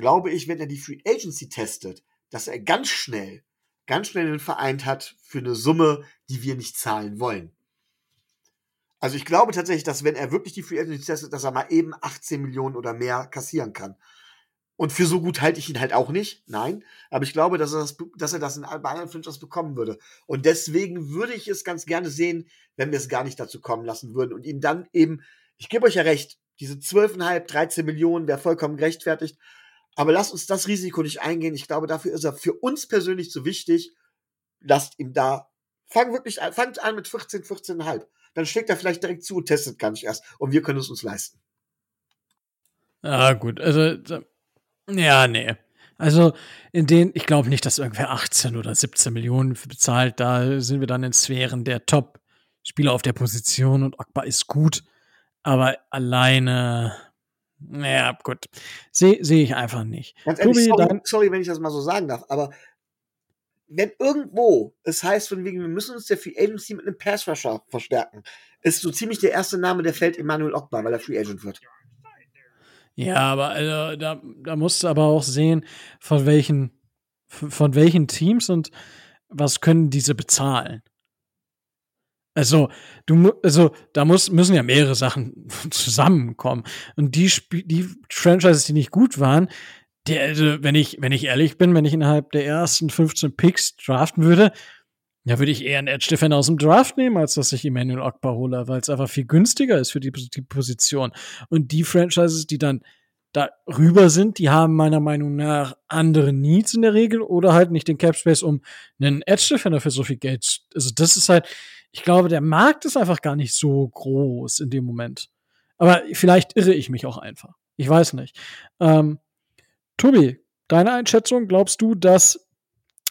glaube ich, wenn er die Free Agency testet, dass er ganz schnell, ganz schnell einen Verein hat für eine Summe, die wir nicht zahlen wollen. Also ich glaube tatsächlich, dass wenn er wirklich die Free Agency testet, dass er mal eben 18 Millionen oder mehr kassieren kann. Und für so gut halte ich ihn halt auch nicht, nein. Aber ich glaube, dass er das, dass er das in bei anderen Franchises bekommen würde. Und deswegen würde ich es ganz gerne sehen, wenn wir es gar nicht dazu kommen lassen würden und ihm dann eben, ich gebe euch ja recht, diese 12,5, 13 Millionen wäre vollkommen gerechtfertigt. Aber lasst uns das Risiko nicht eingehen. Ich glaube, dafür ist er für uns persönlich so wichtig. Lasst ihm da, fang wirklich an, fangt an mit 14, 14,5. Dann schlägt er vielleicht direkt zu und testet gar nicht erst. Und wir können es uns leisten. Ah, gut. Also, ja, nee. Also, in denen, ich glaube nicht, dass irgendwer 18 oder 17 Millionen bezahlt. Da sind wir dann in Sphären der Top-Spieler auf der Position und Ogba ist gut. Aber alleine, naja, gut. Sehe seh ich einfach nicht. Ganz ehrlich, Tobi, sorry, sorry, wenn ich das mal so sagen darf, aber wenn irgendwo es heißt, von wegen, wir müssen uns der Free Agency mit einem Pass Rusher verstärken, ist so ziemlich der erste Name, der fällt Emmanuel Ogbar, weil er Free Agent wird. Ja, aber also, da, da musst du aber auch sehen, von welchen, von welchen Teams und was können diese bezahlen. Also, du, also, da muss, müssen ja mehrere Sachen [LAUGHS] zusammenkommen. Und die, die Franchises, die nicht gut waren, die, also, wenn ich, wenn ich ehrlich bin, wenn ich innerhalb der ersten 15 Picks draften würde, Ja, würde ich eher einen Edge Defender aus dem Draft nehmen, als dass ich Emmanuel Ogbar hole, weil es einfach viel günstiger ist für die, die Position. Und die Franchises, die dann da rüber sind, die haben meiner Meinung nach andere Needs in der Regel oder halt nicht den Cap Space, um einen Edge Defender für so viel Geld. Also das ist halt, ich glaube, der Markt ist einfach gar nicht so groß in dem Moment. Aber vielleicht irre ich mich auch einfach. Ich weiß nicht. Ähm, Tobi, deine Einschätzung, glaubst du, dass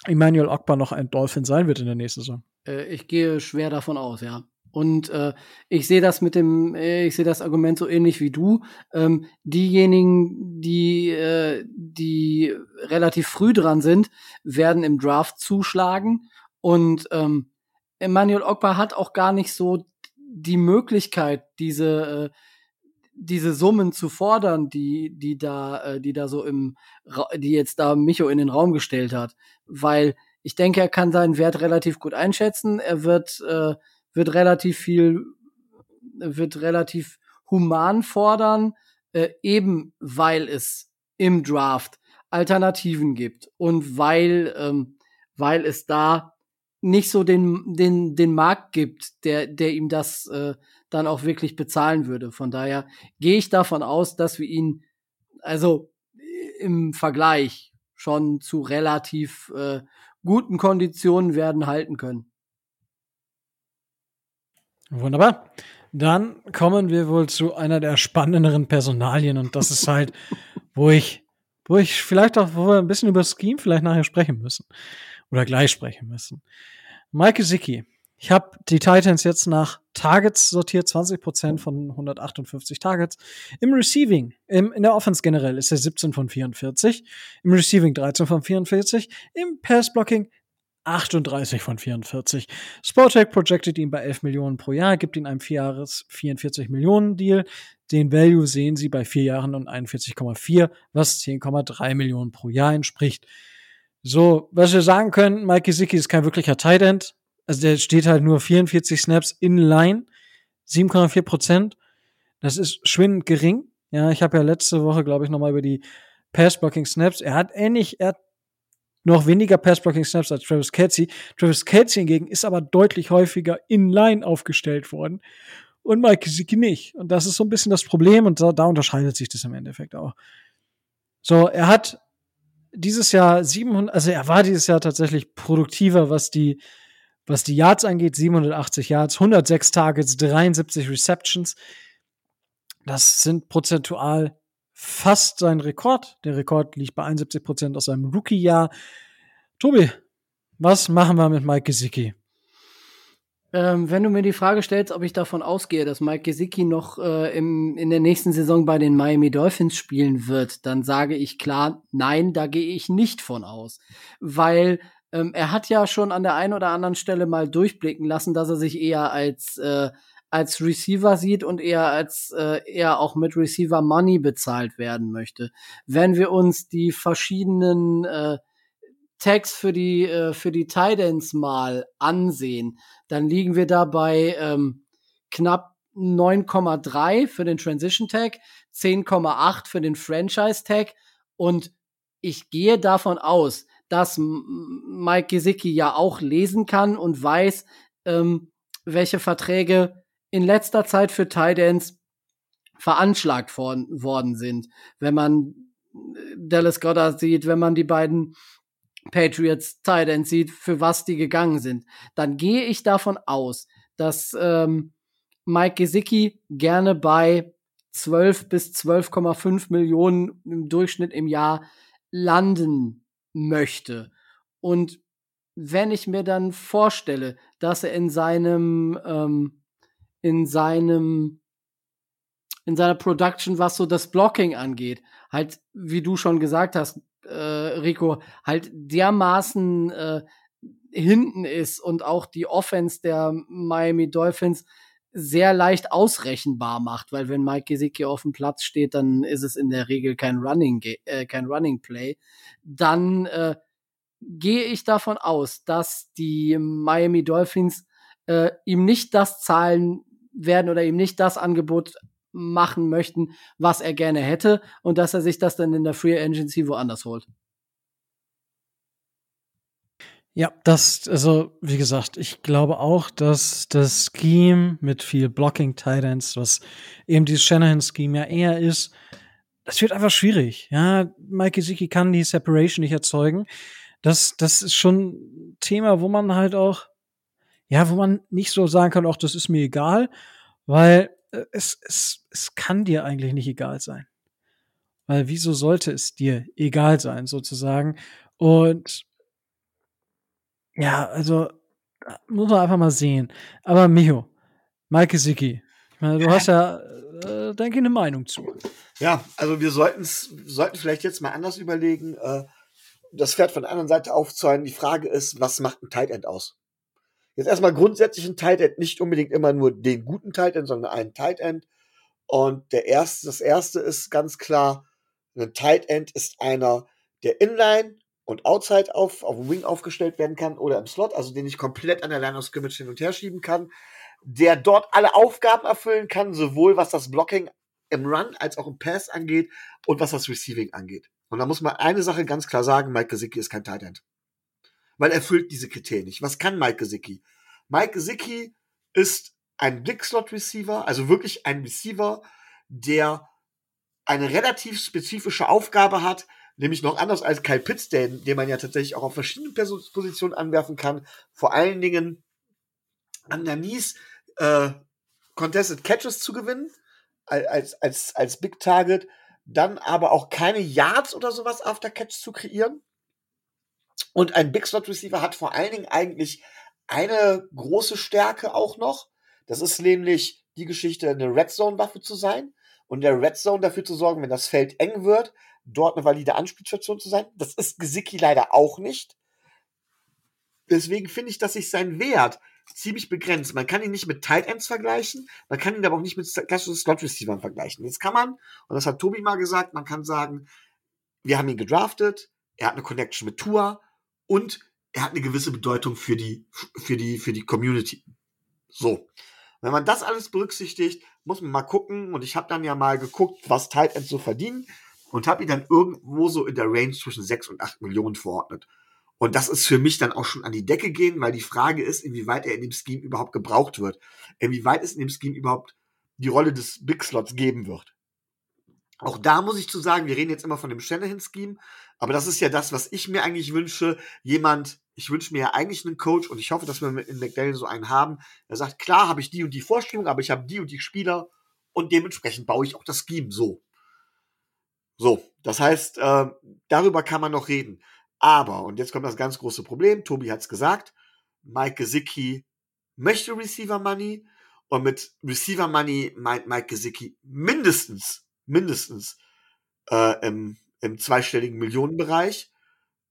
Emmanuel Ogbar noch ein Dolphin sein wird in der nächsten Saison? Äh, ich gehe schwer davon aus, ja. Und äh, ich sehe das mit dem, äh, ich sehe das Argument so ähnlich wie du. Ähm, diejenigen, die, äh, die relativ früh dran sind, werden im Draft zuschlagen. Und ähm, Emmanuel Ogbar hat auch gar nicht so die Möglichkeit, diese, äh, diese Summen zu fordern, die, die da, äh, die da so im, die jetzt da Micho in den Raum gestellt hat. Weil ich denke, er kann seinen Wert relativ gut einschätzen. Er wird, äh, wird relativ viel, wird relativ human fordern, äh, eben weil es im Draft Alternativen gibt und weil, ähm, weil es da nicht so den, den, den Markt gibt, der, der ihm das äh, dann auch wirklich bezahlen würde. Von daher gehe ich davon aus, dass wir ihn, also im Vergleich schon zu relativ äh, guten Konditionen werden halten können. Wunderbar. Dann kommen wir wohl zu einer der spannenderen Personalien und das ist halt, wo ich, wo ich vielleicht auch, wo wir ein bisschen über Scheme vielleicht nachher sprechen müssen oder gleich sprechen müssen. Mike Zicki. Ich habe die Titans jetzt nach Targets sortiert, 20% von 158 Targets. Im Receiving, im, in der Offense generell ist er 17 von 44. Im Receiving 13 von 44. Im Pass-Blocking 38 von 44. Sportech projected ihn bei 11 Millionen pro Jahr, gibt ihn einem 4 Jahres 44 Millionen Deal. Den Value sehen Sie bei 4 Jahren und 41,4, was 10,3 Millionen pro Jahr entspricht. So, was wir sagen können, Mike Gesicki ist kein wirklicher Tight End. Also der steht halt nur 44 Snaps in Line, 7,4 Prozent. Das ist schwindend gering. Ja, ich habe ja letzte Woche, glaube ich, nochmal über die Pass-Blocking-Snaps. Er hat ähnlich, er hat noch weniger Pass-Blocking-Snaps als Travis Kelsey. Travis Kelsey hingegen ist aber deutlich häufiger in Line aufgestellt worden und Mike Gesicki nicht. Und das ist so ein bisschen das Problem und da, da unterscheidet sich das im Endeffekt auch. So, er hat dieses Jahr 700, also er war dieses Jahr tatsächlich produktiver, was die, was die Yards angeht, 780 Yards, 106 Targets, 73 Receptions. Das sind prozentual fast sein Rekord. Der Rekord liegt bei 71 Prozent aus seinem Rookie-Jahr. Tobi, was machen wir mit Mike Gesicki? Ähm, wenn du mir die Frage stellst, ob ich davon ausgehe, dass Mike Gesicki noch äh, im, in der nächsten Saison bei den Miami Dolphins spielen wird, dann sage ich klar, nein, da gehe ich nicht von aus. Weil ähm, er hat ja schon an der einen oder anderen Stelle mal durchblicken lassen, dass er sich eher als, äh, als Receiver sieht und eher als äh, eher auch mit Receiver Money bezahlt werden möchte. Wenn wir uns die verschiedenen äh, Tags für die, äh, für die Titans mal ansehen, dann liegen wir da bei ähm, knapp 9,3 für den Transition Tag, 10,8 für den Franchise Tag und ich gehe davon aus, dass Mike Gesicki ja auch lesen kann und weiß, ähm, welche Verträge in letzter Zeit für Titans veranschlagt worden, worden sind. Wenn man äh, Dallas Goddard sieht, wenn man die beiden Patriots Tight End sieht, für was die gegangen sind, dann gehe ich davon aus, dass ähm, Mike Gesicki gerne bei 12 bis 12,5 Millionen im Durchschnitt im Jahr landen möchte. Und wenn ich mir dann vorstelle, dass er in seinem ähm, in seinem in seiner Production, was so das Blocking angeht, halt, wie du schon gesagt hast, äh, Rico, halt dermaßen äh, hinten ist und auch die Offense der Miami Dolphins sehr leicht ausrechenbar macht, weil wenn Mike Gesicki auf dem Platz steht, dann ist es in der Regel kein Running, äh, kein Running Play. Dann äh, gehe ich davon aus, dass die Miami Dolphins äh, ihm nicht das zahlen werden oder ihm nicht das Angebot machen möchten, was er gerne hätte und dass er sich das dann in der Free Agency woanders holt. Ja, das, also, wie gesagt, ich glaube auch, dass das Scheme mit viel Blocking Titans, was eben dieses Shanahan-Scheme ja eher ist, das wird einfach schwierig. Ja, Mike Gesicki kann die Separation nicht erzeugen. Das, das ist schon ein Thema, wo man halt auch, ja, wo man nicht so sagen kann, auch das ist mir egal, weil es, es, es kann dir eigentlich nicht egal sein. Weil wieso sollte es dir egal sein, sozusagen? Und ja, also muss man einfach mal sehen. Aber Micho, Mike Sicki, du hast ja, äh, denke ich, eine Meinung zu. Ja, also wir sollten's, sollten vielleicht jetzt mal anders überlegen, äh, das Pferd von der anderen Seite aufzäumen. Die Frage ist, was macht ein Tight End aus? Jetzt erstmal grundsätzlich ein Tight End, nicht unbedingt immer nur den guten Tight End, sondern einen Tight End. Und der erste, das erste ist ganz klar, ein Tight End ist einer, der Inline und Outside auf, auf dem Wing aufgestellt werden kann oder im Slot, also den ich komplett an der Line of Scrimmage hin und her schieben kann, der dort alle Aufgaben erfüllen kann, sowohl was das Blocking im Run als auch im Pass angeht und was das Receiving angeht. Und da muss man eine Sache ganz klar sagen, Mike Gesicki ist kein Tight End. Weil er erfüllt diese Kriterien nicht. Was kann Mike Gesicki? Mike Gesicki ist ein Big-Slot-Receiver, also wirklich ein Receiver, der eine relativ spezifische Aufgabe hat, nämlich noch anders als Kyle Pitts, den, den man ja tatsächlich auch auf verschiedenen Positionen anwerfen kann, vor allen Dingen an der Nies äh, Contested Catches zu gewinnen, als, als, als Big Target, dann aber auch keine Yards oder sowas after Catch zu kreieren. Und ein Big Slot Receiver hat vor allen Dingen eigentlich eine große Stärke auch noch. Das ist nämlich die Geschichte, eine Red Zone Waffe zu sein und der Red Zone dafür zu sorgen, wenn das Feld eng wird, dort eine valide Anspielstation zu sein. Das ist Gesicki leider auch nicht. Deswegen finde ich, dass sich sein Wert ziemlich begrenzt. Man kann ihn nicht mit Tight Ends vergleichen, man kann ihn aber auch nicht mit klassischen Slot Receivers vergleichen. Jetzt kann man, und das hat Tobi mal gesagt, man kann sagen, wir haben ihn gedraftet, er hat eine Connection mit Tua und er hat eine gewisse Bedeutung für die, für die, für die Community. So. Wenn man das alles berücksichtigt, muss man mal gucken, und ich habe dann ja mal geguckt, was Tight Ends so verdienen und habe ihn dann irgendwo so in der Range zwischen 6 und 8 Millionen verordnet. Und das ist für mich dann auch schon an die Decke gehen, weil die Frage ist, inwieweit er in dem Scheme überhaupt gebraucht wird. Inwieweit es in dem Scheme überhaupt die Rolle des Big Slots geben wird. Auch da muss ich zu sagen, wir reden jetzt immer von dem Shanahan-Scheme, aber das ist ja das, was ich mir eigentlich wünsche. Jemand, ich wünsche mir ja eigentlich einen Coach und ich hoffe, dass wir in McDaniel so einen haben, der sagt, klar habe ich die und die Vorstellung, aber ich habe die und die Spieler und dementsprechend baue ich auch das Scheme so. So, das heißt, äh, darüber kann man noch reden. Aber, und jetzt kommt das ganz große Problem, Tobi hat es gesagt, Mike Gesicki möchte Receiver Money und mit Receiver Money meint Mike Gesicki mindestens, mindestens äh, im, im zweistelligen Millionenbereich.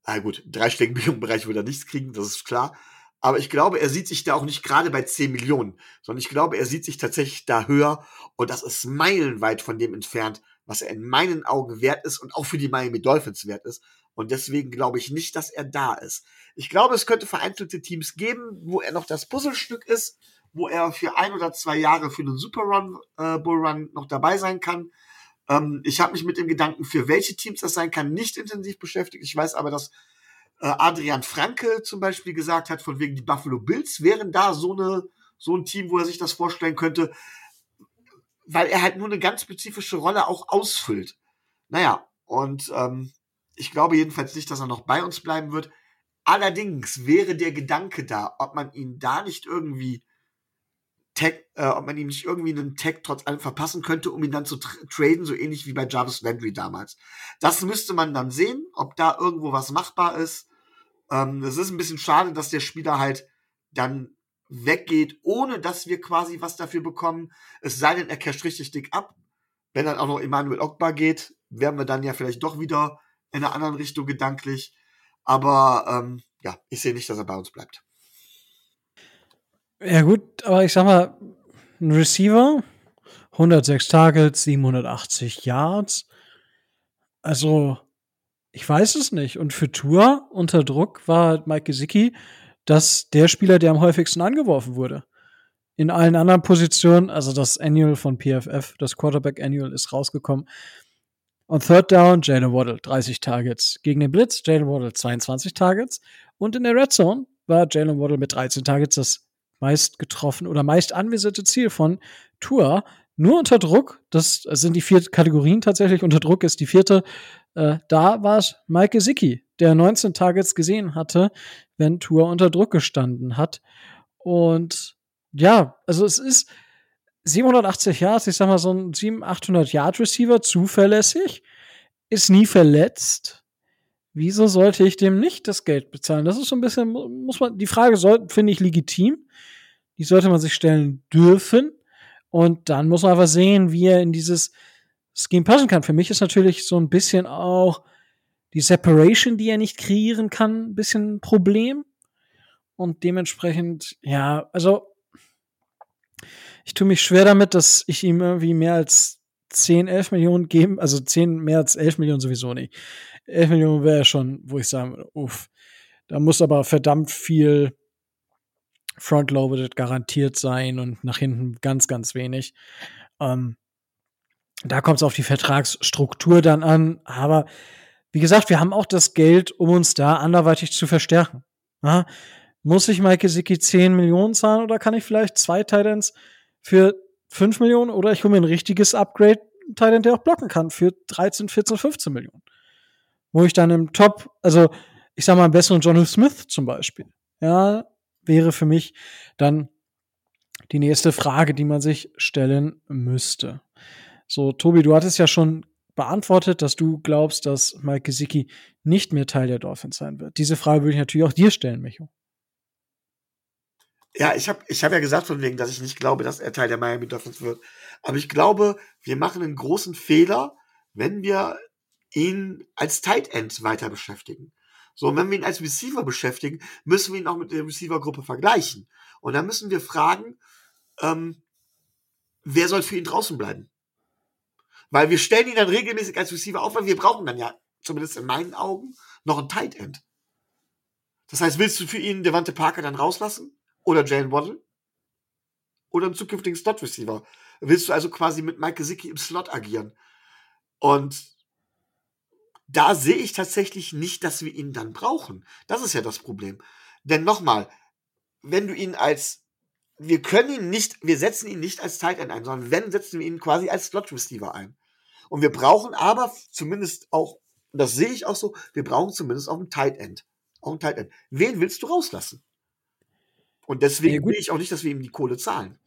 Ah gut, im dreistelligen [LAUGHS] Millionenbereich würde er nichts kriegen, das ist klar. Aber ich glaube, er sieht sich da auch nicht gerade bei 10 Millionen, sondern ich glaube, er sieht sich tatsächlich da höher und das ist meilenweit von dem entfernt, was er in meinen Augen wert ist und auch für die Miami Dolphins wert ist. Und deswegen glaube ich nicht, dass er da ist. Ich glaube, es könnte vereinzelte Teams geben, wo er noch das Puzzlestück ist, wo er für ein oder zwei Jahre für einen Super Run, äh, Bull Run noch dabei sein kann. Ähm, ich habe mich mit dem Gedanken, für welche Teams das sein kann, nicht intensiv beschäftigt. Ich weiß aber, dass äh, Adrian Franke zum Beispiel gesagt hat, von wegen die Buffalo Bills wären da so eine so ein Team, wo er sich das vorstellen könnte weil er halt nur eine ganz spezifische Rolle auch ausfüllt. Naja, und ähm, ich glaube jedenfalls nicht, dass er noch bei uns bleiben wird. Allerdings wäre der Gedanke da, ob man ihn da nicht irgendwie äh, ob man ihm nicht irgendwie einen Tag trotz allem verpassen könnte, um ihn dann zu tra traden, so ähnlich wie bei Jarvis Landry damals. Das müsste man dann sehen, ob da irgendwo was machbar ist. Ähm, es ist ein bisschen schade, dass der Spieler halt dann weggeht, ohne dass wir quasi was dafür bekommen. Es sei denn, er casht richtig dick ab. Wenn dann auch noch Emmanuel Ogba geht, wären wir dann ja vielleicht doch wieder in einer anderen Richtung gedanklich. Aber ähm, ja, ich sehe nicht, dass er bei uns bleibt. Ja, gut, aber ich sag mal, ein Receiver, 106 Targets, 780 Yards. Also, ich weiß es nicht. Und für Tour unter Druck war Mike Gesicki dass der Spieler, der am häufigsten angeworfen wurde. In allen anderen Positionen, also das Annual von PFF, das Quarterback Annual ist rausgekommen. On Third Down, Jalen Waddle 30 Targets. Gegen den Blitz, Jalen Waddle 22 Targets. Und in der Red Zone war Jalen Waddle mit 13 Targets das meist getroffen oder meist anvisierte Ziel von Tour. Nur unter Druck, das sind die vier Kategorien tatsächlich, unter Druck ist die vierte. Äh, da war es Mike Gesicki, der 19 Targets gesehen hatte, wenn Tour unter Druck gestanden hat. Und ja, also es ist 780 Yards, ich sag mal so ein 700, 800 Yard Receiver, zuverlässig, ist nie verletzt. Wieso sollte ich dem nicht das Geld bezahlen? Das ist so ein bisschen, muss man, die Frage soll, finde ich legitim. Die sollte man sich stellen dürfen. Und dann muss man einfach sehen, wie er in dieses Scheme passen kann. Für mich ist natürlich so ein bisschen auch die Separation, die er nicht kreieren kann, ein bisschen ein Problem. Und dementsprechend, ja, also ich tue mich schwer damit, dass ich ihm irgendwie mehr als 10, 11 Millionen geben, also 10, mehr als 11 Millionen sowieso nicht. 11 Millionen wäre schon, wo ich sage, uff, da muss aber verdammt viel frontloaded garantiert sein und nach hinten ganz, ganz wenig. Ähm, da kommt es auf die Vertragsstruktur dann an. Aber wie gesagt, wir haben auch das Geld, um uns da anderweitig zu verstärken. Ja? Muss ich Mike Gesicki 10 Millionen zahlen oder kann ich vielleicht zwei Titans für 5 Millionen oder ich hole mir ein richtiges Upgrade, Titan, der auch blocken kann für 13, 14, 15 Millionen. Wo ich dann im Top, also ich sag mal, einen besseren John Smith zum Beispiel. Ja, wäre für mich dann die nächste Frage, die man sich stellen müsste. So, Tobi, du hattest ja schon beantwortet, dass du glaubst, dass Mike Gesicki nicht mehr Teil der Dolphins sein wird. Diese Frage würde ich natürlich auch dir stellen, Micho. Ja, ich habe ich hab ja gesagt von wegen, dass ich nicht glaube, dass er Teil der Miami Dolphins wird. Aber ich glaube, wir machen einen großen Fehler, wenn wir ihn als Tight End weiter beschäftigen. So, und wenn wir ihn als Receiver beschäftigen, müssen wir ihn auch mit der Receiver-Gruppe vergleichen. Und dann müssen wir fragen, ähm, wer soll für ihn draußen bleiben? Weil wir stellen ihn dann regelmäßig als Receiver auf, weil wir brauchen dann ja, zumindest in meinen Augen, noch ein Tight End. Das heißt, willst du für ihn Devante Parker dann rauslassen? Oder Jalen Waddle? Oder einen zukünftigen Slot Receiver? Willst du also quasi mit Mike Gesicki im Slot agieren? Und da sehe ich tatsächlich nicht, dass wir ihn dann brauchen. Das ist ja das Problem. Denn nochmal, wenn du ihn als, wir können ihn nicht, wir setzen ihn nicht als Tight End ein, sondern wenn, setzen wir ihn quasi als Slot Receiver ein. Und wir brauchen aber zumindest auch, das sehe ich auch so, wir brauchen zumindest auch einen Tight End. Auch einen Tight End. Wen willst du rauslassen? Und deswegen Ja, will ich auch nicht, dass wir ihm die Kohle zahlen.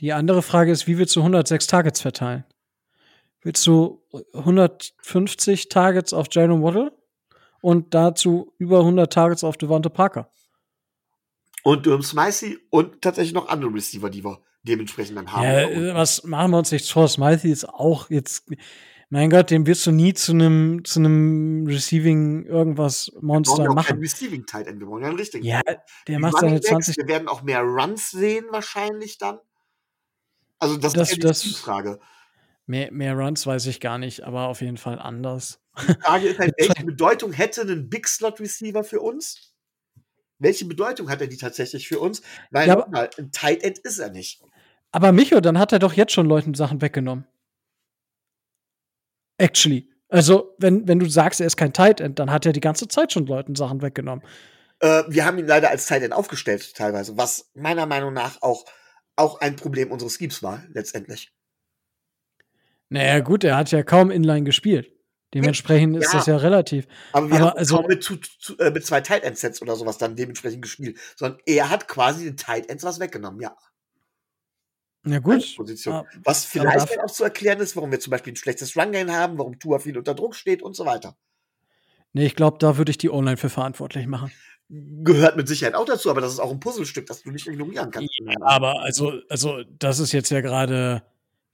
Die andere Frage ist, wie willst du 106 Targets verteilen? Willst du 150 Targets auf Jalen Waddle und dazu über 100 Targets auf Devonta Parker? Und Durham Smicey und tatsächlich noch andere Receiver, die wir dementsprechend dann haben. Ja, äh, was machen wir uns nichts vor? Smythe ist auch jetzt, mein Gott, den wirst du nie zu einem zu einem Receiving irgendwas wir brauchen Monster ja auch keinen machen. Receiving Tight End, wir brauchen ja einen richtigen. Ja, der Die macht seine Backs, 20. Wir werden auch mehr Runs sehen wahrscheinlich dann. Also das, Das- ist ja die Frage. Mehr, mehr Runs weiß ich gar nicht, aber auf jeden Fall anders. Die Frage ist halt, [LAUGHS] welche Bedeutung hätte ein Big Slot Receiver für uns? Welche Bedeutung hat er die tatsächlich für uns? Weil Ja, nochmal, ein Tight End ist er nicht. Aber Micho, dann hat er doch jetzt schon Leuten Sachen weggenommen. Actually. Also, wenn, wenn du sagst, er ist kein Tight End, dann hat er die ganze Zeit schon Leuten Sachen weggenommen. Äh, wir haben ihn leider als Tight End aufgestellt teilweise, was meiner Meinung nach auch, auch ein Problem unseres Schemes war, letztendlich. Naja, gut, er hat ja kaum Inline gespielt. Dementsprechend ist Ja. das ja relativ. Aber wir Aber haben also- kaum mit, zu, zu, äh, mit zwei Tight End Sets oder sowas dann dementsprechend gespielt, sondern er hat quasi den Tight Ends was weggenommen, ja. Na gut. Position. Ah, Was vielleicht auch zu erklären ist, warum wir zum Beispiel ein schlechtes Run Game haben, warum Tua viel unter Druck steht und so weiter. Nee, ich glaube, da würde ich die Online für verantwortlich machen. Gehört mit Sicherheit auch dazu, aber das ist auch ein Puzzlestück, das du nicht ignorieren kannst. Aber also, also, das ist jetzt ja gerade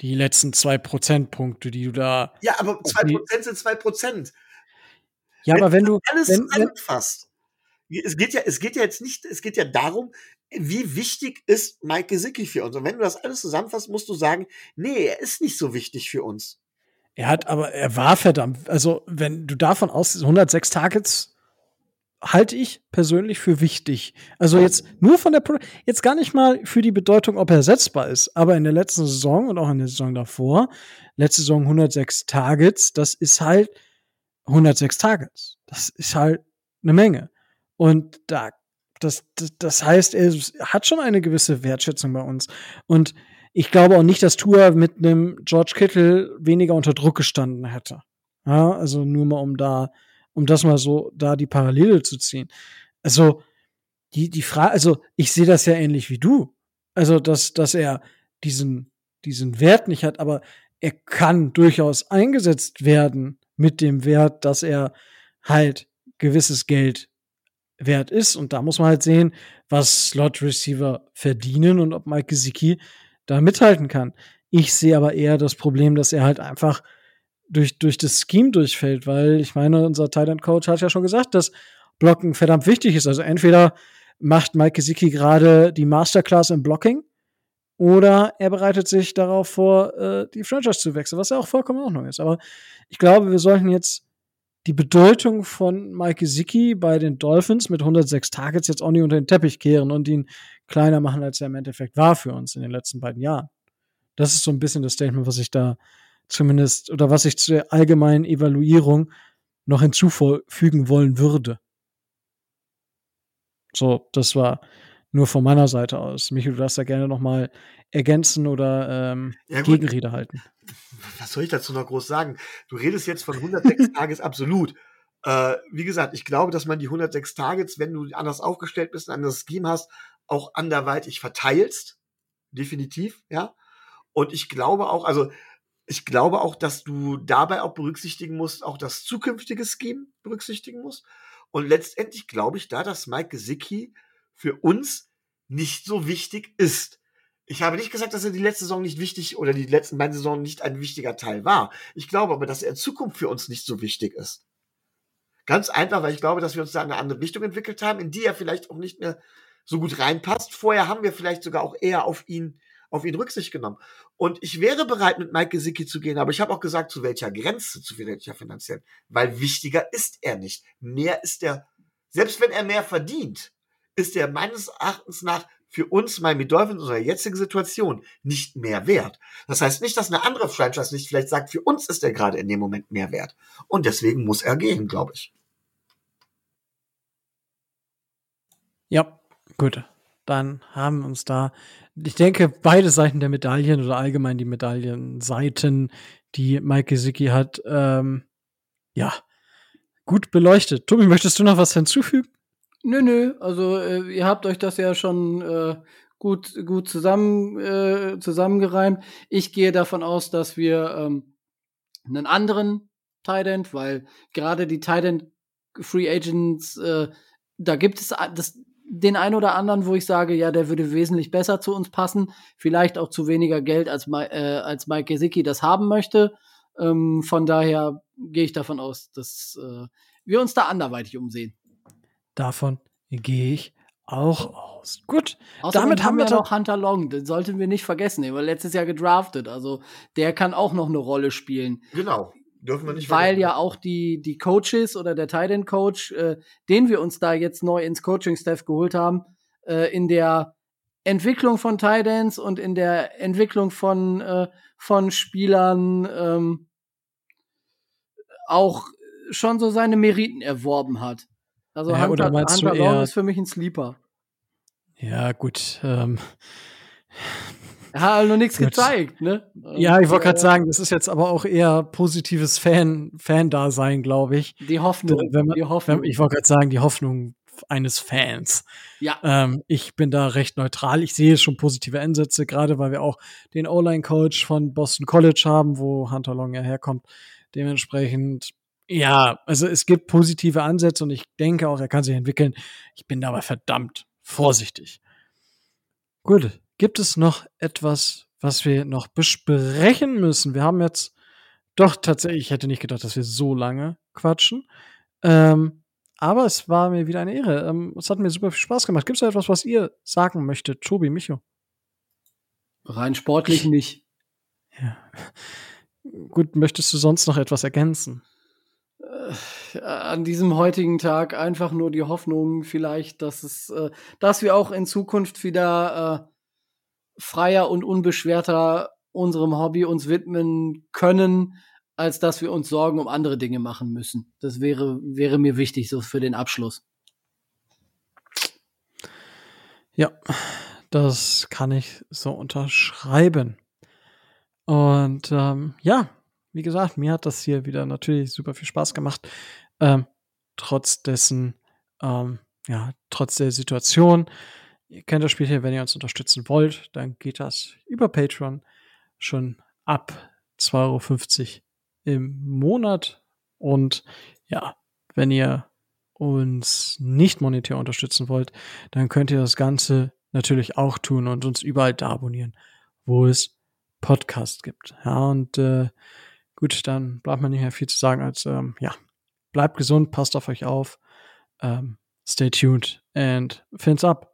die letzten zwei Prozentpunkte, die du da. Ja, aber 2% sind 2%. Ja, aber wenn du. Alles wenn, zusammenfasst. Es geht ja, es geht ja jetzt nicht, es geht ja darum, wie wichtig ist Mike Gesicki für uns. Und wenn du das alles zusammenfasst, musst du sagen, nee, er ist nicht so wichtig für uns. er hat, aber er war verdammt. Also, wenn du davon aus 106 Targets halte ich persönlich für wichtig. Also jetzt nur von der, Pro jetzt gar nicht mal für die Bedeutung, ob er ersetzbar ist, aber in der letzten Saison und auch in der Saison davor, letzte Saison 106 Targets, das ist halt 106 Targets. Das ist halt eine Menge. Und da, das, das, heißt, er hat schon eine gewisse Wertschätzung bei uns. Und ich glaube auch nicht, dass Tua mit einem George Kittle weniger unter Druck gestanden hätte. Ja, also nur mal um da, um das mal so, da die Parallele zu ziehen. Also, die, die Frage, also ich sehe das ja ähnlich wie du. Also, dass, dass er diesen, diesen Wert nicht hat, aber er kann durchaus eingesetzt werden mit dem Wert, dass er halt gewisses Geld wert ist. Und da muss man halt sehen, was Slot Receiver verdienen und ob Mike Gesicki da mithalten kann. Ich sehe aber eher das Problem, dass er halt einfach durch, durch das Scheme durchfällt, weil ich meine, unser Thailand Coach hat ja schon gesagt, dass Blocken verdammt wichtig ist. Also entweder macht Mike Gesicki gerade die Masterclass im Blocking oder er bereitet sich darauf vor, äh, die Franchise zu wechseln, was ja auch vollkommen in Ordnung ist. Aber ich glaube, wir sollten jetzt die Bedeutung von Mike Gesicki bei den Dolphins mit 106 Targets jetzt auch nicht unter den Teppich kehren und ihn kleiner machen, als er im Endeffekt war für uns in den letzten beiden Jahren. Das ist so ein bisschen das Statement, was ich da zumindest oder was ich zur allgemeinen Evaluierung noch hinzufügen wollen würde. So, das war nur von meiner Seite aus. Michi, du darfst da gerne noch mal ergänzen oder ähm, Ja. Gegenrede halten. was soll ich dazu noch groß sagen? Du redest jetzt von 106 [LAUGHS] Tages absolut. Äh, wie gesagt, ich glaube, dass man die 106 Targets, wenn du anders aufgestellt bist, ein anderes Scheme hast, auch anderweitig verteilst. Definitiv, ja. Und ich glaube auch, also ich glaube auch, dass du dabei auch berücksichtigen musst, auch das zukünftige Scheme berücksichtigen musst. Und letztendlich glaube ich da, dass Mike Gesicki für uns nicht so wichtig ist. Ich habe nicht gesagt, dass er die letzte Saison nicht wichtig oder die letzten beiden Saisonen nicht ein wichtiger Teil war. Ich glaube aber, dass er in Zukunft für uns nicht so wichtig ist. Ganz einfach, weil ich glaube, dass wir uns da in eine andere Richtung entwickelt haben, in die er vielleicht auch nicht mehr so gut reinpasst. Vorher haben wir vielleicht sogar auch eher auf ihn, auf ihn Rücksicht genommen. Und ich wäre bereit, mit Mike Gesicki zu gehen, aber ich habe auch gesagt, zu welcher Grenze, zu welcher finanziell. Weil wichtiger ist er nicht. Mehr ist er, selbst wenn er mehr verdient, ist er meines Erachtens nach für uns Miami Dolphins in unserer jetzigen Situation nicht mehr wert. Das heißt nicht, dass eine andere Franchise nicht vielleicht sagt, für uns ist er gerade in dem Moment mehr wert. Und deswegen muss er gehen, glaube ich. Ja, gut. Dann haben uns da, ich denke, beide Seiten der Medaillen oder allgemein die Medaillenseiten, die Mike Gesicki hat, ähm, ja, gut beleuchtet. Tobi, möchtest du noch was hinzufügen? Nö, nö, also äh, ihr habt euch das ja schon äh, gut, gut zusammen, äh, zusammengereimt. Ich gehe davon aus, dass wir ähm, einen anderen Tight weil gerade die Tight End Free Agents, äh, da gibt es das, den einen oder anderen, wo ich sage, ja, der würde wesentlich besser zu uns passen. Vielleicht auch zu weniger Geld, als, äh, als Mike Gesicki das haben möchte. Ähm, von daher gehe ich davon aus, dass äh, wir uns da anderweitig umsehen. Davon gehe ich auch aus. Gut, Außerdem damit haben wir ta- noch Hunter Long, den sollten wir nicht vergessen, der war letztes Jahr gedraftet, also der kann auch noch eine Rolle spielen, Genau. Dürfen wir nicht weil vergessen. ja auch die die Coaches oder der Tight End Coach, äh, den wir uns da jetzt neu ins Coaching Staff geholt haben, äh, in der Entwicklung von Tight Ends und in der Entwicklung von äh, von Spielern ähm, auch schon so seine Meriten erworben hat. Also Ja, oder Hunter, meinst du Hunter Long eher- ist für mich ein Sleeper. Ja, gut. Ähm, Er hat halt noch nichts gezeigt, ne? ja, ich wollte gerade sagen, das ist jetzt aber auch eher positives Fan, Fan-Dasein, glaube ich. Die Hoffnung. Wenn man, die Hoffnung. Wenn, ich wollte gerade sagen, die Hoffnung eines Fans. ja, Ähm, ich bin da recht neutral. Ich sehe schon positive Ansätze, gerade weil wir auch den O-Line-Coach von Boston College haben, wo Hunter Long ja herkommt. Dementsprechend, ja, also es gibt positive Ansätze und ich denke auch, er kann sich entwickeln. Ich bin dabei verdammt vorsichtig. Gut, gibt es noch etwas, was wir noch besprechen müssen? Wir haben jetzt doch tatsächlich, ich hätte nicht gedacht, dass wir so lange quatschen. Ähm, aber es war mir wieder eine Ehre. Ähm, es hat mir super viel Spaß gemacht. Gibt es da etwas, was ihr sagen möchtet? Tobi, Micho? rein sportlich nicht. Ja. Gut, möchtest du sonst noch etwas ergänzen? Äh, An diesem heutigen Tag einfach nur die Hoffnung, vielleicht, dass es, äh, dass wir auch in Zukunft wieder äh, freier und unbeschwerter unserem Hobby uns widmen können, als dass wir uns Sorgen um andere Dinge machen müssen. Das wäre, wäre mir wichtig, so für den Abschluss. Ja, das kann ich so unterschreiben. Und ähm, ja, wie gesagt, mir hat das hier wieder natürlich super viel Spaß gemacht. Ähm, trotz dessen, ähm, ja, trotz der Situation. Ihr kennt das Spiel hier, wenn ihr uns unterstützen wollt, dann geht das über Patreon schon ab 2,50 Euro im Monat. Und ja, wenn ihr uns nicht monetär unterstützen wollt, dann könnt ihr das Ganze natürlich auch tun und uns überall da abonnieren, wo es Podcast gibt. Ja, und äh, gut, dann bleibt mir nicht mehr viel zu sagen als, ähm, ja, bleibt gesund, passt auf euch auf, ähm, stay tuned and fins up.